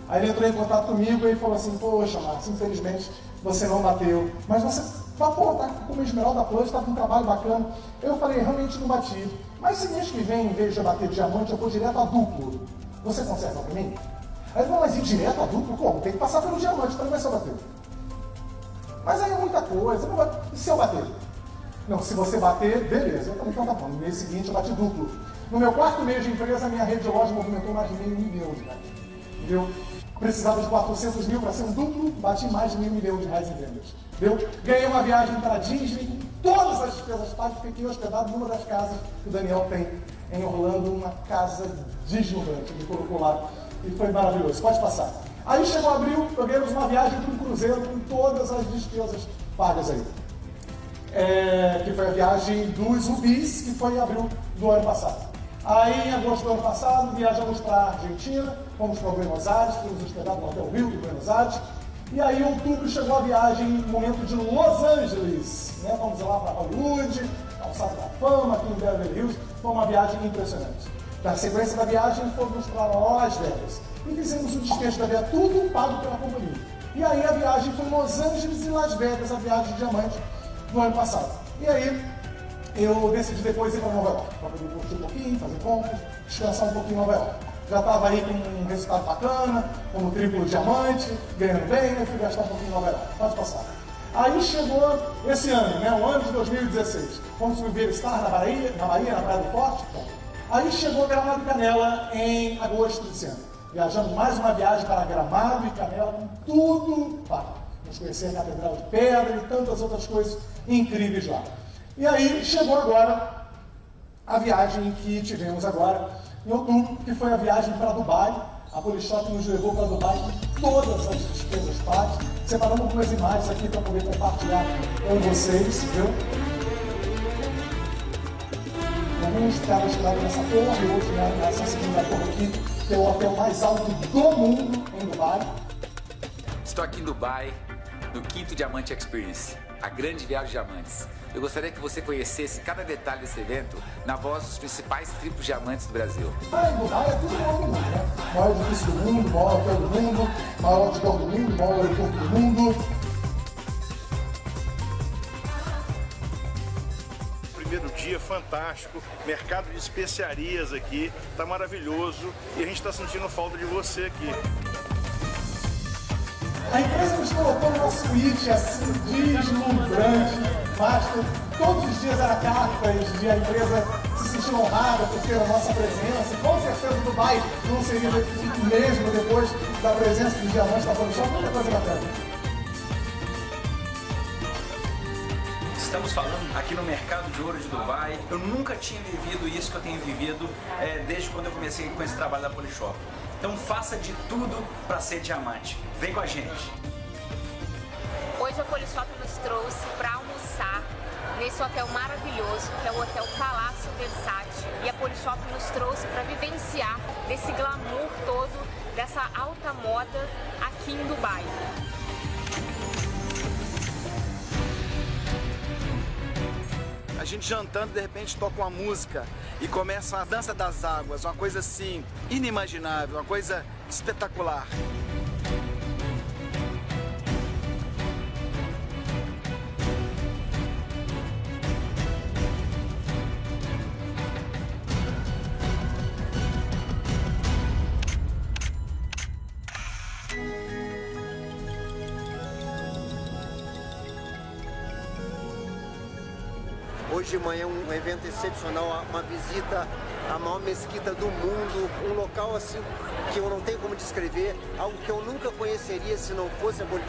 Aí ele entrou em contato comigo e falou assim, poxa, Marcos, infelizmente você não bateu. Mas você, pô, tá com uma esmeralda plus, tá com um trabalho bacana. Eu falei, realmente não bati. Mas se mês que vem, em vez de eu bater diamante, eu vou direto a duplo. Você conserva para mim? Aí falou, mas ir direto a duplo como? Tem que passar pelo diamante para não ver se eu bater. Mas aí é muita coisa, não vai... e se eu bater? Não, se você bater, beleza. Então tá bom, no mês seguinte eu bati duplo. No meu quarto mês de empresa, minha rede de loja movimentou mais de meio milhão de reais. Entendeu? Precisava de 400 mil para ser um duplo, bati mais de meio milhão de reais em vendas. Entendeu? Ganhei uma viagem para Disney, todas as despesas pagas, fiquei hospedado numa das casas que o Daniel tem em Orlando, uma casa deslumbrante. Ele colocou lá e foi maravilhoso. Pode passar. Aí chegou abril, pegamos uma viagem para um cruzeiro com todas as despesas pagas aí. É, que foi a viagem dos Rubis, que foi em abril do ano passado. Aí, em agosto do ano passado, viajamos para a Argentina, fomos para Buenos Aires, fomos hospedados no Hotel Rio de Buenos Aires. E aí, em outubro, chegou a viagem momento de Los Angeles. Né? Fomos lá para Hollywood, Calçada da Fama, aqui em Beverly Hills. Foi uma viagem impressionante. Na sequência da viagem, fomos para Las Vegas e fizemos o desfecho da viagem, tudo pago pela companhia. E aí a viagem foi Los Angeles e Las Vegas, a viagem de diamante no ano passado. E aí eu decidi depois ir para Nova York, para poder curtir um pouquinho, fazer compras, descansar um pouquinho em Nova York. Já estava aí com um resultado bacana, como triplo diamante, ganhando bem, eu fui gastar um pouquinho em Nova York. Pode passar. Aí chegou esse ano, né, o ano de 2016. Fomos viver estar na Bahia, na Bahia, na Praia do Forte. Aí chegou Gramado e Canela em agosto desse ano. Viajamos mais uma viagem para Gramado e Canela, com tudo pago. Vamos conhecer a Catedral de Pedra e tantas outras coisas incríveis lá. E aí chegou agora a viagem que tivemos agora em outubro, que foi a viagem para Dubai. A Polishop nos levou para Dubai com todas as despesas pagas. Separamos algumas imagens aqui para poder compartilhar com vocês, viu? Alguns caras chegaram nessa torre, hoje né, nessa segunda torre aqui, que é o hotel mais alto do mundo em Dubai. Estou aqui em Dubai, no quinto Diamante Experience, a grande viagem de diamantes. Eu gostaria que você conhecesse cada detalhe desse evento na voz dos principais triplos diamantes do Brasil. Ah, em Dubai é tudo bom, né? Maior edifício do mundo, maior hotel do mundo, maior outdoor do mundo, maior aeroporto do mundo. Primeiro dia fantástico, mercado de especiarias aqui, tá maravilhoso e a gente está sentindo falta de você aqui. A empresa nos colocou numa suíte assim, deslumbrante, master. Todos os dias era cartas de a empresa se sentir honrada por ter a nossa presença. Com certeza Dubai não seria mesmo depois da presença dos diamantes da Polishop. Muita coisa bacana. Estamos falando aqui no mercado de ouro de Dubai. Eu nunca tinha vivido isso que eu tenho vivido é, desde quando eu comecei com esse trabalho da Polishop. Então faça de tudo para ser diamante. Vem com a gente. Hoje a Polishop nos trouxe para almoçar nesse hotel maravilhoso que é o Hotel Palácio Versace. E a Polishop nos trouxe para vivenciar desse glamour todo, dessa alta moda aqui em Dubai. A gente jantando, de repente toca uma música e começa a dança das águas, uma coisa assim inimaginável, uma coisa espetacular. Hoje de manhã um evento excepcional, uma visita à maior mesquita do mundo, um local assim que eu não tenho como descrever, algo que eu nunca conheceria se não fosse a Body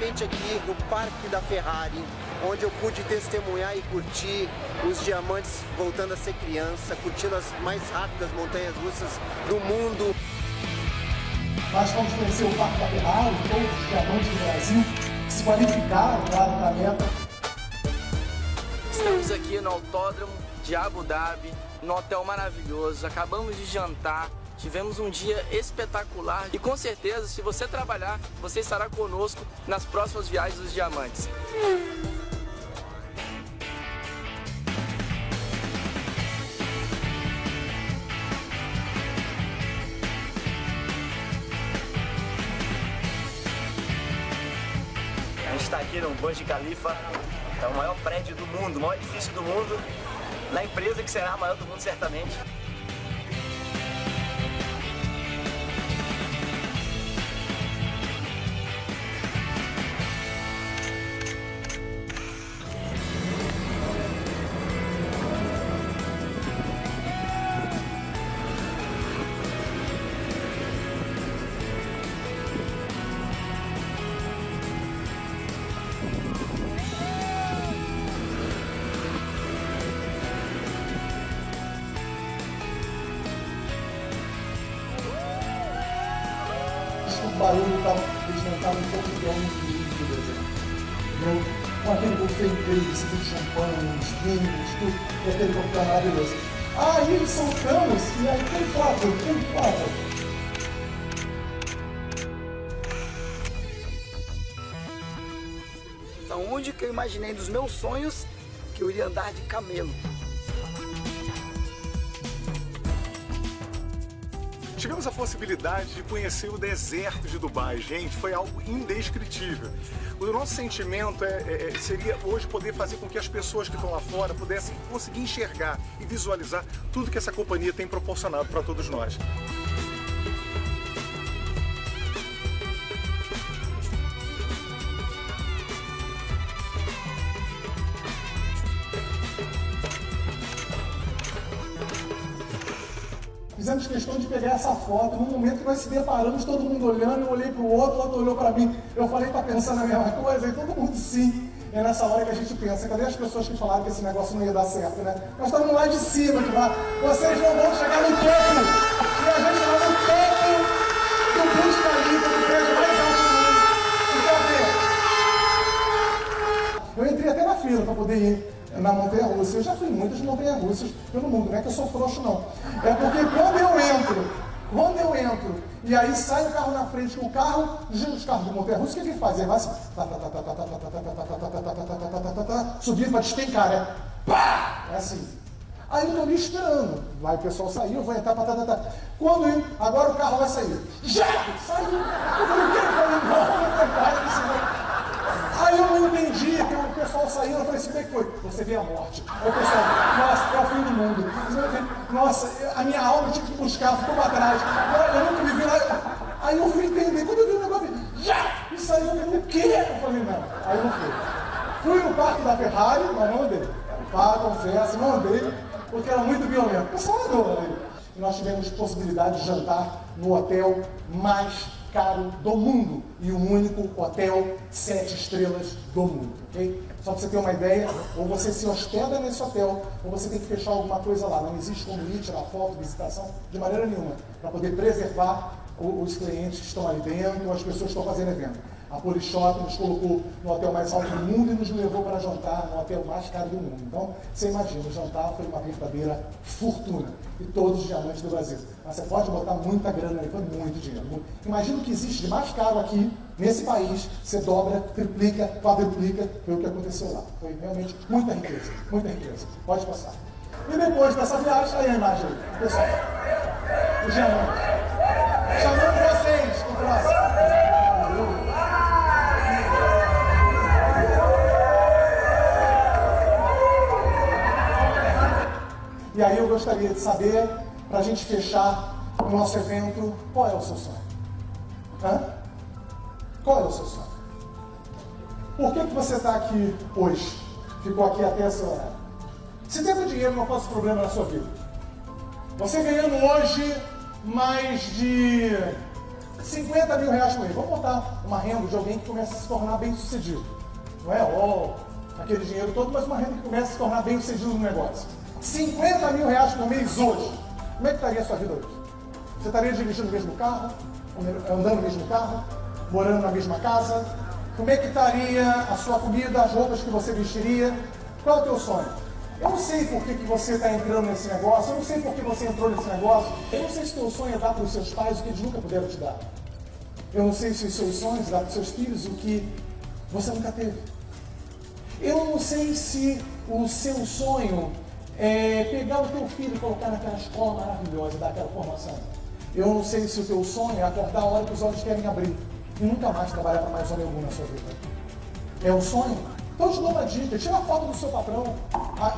diretamente aqui no Parque da Ferrari, onde eu pude testemunhar e curtir os diamantes voltando a ser criança, curtindo as mais rápidas montanhas russas do mundo. Nós vamos conhecer o Parque da Ferrari, todos os diamantes do Brasil que se qualificaram para a meta. Estamos aqui no Autódromo de Abu Dhabi, num hotel maravilhoso. Acabamos de jantar, tivemos um dia espetacular e com certeza, se você trabalhar, você estará conosco nas próximas viagens dos diamantes. A gente está aqui no Burj Khalifa, é o maior prédio do mundo, o maior edifício do mundo, na empresa que será a maior do mundo certamente. Que eu imaginei dos meus sonhos que eu iria andar de camelo? Tivemos a possibilidade de conhecer o deserto de Dubai. Gente, foi algo indescritível. O nosso sentimento é, é, é seria hoje poder fazer com que as pessoas que estão lá fora pudessem conseguir enxergar e visualizar tudo que essa companhia tem proporcionado para todos nós. Questão de pegar essa foto. No momento que nós se deparamos, todo mundo olhando, eu olhei para o outro, o outro olhou para mim. Eu falei, está pensando a mesma coisa? E todo mundo sim. É nessa hora que a gente pensa, cadê as pessoas que falaram que esse negócio não ia dar certo, né? Nós estamos lá de cima, que lá, vocês não vão chegar no topo. E a gente está no topo do Burj Khalifa, do prédio mais alto do mundo. Então, eu entrei até na fila para poder ir na montanha russa. Eu já fui muitas montanhas russas pelo mundo, não é que eu sou frouxo, não. É porque quando eu entro, quando eu entro, e aí sai o carro na frente, o carro, os carros de montanha russa, o que ele faz? Ele vai assim, subir para despencar, né? Pá! É assim. Aí eu estou ali esperando. Vai o pessoal sair, eu vou entrar, tá, tá, tá, tá. Quando eu, agora o carro vai sair. Já! Saiu! Eu falei, o que? Eu falei, não, não, não, não, Aí eu não entendi, pessoal saiu, eu falei assim, como é que foi? Você vê a morte. O pessoal, nossa, é o fim do mundo. Nossa, a minha alma eu tive que buscar, ficou para trás. Eu. Aí eu fui entender, quando eu vi o negócio, já! E saiu, eu falei, o quê? Eu falei, não. Aí eu não fui. Fui no parque da Ferrari, mas não andei. Pá, confesso, não andei, porque era muito violento. O pessoal andou ali. E nós tivemos possibilidade de jantar no hotel mais caro do mundo e o único hotel sete estrelas do mundo, ok? Só para você ter uma ideia, ou você se hospeda nesse hotel, ou você tem que fechar alguma coisa lá. Não existe como ir, tirar foto, visitação, de maneira nenhuma, para poder preservar os clientes que estão ali dentro, as pessoas que estão fazendo evento. A Polishop nos colocou no hotel mais alto do mundo e nos levou para jantar no hotel mais caro do mundo. Então, você imagina, o jantar foi uma verdadeira fortuna. E todos os diamantes do Brasil. Mas você pode botar muita grana aí, foi muito dinheiro. Imagina o que existe de mais caro aqui, nesse país, você dobra, triplica, quadruplica, foi o que aconteceu lá. Foi realmente muita riqueza, muita riqueza. Pode passar. E depois dessa viagem, aí a imagem pessoal. O diamante. Chamando E aí eu gostaria de saber, para a gente fechar o nosso evento, qual é o seu sonho? Hã? Qual é o seu sonho? Por que, que você está aqui hoje? Ficou aqui até essa hora? Se tendo dinheiro não faz problema na sua vida. Você ganhando hoje mais de 50 mil reais por mês. Vamos botar uma renda de alguém que começa a se tornar bem sucedido. Não é, ó, aquele dinheiro todo, mas uma renda que começa a se tornar bem sucedido no negócio. 50 mil reais por mês hoje, como é que estaria a sua vida hoje? Você estaria dirigindo o mesmo carro, andando no mesmo carro, morando na mesma casa? Como é que estaria a sua comida, as roupas que você vestiria? Qual é o teu sonho? Eu não sei por que, que você está entrando nesse negócio, eu não sei por que você entrou nesse negócio, eu não sei se o teu sonho é dar para os seus pais o que eles nunca puderam te dar. Eu não sei se os seus sonhos é dar para os seus filhos o que você nunca teve. Eu não sei se o seu sonho é, pegar o teu filho e colocar naquela escola maravilhosa, dar aquela formação. Eu não sei se o teu sonho é acordar a hora que os olhos querem abrir e nunca mais trabalhar para mais homem algum na sua vida. É um sonho? Então eu te dou uma dica, tira a foto do seu patrão,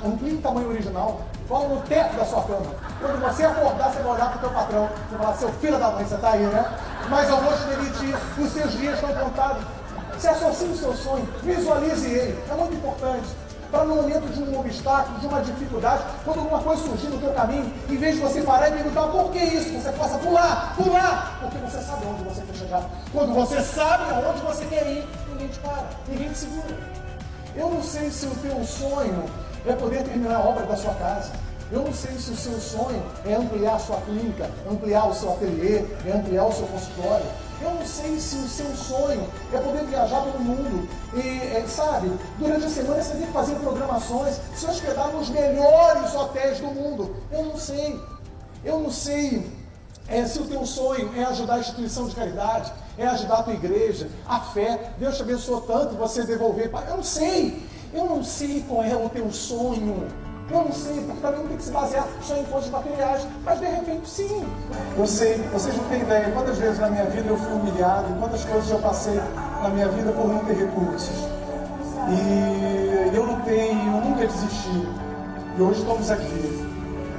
amplie o tamanho original, cola no teto da sua cama. Quando você acordar, você vai olhar para o teu patrão e falar, seu filho da mãe, você está aí, né? Mas eu vou te demitir, os seus dias estão contados. Se associe o seu sonho, visualize ele, é muito importante para no momento de um obstáculo, de uma dificuldade, quando alguma coisa surgir no teu caminho, em vez de você parar e perguntar por que isso, você possa pular, pular, porque você sabe onde você quer chegar. Quando você sabe aonde você quer ir, ninguém te para, ninguém te segura. Eu não sei se o teu sonho é poder terminar a obra da sua casa. Eu não sei se o seu sonho é ampliar a sua clínica, ampliar o seu ateliê, é ampliar o seu consultório. Eu não sei se o seu sonho é poder viajar pelo mundo e, é, sabe, durante a semana você tem que fazer programações, se hospedar nos melhores hotéis do mundo. Eu não sei. Eu não sei é, se o teu sonho é ajudar a instituição de caridade, é ajudar a tua igreja, a fé. Deus te abençoou tanto você devolver. Eu não sei. Eu não sei qual é o teu sonho. Eu não sei, porque também não tem que se basear só em coisas materiais, mas de repente sim. Eu sei, vocês não têm ideia quantas vezes na minha vida eu fui humilhado, quantas coisas eu passei na minha vida por não ter recursos. E eu lutei, eu nunca desisti. E hoje estamos aqui.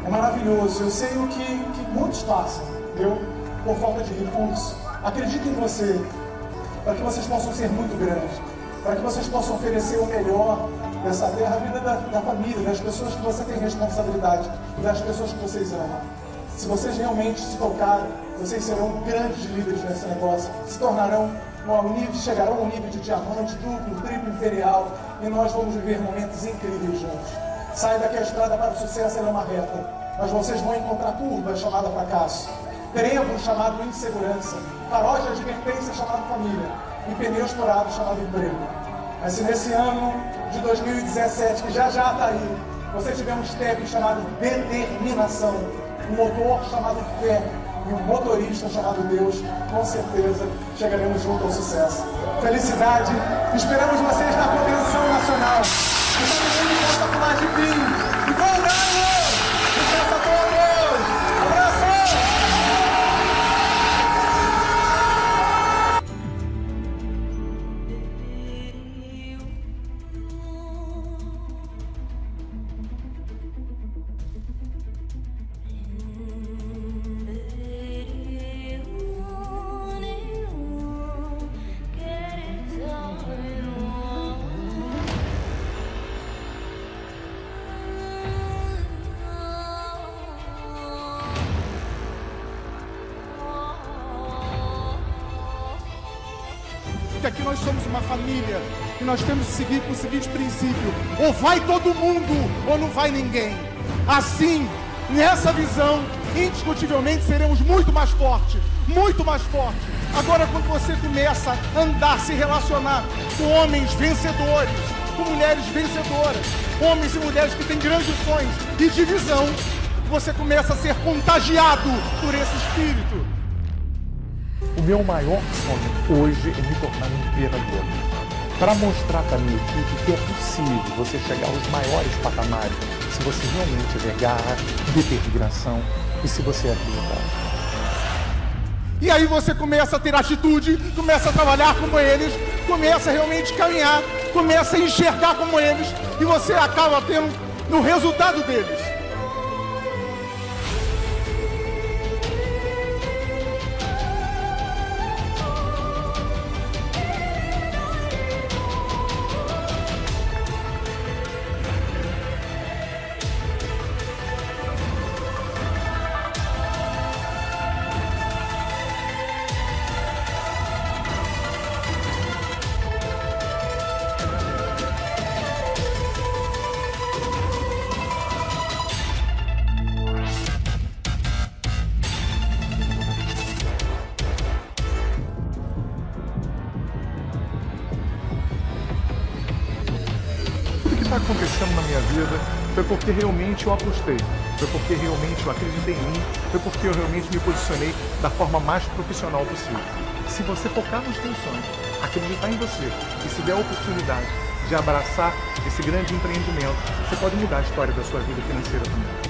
É maravilhoso. Eu sei o que, que muitos passam, entendeu? Por falta de recursos. Acredito em você, para que vocês possam ser muito grandes, para que vocês possam oferecer o melhor dessa terra, a vida da, da família, das pessoas que você tem responsabilidade, das pessoas que vocês amam. Se vocês realmente se tocarem, vocês serão grandes líderes nesse negócio, se tornarão um nível, chegarão ao nível de diamante, duplo, triplo, imperial, e nós vamos viver momentos incríveis juntos. Saiba que a estrada para o sucesso é uma reta, mas vocês vão encontrar curvas chamada fracasso, trevo chamado insegurança, farol de advertência chamado família, e pneus furados chamado emprego. Mas se nesse ano de 2017, que já já está aí, você tiver um step chamado determinação, um motor chamado fé e um motorista chamado Deus, com certeza chegaremos junto ao sucesso. Felicidade, esperamos vocês na convenção nacional. Estamos indo para pular nós temos que seguir com o seguinte princípio: ou vai todo mundo ou não vai ninguém. Assim, nessa visão, indiscutivelmente seremos muito mais fortes, muito mais fortes. Agora, quando você começa a andar, se relacionar com homens vencedores, com mulheres vencedoras, homens e mulheres que têm grandes sonhos e de visão, você começa a ser contagiado por esse espírito. O meu maior sonho hoje é me tornar um imperador. Para mostrar para a minha equipe que é possível você chegar aos maiores patamares se você realmente tiver garra, determinação e se você acreditar. E aí você começa a ter atitude, começa a trabalhar como eles, começa a realmente caminhar, começa a enxergar como eles e você acaba tendo no resultado deles. Porque realmente eu apostei, foi porque realmente eu acreditei em mim, foi porque eu realmente me posicionei da forma mais profissional possível. Se você focar nos teus sonhos, acreditar em você e se der a oportunidade de abraçar esse grande empreendimento, você pode mudar a história da sua vida financeira também.